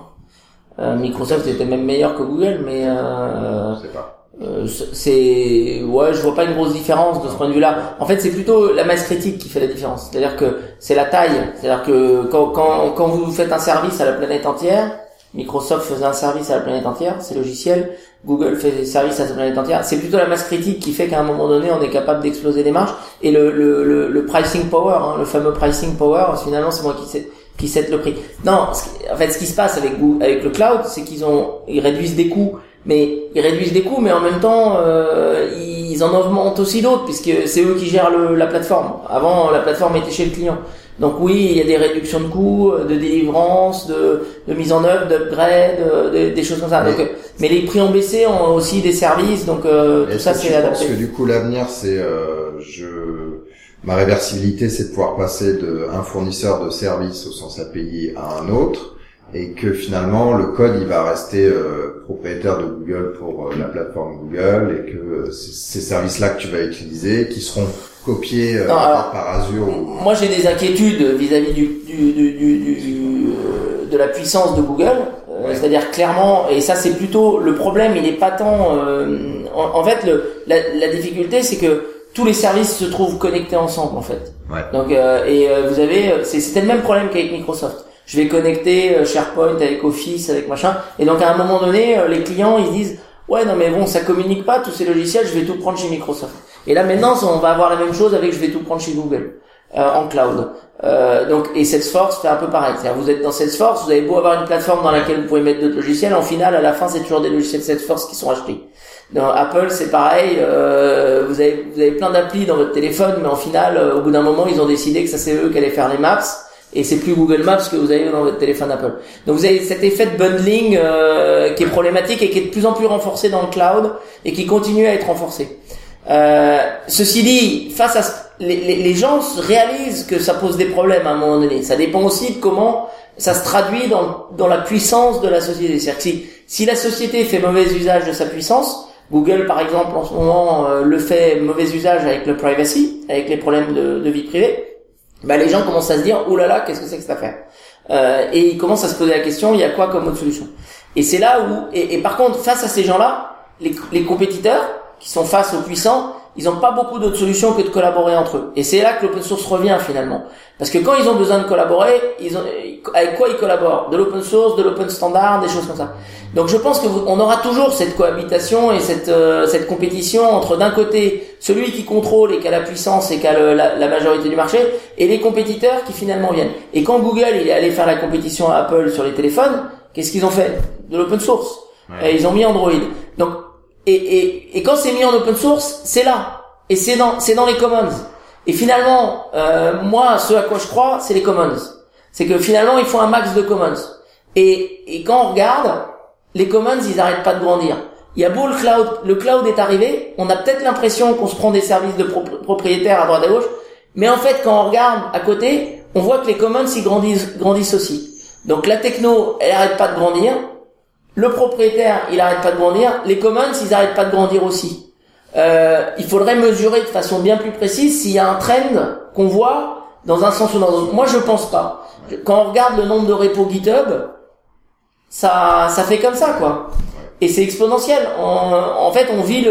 Euh, Microsoft était même meilleur que Google, mais euh, euh, c'est ouais, je vois pas une grosse différence de ce point de vue-là. En fait, c'est plutôt la masse critique qui fait la différence. C'est-à-dire que c'est la taille. C'est-à-dire que quand, quand, quand vous faites un service à la planète entière, Microsoft faisait un service à la planète entière, c'est logiciel. Google fait des services à la planète entière. C'est plutôt la masse critique qui fait qu'à un moment donné, on est capable d'exploser des marges. Et le, le, le, le pricing power, hein, le fameux pricing power, finalement, c'est moi qui sais qui set le prix. Non, en fait, ce qui se passe avec avec le cloud, c'est qu'ils ont ils réduisent des coûts, mais ils réduisent des coûts, mais en même temps, euh, ils en augmentent aussi d'autres puisque c'est eux qui gèrent le, la plateforme. Avant, la plateforme était chez le client. Donc oui, il y a des réductions de coûts, euh, de délivrance, de, de mise en œuvre, d'upgrade, euh, des choses comme ça. Mais, donc, euh, mais les prix ont baissé, ont aussi des services, donc tout ça c'est adapté. Parce que du coup l'avenir c'est je ma réversibilité c'est de pouvoir passer de un fournisseur de services au sens API à un autre et que finalement le code il va rester propriétaire de Google pour la plateforme Google et que ces services là que tu vas utiliser qui seront copier euh, par Azure Moi, j'ai des inquiétudes vis-à-vis du, du, du, du euh, de la puissance de Google. Euh, c'est-à-dire clairement, et ça c'est plutôt le problème, il n'est pas tant. En, fait, le, la, la difficulté, c'est que tous les services se trouvent connectés ensemble en fait. Ouais. Donc et vous avez, c'était le même problème qu'avec Microsoft. Je vais connecter SharePoint avec Office, avec machin, et donc à un moment donné, les clients ils disent ouais non mais bon ça communique pas tous ces logiciels, je vais tout prendre chez Microsoft. Et là maintenant, on va avoir la même chose avec je vais tout prendre chez Google euh, en cloud. Euh, donc et Salesforce fait un peu pareil. C'est-à-dire vous êtes dans Salesforce, vous avez beau avoir une plateforme dans laquelle vous pouvez mettre d'autres logiciels, en final à la fin c'est toujours des logiciels Salesforce qui sont achetés. Dans Apple c'est pareil, euh, vous avez vous avez plein d'applis dans votre téléphone, mais en final euh, au bout d'un moment ils ont décidé que ça c'est eux qui allaient faire les maps et c'est plus Google Maps que vous avez dans votre téléphone Apple. Donc vous avez cet effet de bundling euh, qui est problématique et qui est de plus en plus renforcé dans le cloud et qui continue à être renforcé. Euh, ceci dit, face à les, les, les, gens réalisent que ça pose des problèmes à un moment donné. Ça dépend aussi de comment ça se traduit dans, dans la puissance de la société. C'est-à-dire que si, si la société fait mauvais usage de sa puissance, Google par exemple en ce moment euh, le fait mauvais usage avec le privacy, avec les problèmes de, de vie privée, bah les gens commencent à se dire oh là là qu'est-ce que c'est que cette affaire? Euh, et ils commencent à se poser la question il y a quoi comme autre solution? Et c'est là où et, et, par contre face à ces gens-là les, les compétiteurs qui sont face aux puissants, ils n'ont pas beaucoup d'autres solutions que de collaborer entre eux. Et c'est là que l'open source revient finalement. Parce que quand ils ont besoin de collaborer, ils ont, avec quoi ils collaborent? De l'open source, de l'open standard, des choses comme ça. Donc je pense qu'on aura toujours cette cohabitation et cette, euh, cette compétition entre d'un côté celui qui contrôle et qui a la puissance et qui a la, la, majorité du marché et les compétiteurs qui finalement viennent. Et quand Google il est allé faire la compétition à Apple sur les téléphones, qu'est-ce qu'ils ont fait? De l'open source. Et ils ont mis Android. Donc et, et, et quand c'est mis en open source, c'est là. Et c'est dans, c'est dans les commons. Et finalement, euh, moi, ce à quoi je crois, c'est les commons. C'est que finalement, il faut un max de commons. Et, et quand on regarde, les commons, ils arrêtent pas de grandir. Il y a beau le cloud, le cloud est arrivé, on a peut-être l'impression qu'on se prend des services de propriétaires à droite à gauche, mais en fait, quand on regarde à côté, on voit que les commons, ils grandissent, grandissent aussi. Donc la techno, elle arrête pas de grandir, le propriétaire, il arrête pas de grandir, les commons, ils arrêtent pas de grandir aussi. Euh, il faudrait mesurer de façon bien plus précise s'il y a un trend qu'on voit dans un sens ou dans l'autre. Moi, je pense pas. Quand on regarde le nombre de repos GitHub, ça, ça fait comme ça, quoi. Et c'est exponentiel. En, en, fait, on vit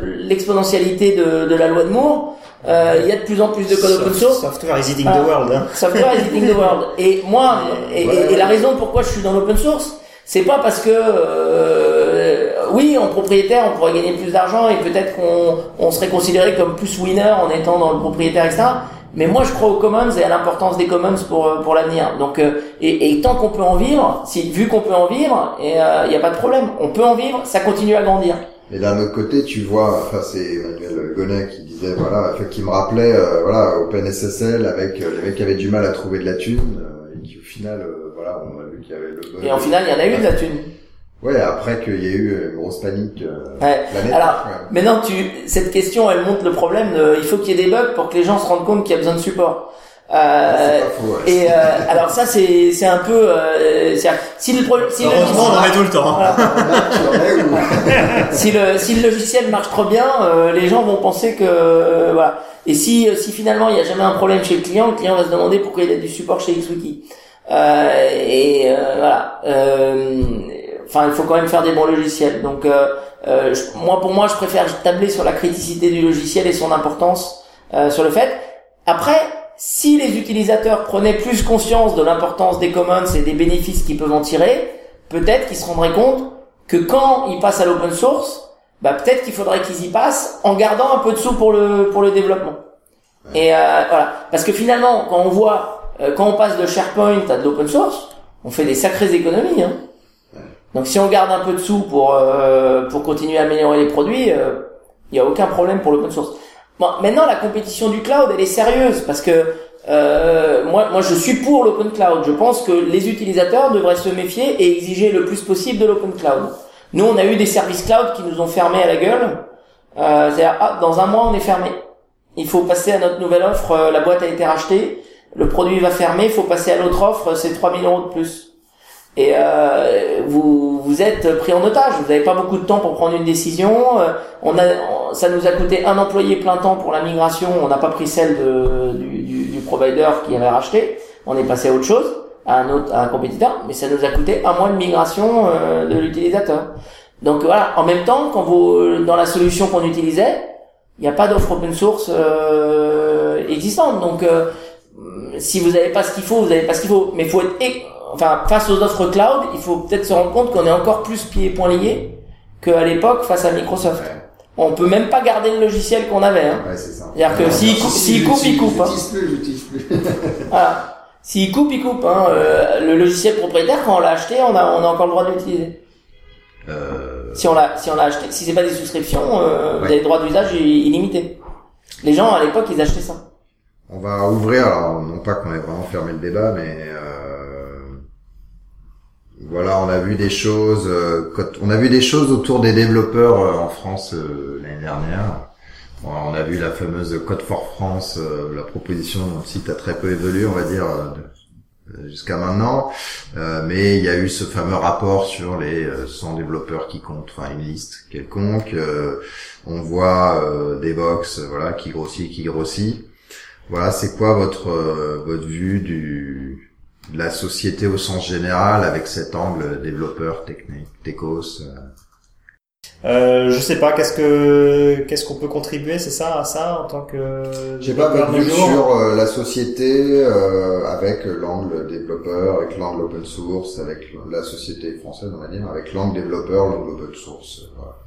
l'exponentialité de, de, la loi de Moore. Euh, il y a de plus en plus de code open source. Software is eating the world. Hein. Software is eating the world. Et moi, *laughs* et, et, la raison pourquoi je suis dans l'open source, c'est pas parce que euh, oui, en propriétaire, on pourrait gagner plus d'argent et peut-être qu'on on serait considéré comme plus winner en étant dans le propriétaire, etc. Mais moi, je crois aux commons et à l'importance des commons pour euh, pour l'avenir. Donc, euh, et, et, tant qu'on peut en vivre, si vu qu'on peut en vivre, il euh, n'y a pas de problème, on peut en vivre, ça continue à grandir. Et d'un autre côté, tu vois, enfin c'est Emmanuel Gonnet qui disait voilà, qui me rappelait euh, voilà OpenSSL avec les mecs qui avaient du mal à trouver de la thune qui au final voilà, on a vu qu'il y avait le. Et en final, il y en a eu de la thune. Ouais, après qu'il y ait eu une grosse panique. Euh, ouais. Alors, maintenant, tu, cette question, elle montre le problème. De, il faut qu'il y ait des bugs pour que les gens se rendent compte qu'il y a besoin de support. Euh, ah, ouais. Et euh, alors ça, c'est c'est un peu. Euh, si le si Heureusement, on en met tout le temps. Voilà. *laughs* si le si le logiciel marche trop bien, euh, les gens vont penser que euh, voilà. Et si si finalement il n'y a jamais un problème chez le client, le client va se demander pourquoi il a du support chez XWiki. et voilà enfin, il faut quand même faire des bons logiciels. Donc, euh, euh moi, pour moi, je préfère tabler sur la criticité du logiciel et son importance euh, sur le fait. Après, si les utilisateurs prenaient plus conscience de l'importance des commons et des bénéfices qu'ils peuvent en tirer, peut-être qu'ils se rendraient compte que quand ils passent à l'open source, bah peut-être qu'il faudrait qu'ils y passent en gardant un peu de sous pour le pour le développement. Et euh, voilà, parce que finalement, quand on voit euh, quand on passe de SharePoint à de l'open source, on fait des sacrées économies. Hein. Donc si on garde un peu de sous pour euh, pour continuer à améliorer les produits, il euh, n'y a aucun problème pour l'open source. Maintenant la compétition du cloud, elle est sérieuse parce que euh, moi moi je suis pour l'open cloud. Je pense que les utilisateurs devraient se méfier et exiger le plus possible de l'open cloud. Nous on a eu des services cloud qui nous ont fermé à la gueule. Euh, C'est-à-dire ah, dans un mois on est fermé. Il faut passer à notre nouvelle offre. Euh, la boîte a été rachetée. Le produit va fermer. Il faut passer à l'autre offre. C'est 3000 euros de plus et euh, vous vous êtes pris en otage. Vous n'avez pas beaucoup de temps pour prendre une décision. Euh, on a, ça nous a coûté un employé plein temps pour la migration. On n'a pas pris celle de, du, du, du, provider qui avait racheté. On est passé à autre chose, à un autre, à un compétiteur. Mais ça nous a coûté un mois de migration euh, de l'utilisateur. Donc voilà. En même temps, quand vous dans la solution qu'on utilisait, il n'y a pas d'offre open source euh, existante. Donc si vous n'avez pas ce qu'il faut, vous n'avez pas ce qu'il faut. Mais faut être enfin, face aux offres cloud, il faut peut-être se rendre compte qu'on est encore plus pieds et poings liés qu'à l'époque face à Microsoft. On peut même pas garder le logiciel qu'on avait. Hein. Ouais, c'est ça. C'est-à-dire que s'il coupe, s'il coupe, il coupe. Hein. *laughs* *laughs* voilà. S'il coupe, il coupe. Hein. Euh, le logiciel propriétaire, quand on l'a acheté, on a, on a encore le droit de l'utiliser. Euh... Si on l'a, si on l'a acheté, si c'est pas des souscriptions, euh, vous avez le droit d'usage illimité. Les gens à l'époque, ils achetaient ça. On va ouvrir, alors non pas qu'on ait vraiment fermé le débat, mais euh, voilà, on a vu des choses, euh, on a vu des choses autour des développeurs euh, en France euh, l'année dernière. on a vu la fameuse Code for France, la proposition dont le site a très peu évolué, on va dire, jusqu'à maintenant. mais il y a eu ce fameux rapport sur les 100 développeurs qui comptent, enfin une liste quelconque. on voit des box, voilà, qui grossit, qui grossit. Voilà, c'est quoi votre votre vue du la société au sens général avec cet angle développeur, technique, techos euh. euh, je sais pas, qu'est-ce que qu'est-ce qu'on peut contribuer, c'est ça, à ça en tant que. J'ai pas votre sur euh, la société euh, avec l'angle développeur, avec l'angle open source, avec la société française on va dire, avec l'angle développeur, l'angle open source. Voilà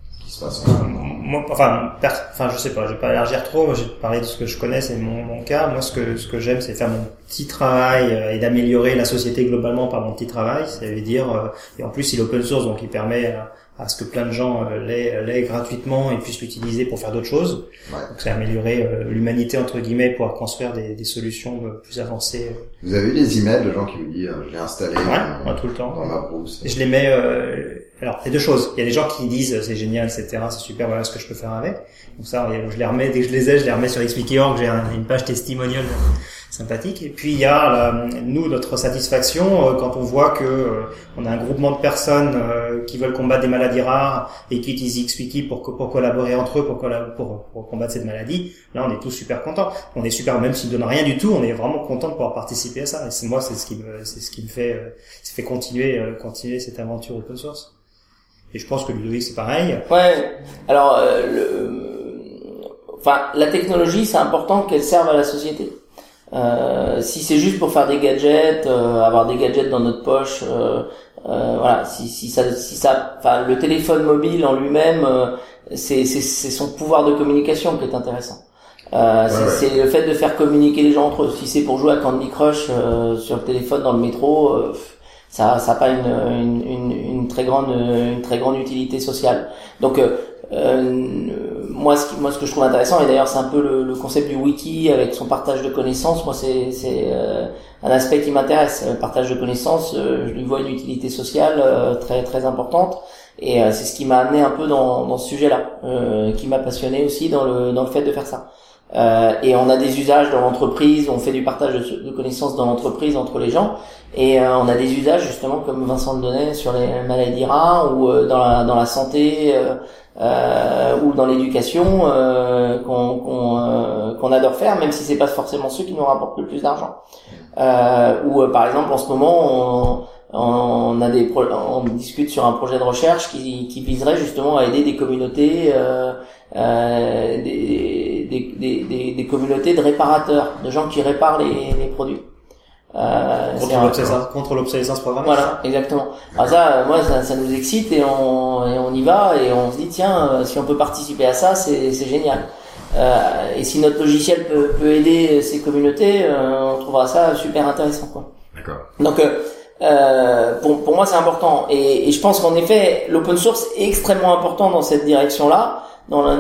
moi, enfin, je sais pas, je vais pas élargir trop. J'ai parlé de ce que je connais, c'est mon, cas. Moi, ce que ce que j'aime, c'est faire mon petit travail euh, et d'améliorer la société globalement par mon petit travail. Ça veut dire, euh, et en plus, il est open source, donc il permet à ce que plein de gens euh, l'aient, gratuitement et puissent l'utiliser pour faire d'autres choses. Ouais. Donc c'est améliorer euh, l'humanité entre guillemets pour construire des, des solutions euh, plus avancées. Vous avez eu des emails de gens qui vous disent, euh, je l'ai installé Ouais, dans, ouais, tout le temps. dans ma brousse. Et je les mets. euh, alors, il y a deux choses. Il y a des gens qui disent c'est génial, etc. C'est super. Voilà ce que je peux faire avec. Donc ça, je les remets dès que je les ai, je les remets sur xwiki.org. J'ai un- une page testimonial sympathique. Et puis il y a la- nous notre satisfaction euh, quand on voit que euh, on a un groupement de personnes euh, qui veulent combattre des maladies rares et qui utilisent XWiki pour pour collaborer entre eux pour, pour pour combattre cette maladie. Là, on est tous super contents. On est super même s'ils donnent rien du tout, on est vraiment content de pouvoir participer à ça. Et c'est moi, c'est ce qui me c'est ce qui me fait euh, ça fait continuer euh, continuer cette aventure open source. Et je pense que Ludovic c'est pareil. Ouais. Alors, euh, le... enfin, la technologie, c'est important qu'elle serve à la société. Euh, si c'est juste pour faire des gadgets, euh, avoir des gadgets dans notre poche, euh, euh, voilà. Si, si ça, si ça, enfin, le téléphone mobile en lui-même, euh, c'est son pouvoir de communication qui est intéressant. Euh, c'est ouais. le fait de faire communiquer les gens entre eux. Si c'est pour jouer à Candy Crush euh, sur le téléphone dans le métro, euh, ça ça a pas une, une, une, une très grande une très grande utilité sociale. Donc moi ce qui, moi ce que je trouve intéressant et d'ailleurs c'est un peu le, le concept du wiki avec son partage de connaissances. Moi c'est euh, un aspect qui m'intéresse. Le partage de connaissances, euh, je lui vois une utilité sociale euh, très très importante. Et euh, c'est ce qui m'a amené un peu dans, dans ce sujet-là, euh, qui m'a passionné aussi dans le dans le fait de faire ça. Euh, et on a des usages dans l'entreprise, on fait du partage de, connaissances dans l'entreprise entre les gens, et euh, on a des usages justement comme Vincent le donnait sur les maladies rares ou euh, dans la dans la santé euh, ou dans l'éducation qu'on qu'on qu'on adore faire, même si c'est pas forcément ceux qui nous rapportent le plus d'argent. Ou par exemple en ce moment on, on a des on discute sur un projet de recherche qui, qui viserait justement à aider des communautés des, des, des, des, des communautés de réparateurs, de gens qui réparent les, les produits. Euh, c'est Contre un- l'obsolescence, contre l'obsolescence programmée. voilà, exactement. Alors ça, euh, moi, ça, ça nous excite et on, et on y va et on se dit tiens, euh, si on peut participer à ça, c'est c'est génial. Euh, et si notre logiciel peut, peut aider ces communautés, euh, on trouvera ça super intéressant, quoi. D'accord. Donc, euh, euh, pour, pour moi, c'est important. Et, et je pense qu'en effet, l'open source est extrêmement important dans cette direction-là, dans la,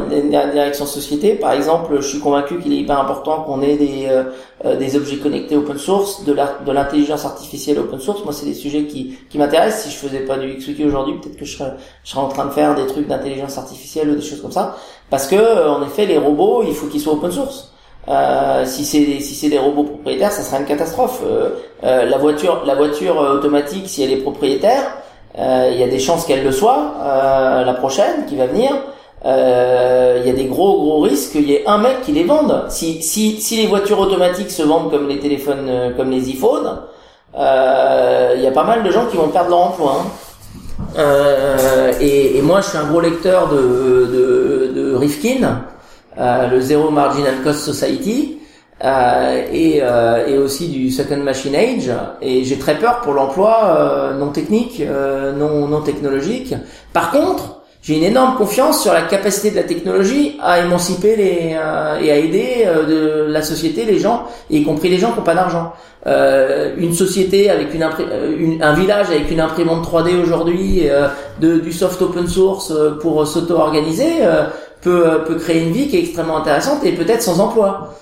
direction société. Par exemple, je suis convaincu qu'il est hyper important qu'on ait des, euh, euh, des objets connectés open source, de la- de l'intelligence artificielle open source. Moi, c'est des sujets qui, qui m'intéressent. Si je faisais pas du XWiki aujourd'hui, peut-être que je serais, je serais en train de faire des trucs d'intelligence artificielle ou des choses comme ça. Parce que, euh, en effet, les robots, il faut qu'ils soient open source. Euh, si c'est si c'est des robots propriétaires, ça serait une catastrophe. Euh, euh, la voiture la voiture automatique, si elle est propriétaire, il y a des chances qu'elle le soit la prochaine qui va venir. Euh, Il y a des gros gros risques qu'il y ait un mec qui les vende. Si si si les voitures automatiques se vendent comme les téléphones euh, comme les iPhones, euh, il y a pas mal de gens qui vont perdre leur emploi. hein. Euh, et, et moi, je suis un gros lecteur de, de, de Rifkin, euh, le Zero Marginal Cost Society, euh, et, euh, et aussi du Second Machine Age. Et j'ai très peur pour l'emploi euh, non technique, euh, non, non technologique. Par contre, j'ai une énorme confiance sur la capacité de la technologie à émanciper les euh, et à aider euh, de la société les gens, y compris les gens qui n'ont pas d'argent. Euh, une société avec une, euh, une- un village avec une imprimante 3D aujourd'hui, euh, du soft open source euh, pour s'auto-organiser, peut, peut créer une vie qui est extrêmement intéressante et peut-être sans emploi.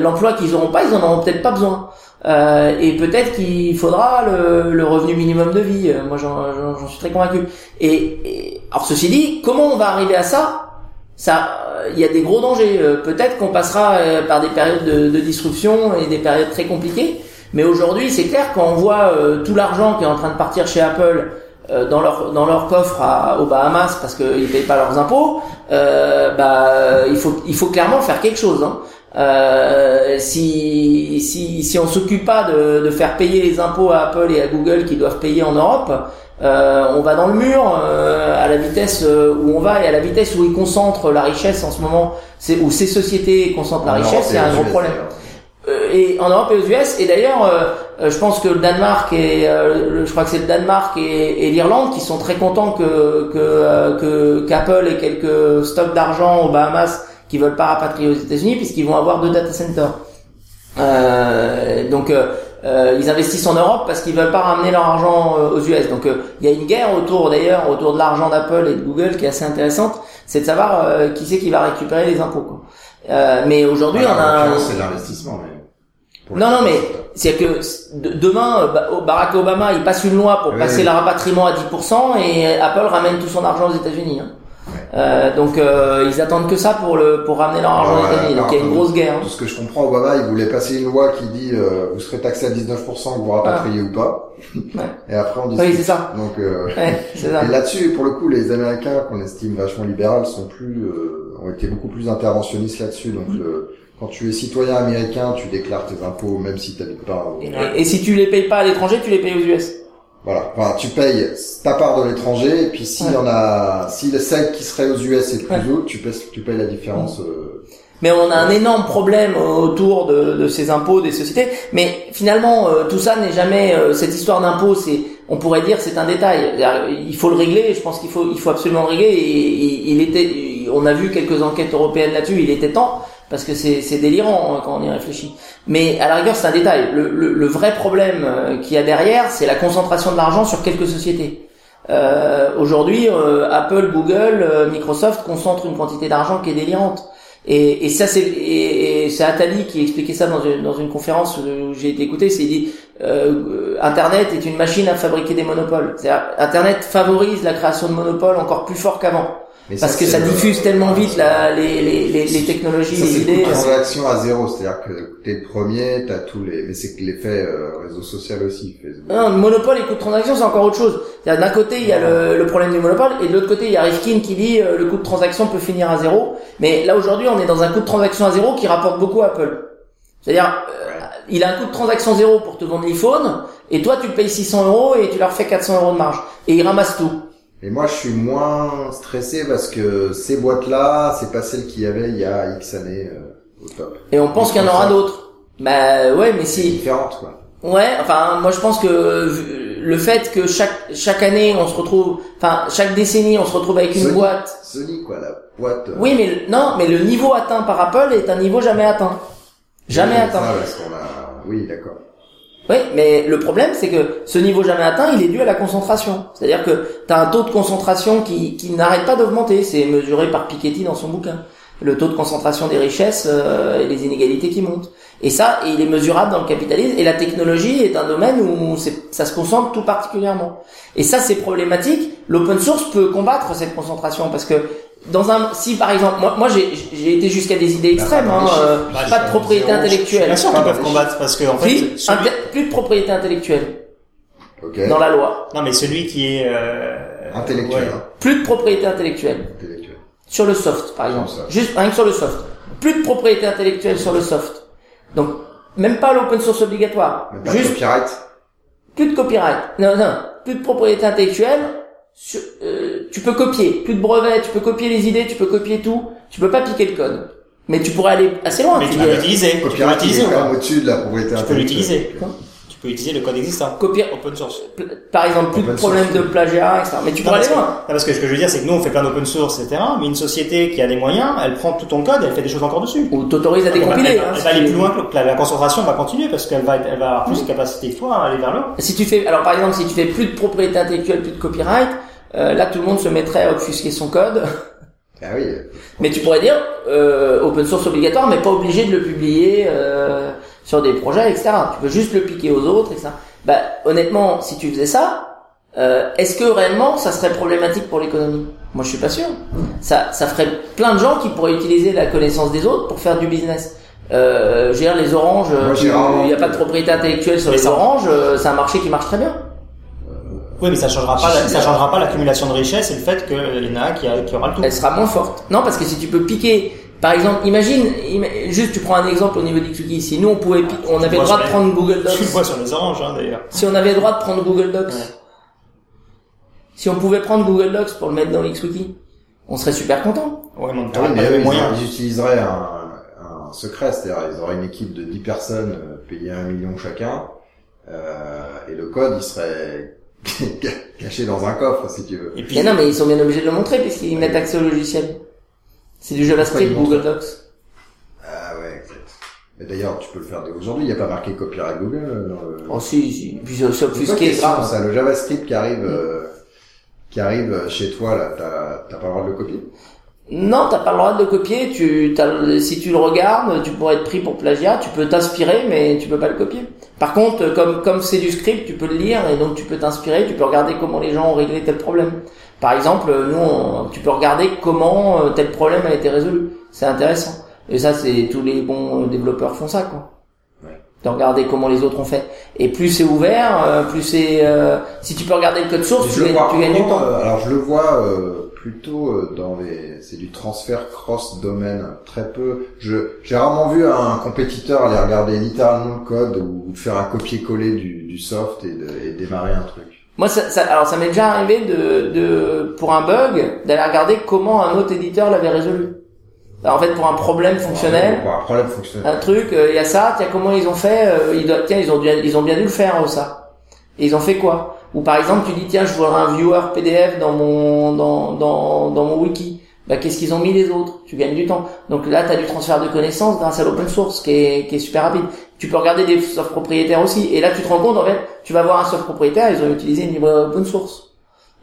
L'emploi qu'ils auront pas, ils en auront peut-être pas besoin. Euh, et peut-être qu'il faudra le, le revenu minimum de vie. Euh, Moi, j'en suis très convaincu. Et, et- alors ceci dit, comment on va arriver à ça? Ça, euh, il y a des gros dangers. Euh, peut-être qu'on passera par des périodes de, de disruption et des périodes très compliquées. Mais aujourd'hui, c'est clair quand on voit tout l'argent qui est en train de partir chez Apple dans leur dans leur coffre à, aux Bahamas parce qu'ils payent pas leurs impôts, euh, bah il faut il faut clairement faire quelque chose. Hein. Euh, si si si on s'occupe pas de, de faire payer les impôts à Apple et à Google qui doivent payer en Europe, euh, on va dans le mur euh, à la vitesse euh, où on va et à la vitesse où ils concentrent la richesse en ce moment, c'est où ces sociétés concentrent la richesse, c'est un gros problème. Euh, et en Europe et aux US. Et d'ailleurs, je pense que le Danemark et euh, je crois que c'est le Danemark et, et l'Irlande qui sont très contents que que euh, que qu'Apple ait quelques stocks d'argent aux Bahamas qui veulent pas rapatrier aux États-Unis puisqu'ils vont avoir deux data centers. Euh, donc euh, euh, ils investissent en Europe parce qu'ils veulent pas ramener leur argent euh, aux US. Donc euh, il y a une guerre autour d'ailleurs autour de l'argent d'Apple et de Google qui est assez intéressante, c'est de savoir euh, qui c'est qui va récupérer les impôts. Quoi. Euh, mais aujourd'hui, on a c'est l'investissement, non, non, mais c'est que de- demain, Ba- Barack Obama, il passe une loi pour Oui, passer oui. le rapatriement à 10% et Apple ramène tout son argent aux États-Unis. hein. Euh, donc euh, ils attendent que ça pour le pour ramener leur argent aux Ouais, États-Unis. Donc il y a une grosse guerre. hein. De ce que je comprends, Obama, il voulait passer une loi qui dit euh, vous serez taxé à 19% que vous rapatriez ou pas. Ouais. Et après on dit. Oui, c'est ça. Donc euh, *laughs* Ouais, ça. et là-dessus, pour le coup, les Américains qu'on estime vachement libérales sont plus euh, ont été beaucoup plus interventionnistes là-dessus. Donc Mm. le- quand tu es citoyen américain, tu déclares tes impôts même si tu n'habites pas. au- Et, et si tu les payes pas à l'étranger, tu les payes aux US. Voilà. Enfin, tu payes ta part de l'étranger, et puis s'il y en a, si le celle qui serait aux US est plus haute, tu payes, tu payes la différence. euh, Mais on a un énorme problème autour de, de ces impôts des sociétés. Mais finalement, euh, tout ça n'est jamais euh, cette histoire d'impôt. C'est, on pourrait dire, c'est un détail. C'est-à-dire, Il faut le régler. Je pense qu'il faut, il faut absolument le régler. Et, et- il était, on a vu quelques enquêtes européennes là-dessus. Il était temps parce que c'est, délirant hein, quand on y réfléchit. Mais à la rigueur, c'est un détail. Le, vrai problème euh, qu'il y a derrière, c'est la concentration de l'argent sur quelques sociétés. Euh, aujourd'hui, euh, Apple, Google, Microsoft concentrent une quantité d'argent qui est délirante. Et, ça, c'est et, et Attali qui expliquait ça dans une, dans une conférence où j'ai été écouté. C'est dit Internet est une machine à fabriquer des monopoles. Internet favorise la création de monopoles encore plus fort qu'avant, mais parce que c'est ça diffuse tellement vite la, les, les, les, les technologies, Ça, les c'est idées. de transaction à zéro, c'est-à-dire que t'es le premier, t'as tous les, mais c'est que l'effet euh, réseau social aussi. Facebook. Non, le monopole et coût de transaction, c'est encore autre chose. D'un côté, il y a le, le problème du monopole, et de l'autre côté, il y a Rifkin qui dit euh, le coût de transaction peut finir à zéro. Mais là, aujourd'hui, on est dans un coût de transaction à zéro qui rapporte beaucoup à Apple. C'est-à-dire, euh, il a un coût de transaction zéro pour te vendre l'iPhone, et toi, tu le payes 600 euros et tu leur fais 400 euros de marge. Et il ramasse tout. Et moi, je suis moins stressé parce que ces boîtes-là, c'est pas celles qu'il y avait il y a X années euh, au top. Et on pense qu'il y en aura d'autres. Bah ouais, mais si. différente, quoi. Ouais, enfin, moi je pense que le fait que chaque chaque année on se retrouve, enfin chaque décennie on se retrouve avec une Sony. boîte Sony, quoi, la boîte. euh, Oui, mais non, mais le niveau atteint par Apple est un niveau jamais atteint. Jamais oui, atteint. ça, parce qu'on a... Oui, d'accord. Oui, mais le problème, c'est que ce niveau jamais atteint, il est dû à la concentration. C'est-à-dire que tu as un taux de concentration qui, qui n'arrête pas d'augmenter. C'est mesuré par Piketty dans son bouquin. Le taux de concentration des richesses euh, et les inégalités qui montent. Et ça, il est mesurable dans le capitalisme. Et la technologie est un domaine où ça se concentre tout particulièrement. Et ça, c'est problématique. L'open source peut combattre cette concentration parce que dans un, si par exemple, moi, moi j'ai j'ai été jusqu'à des idées extrêmes, Bah, hein, bah, euh, Bah, pas de propriété intellectuelle. Bien sûr qu'ils peuvent bah, combattre parce que en fait, celui- inter- plus de propriété intellectuelle Ok. dans la loi. non mais celui qui est euh, Intellectuel, ouais. hein. Plus de propriété intellectuelle Intellectuel. sur le soft, par exemple. Juste rien que sur le soft. Plus de propriété intellectuelle sur le soft. Donc même pas l'open source obligatoire. Même pas de Juste copyright. plus de copyright. Non, non. Plus de propriété intellectuelle. Sur- euh, tu peux copier. Plus de brevets. Tu peux copier les idées. Tu peux copier tout. Tu peux pas piquer le code. Mais tu pourrais aller assez loin. Mais Tu peux l'utiliser. Tu peux l'utiliser au-dessus de la propriété Tu peux l'utiliser. Tu peux utiliser le code existant. copier. Open source. Par exemple, plus de Open problème source. de plagiat, etc. Mais tu Non, pourrais parce aller que, loin. parce que ce que je veux dire, c'est que nous, on fait plein d'open source, etc. Mais une société qui a les moyens, elle prend tout ton code et elle fait des choses encore dessus. Ou t'autorises à décompiler. elle va- hein, elle si va aller plus loin que la, la concentration va continuer parce qu'elle va, elle va avoir plus de capacité que toi à aller vers le haut. Si tu fais, alors par exemple, si tu fais plus de propriété intellectuelle, plus de copyright, euh, là tout le monde se mettrait à obfusquer son code. Ah oui. Mais tu pourrais dire euh, open source obligatoire, mais pas obligé de le publier euh, sur des projets, etc. Tu peux juste le piquer aux autres, etc. Bah honnêtement, si tu faisais ça, euh, est-ce que réellement ça serait problématique pour l'économie? Moi, je suis pas sûr. Ça, ça ferait plein de gens qui pourraient utiliser la connaissance des autres pour faire du business. Euh, je veux dire, les oranges, rarement- il n'y a pas de propriété intellectuelle sur Mais les ça- oranges, euh, c'est un marché qui marche très bien. Oui, mais ça changera pas, la- ça changera pas l'accumulation de richesse et le fait qu'il y en a un qui, a- qui aura le tout. elle sera moins forte. Non, parce que si tu peux piquer, par exemple, imagine, ima- juste tu prends un exemple au niveau d'Ixuki, si nous on pouvait, pi- on avait le droit de les- prendre Google Tu le Docs, vois sur les oranges, hein, d'ailleurs. si on avait le droit de prendre Google Docs, Ouais. si on pouvait prendre Google Docs pour le mettre dans Xwiki, on serait super content. Ouais, mais on Ah mais eux, ils, utiliseraient un, un secret, c'est-à-dire ils auraient une équipe de 10 personnes euh, payées un million chacun, euh, et le code il serait *laughs* caché dans un coffre si tu veux. Et puis, Mais non, mais ils sont bien obligés de le montrer puisqu'ils mettent accès au logiciel. C'est du JavaScript Google Docs. Ah ouais, exact. Et d'ailleurs, tu peux le faire dès aujourd'hui. Il n'y a pas marqué copyright Google euh, dans le. Oh si, si. Puis c'est grave. ça, le JavaScript qui arrive, euh, qui arrive chez toi là, t'as t'as pas le droit de le copier? Non, t'as pas le droit de le copier. Tu, si tu le regardes, tu pourrais être pris pour plagiat. Tu peux t'inspirer, mais tu peux pas le copier. Par contre, comme comme c'est du script, tu peux le lire et donc tu peux t'inspirer. Tu peux regarder comment les gens ont réglé tel problème. Par exemple, nous, on- tu peux regarder comment euh, tel problème a été résolu. C'est intéressant. Et ça, c'est tous les bons développeurs font ça, quoi. Ouais. De regarder comment les autres ont fait. Et plus c'est ouvert, euh, plus c'est. euh, si tu peux regarder le code source, tu tu gagnes du temps. euh, alors je le vois euh, plutôt euh, dans les, c'est du transfert cross domaine, très peu. Je j'ai rarement vu un compétiteur aller regarder littéralement le code ou faire un copier-coller du, du soft et, de, et démarrer un truc. Moi, ça, ça- alors ça m'est déjà arrivé de, de, pour un bug, d'aller regarder comment un autre éditeur l'avait résolu. Alors, en fait, pour un problème fonctionnel, Pour un problème fonctionnel. un truc, euh, il y a ça, tiens, comment ils ont fait, euh, ils doivent- tiens, ils ont, dû, ils ont bien dû le faire, euh, ça. Et ils ont fait quoi? Ou par exemple, tu dis, tiens, je voudrais un viewer PDF dans mon, dans, dans, mon wiki. Bah, qu'est-ce qu'ils ont mis les autres? Tu gagnes du temps. Donc là, tu as du transfert de connaissances grâce à l'open source qui est, qui est super rapide. Tu peux regarder des softs propriétaires aussi. Et là, tu te rends compte, en fait, tu vas voir un soft propriétaire, ils ont utilisé une librairie open source.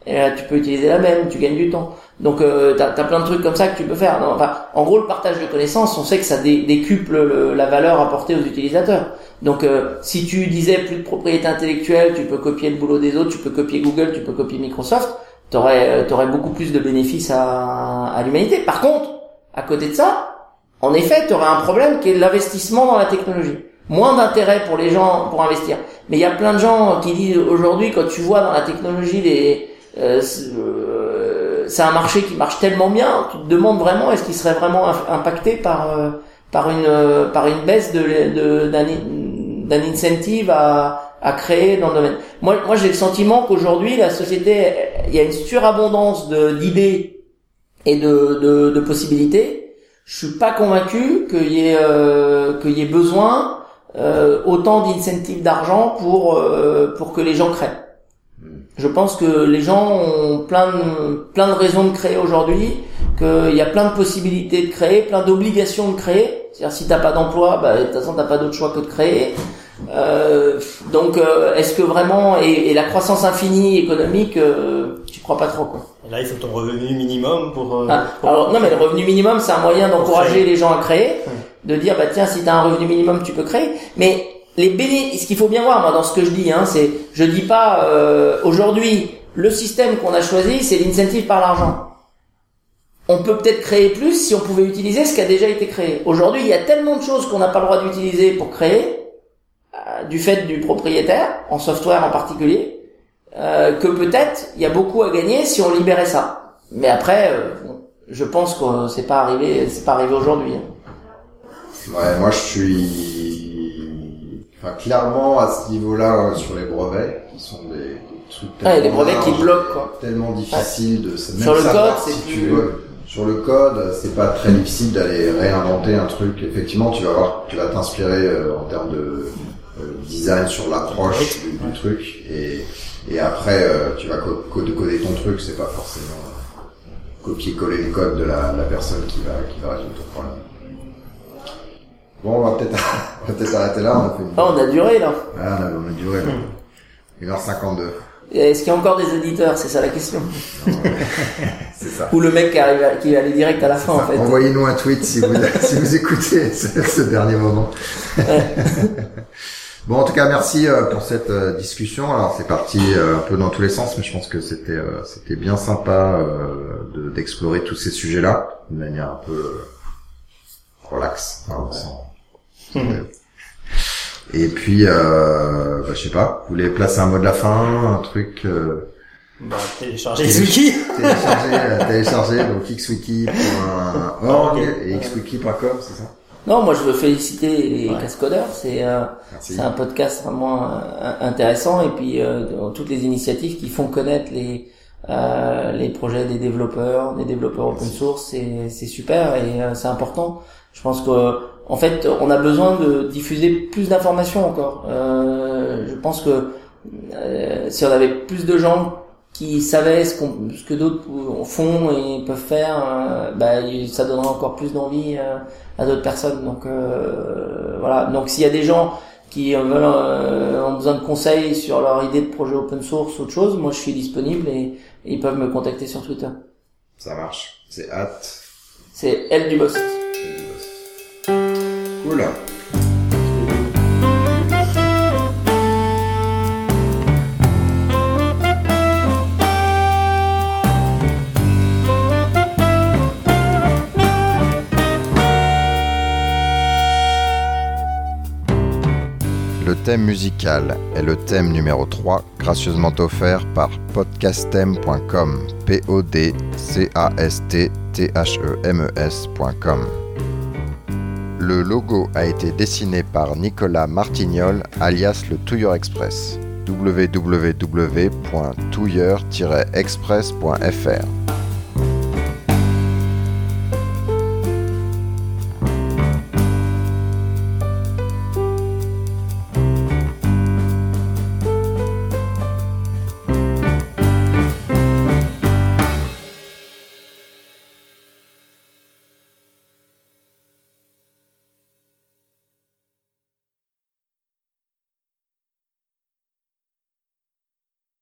Et là, tu peux utiliser la même, tu gagnes du temps. Donc, euh, t'as as plein de trucs comme ça que tu peux faire. Enfin, en gros, le partage de connaissances, on sait que ça dé- décuple le- la valeur apportée aux utilisateurs. Donc, euh, si tu disais plus de propriété intellectuelle, tu peux copier le boulot des autres, tu peux copier Google, tu peux copier Microsoft, t'aurais euh, t'aurais beaucoup plus de bénéfices à, à l'humanité. Par contre, à côté de ça, en effet, tu aurais un problème qui est l'investissement dans la technologie. Moins d'intérêt pour les gens pour investir. Mais il y a plein de gens qui disent aujourd'hui, quand tu vois dans la technologie les c'est euh, c'est un marché qui marche tellement bien, tu te demandes vraiment est-ce qu'il serait vraiment impacté par euh, par une euh, par une baisse de d'un d'un incentive à à créer dans le domaine? Moi moi j'ai le sentiment qu'aujourd'hui la société il y a une surabondance d'idées et de, de de possibilités. Je suis pas convaincu qu'il y ait euh, qu'il y ait besoin euh, autant d'incentives d'argent pour euh, pour que les gens créent. Je pense que les gens ont plein de, plein de raisons de créer aujourd'hui, qu'il y a plein de possibilités de créer, plein d'obligations de créer. C'est-à-dire si t'as pas d'emploi, bah, de toute façon t'as pas d'autre choix que de créer. Euh, donc euh, est-ce que vraiment et, et la croissance infinie économique, euh, tu crois pas trop quoi Et là, il faut ton revenu minimum pour. euh, ah, pour- alors non mais le revenu minimum c'est un moyen d'encourager les gens à créer, de dire bah tiens si t'as un revenu minimum tu peux créer. Mais les béné ce qu'il faut bien voir moi dans ce que je dis hein, c'est je dis pas euh, aujourd'hui le système qu'on a choisi c'est l'incentive par l'argent. On peut peut-être créer plus si on pouvait utiliser ce qui a déjà été créé. Aujourd'hui il y a tellement de choses qu'on n'a pas le droit d'utiliser pour créer euh, du fait du propriétaire en software en particulier euh, que peut-être il y a beaucoup à gagner si on libérait ça. Mais après, euh, je pense que c'est pas arrivé, c'est pas arrivé aujourd'hui. hein. Ouais, moi je suis, enfin clairement à ce niveau-là euh, sur les brevets, qui sont des, des trucs Ouais, les tellement brevets qui bloquent, quoi. tellement difficiles de se- même Sur le code, si c'est tu plus- veux. Sur le code, c'est pas très difficile d'aller réinventer un truc. Effectivement, tu vas voir, tu vas t'inspirer euh, en termes de euh, design sur l'approche du, du truc, et, et après euh, tu vas co- co- coder ton truc. C'est pas forcément copier-coller le code de la, de la personne qui va qui va résoudre ton problème. Bon, on va peut-être *laughs* peut-être arrêter là. On a fait une... Ah, on a duré là. Ah, on a, on a duré là. 1h52. Est-ce qu'il y a encore des éditeurs C'est ça la question. *laughs* C'est ça. Ou le mec qui arrive, à- qui aller direct à la fin en fait. Envoyez-nous un tweet si vous, *laughs* si vous écoutez ce, ce dernier moment. bon, en tout cas, merci euh, pour cette euh, discussion. Alors, c'est parti euh, un peu dans tous les sens, mais je pense que c'était c'était bien sympa de- d'explorer tous ces sujets-là de manière un peu relax. hein, sans- Et puis, euh, bah, je sais pas, vous voulez placer un mot de la fin, un truc euh, Bah, télécharger les wikis. télécharger, *laughs* euh, télécharger, donc xwiki.org Ok. et xwiki.com, c'est ça? Non, moi je veux féliciter les Ouais. cascodeurs. C'est euh, c'est un podcast vraiment euh, intéressant et puis euh, toutes les initiatives qui font connaître les euh, les projets des développeurs, des développeurs open source, c'est c'est super et euh, c'est important. Je pense que en fait, on a besoin de diffuser plus d'informations encore. Euh, je pense que euh, si on avait plus de gens qui savaient ce, ce que d'autres font et peuvent faire, euh, bah, ça donnera encore plus d'envie euh, à d'autres personnes. Donc voilà. Donc s'il y a des gens qui veulent, ont besoin de conseils sur leur idée de projet open source, autre chose, moi je suis disponible et, et ils peuvent me contacter sur Twitter. Ça marche. C'est hâte. C'est elle du boss. Le thème musical est le thème numéro 3, gracieusement offert par podcastem.com. P-O-D-C-A-S-T-T-H-E-M-E-S.com. Le logo a été dessiné par Nicolas Martignol, alias le Touilleur Express. www.touilleur-express.fr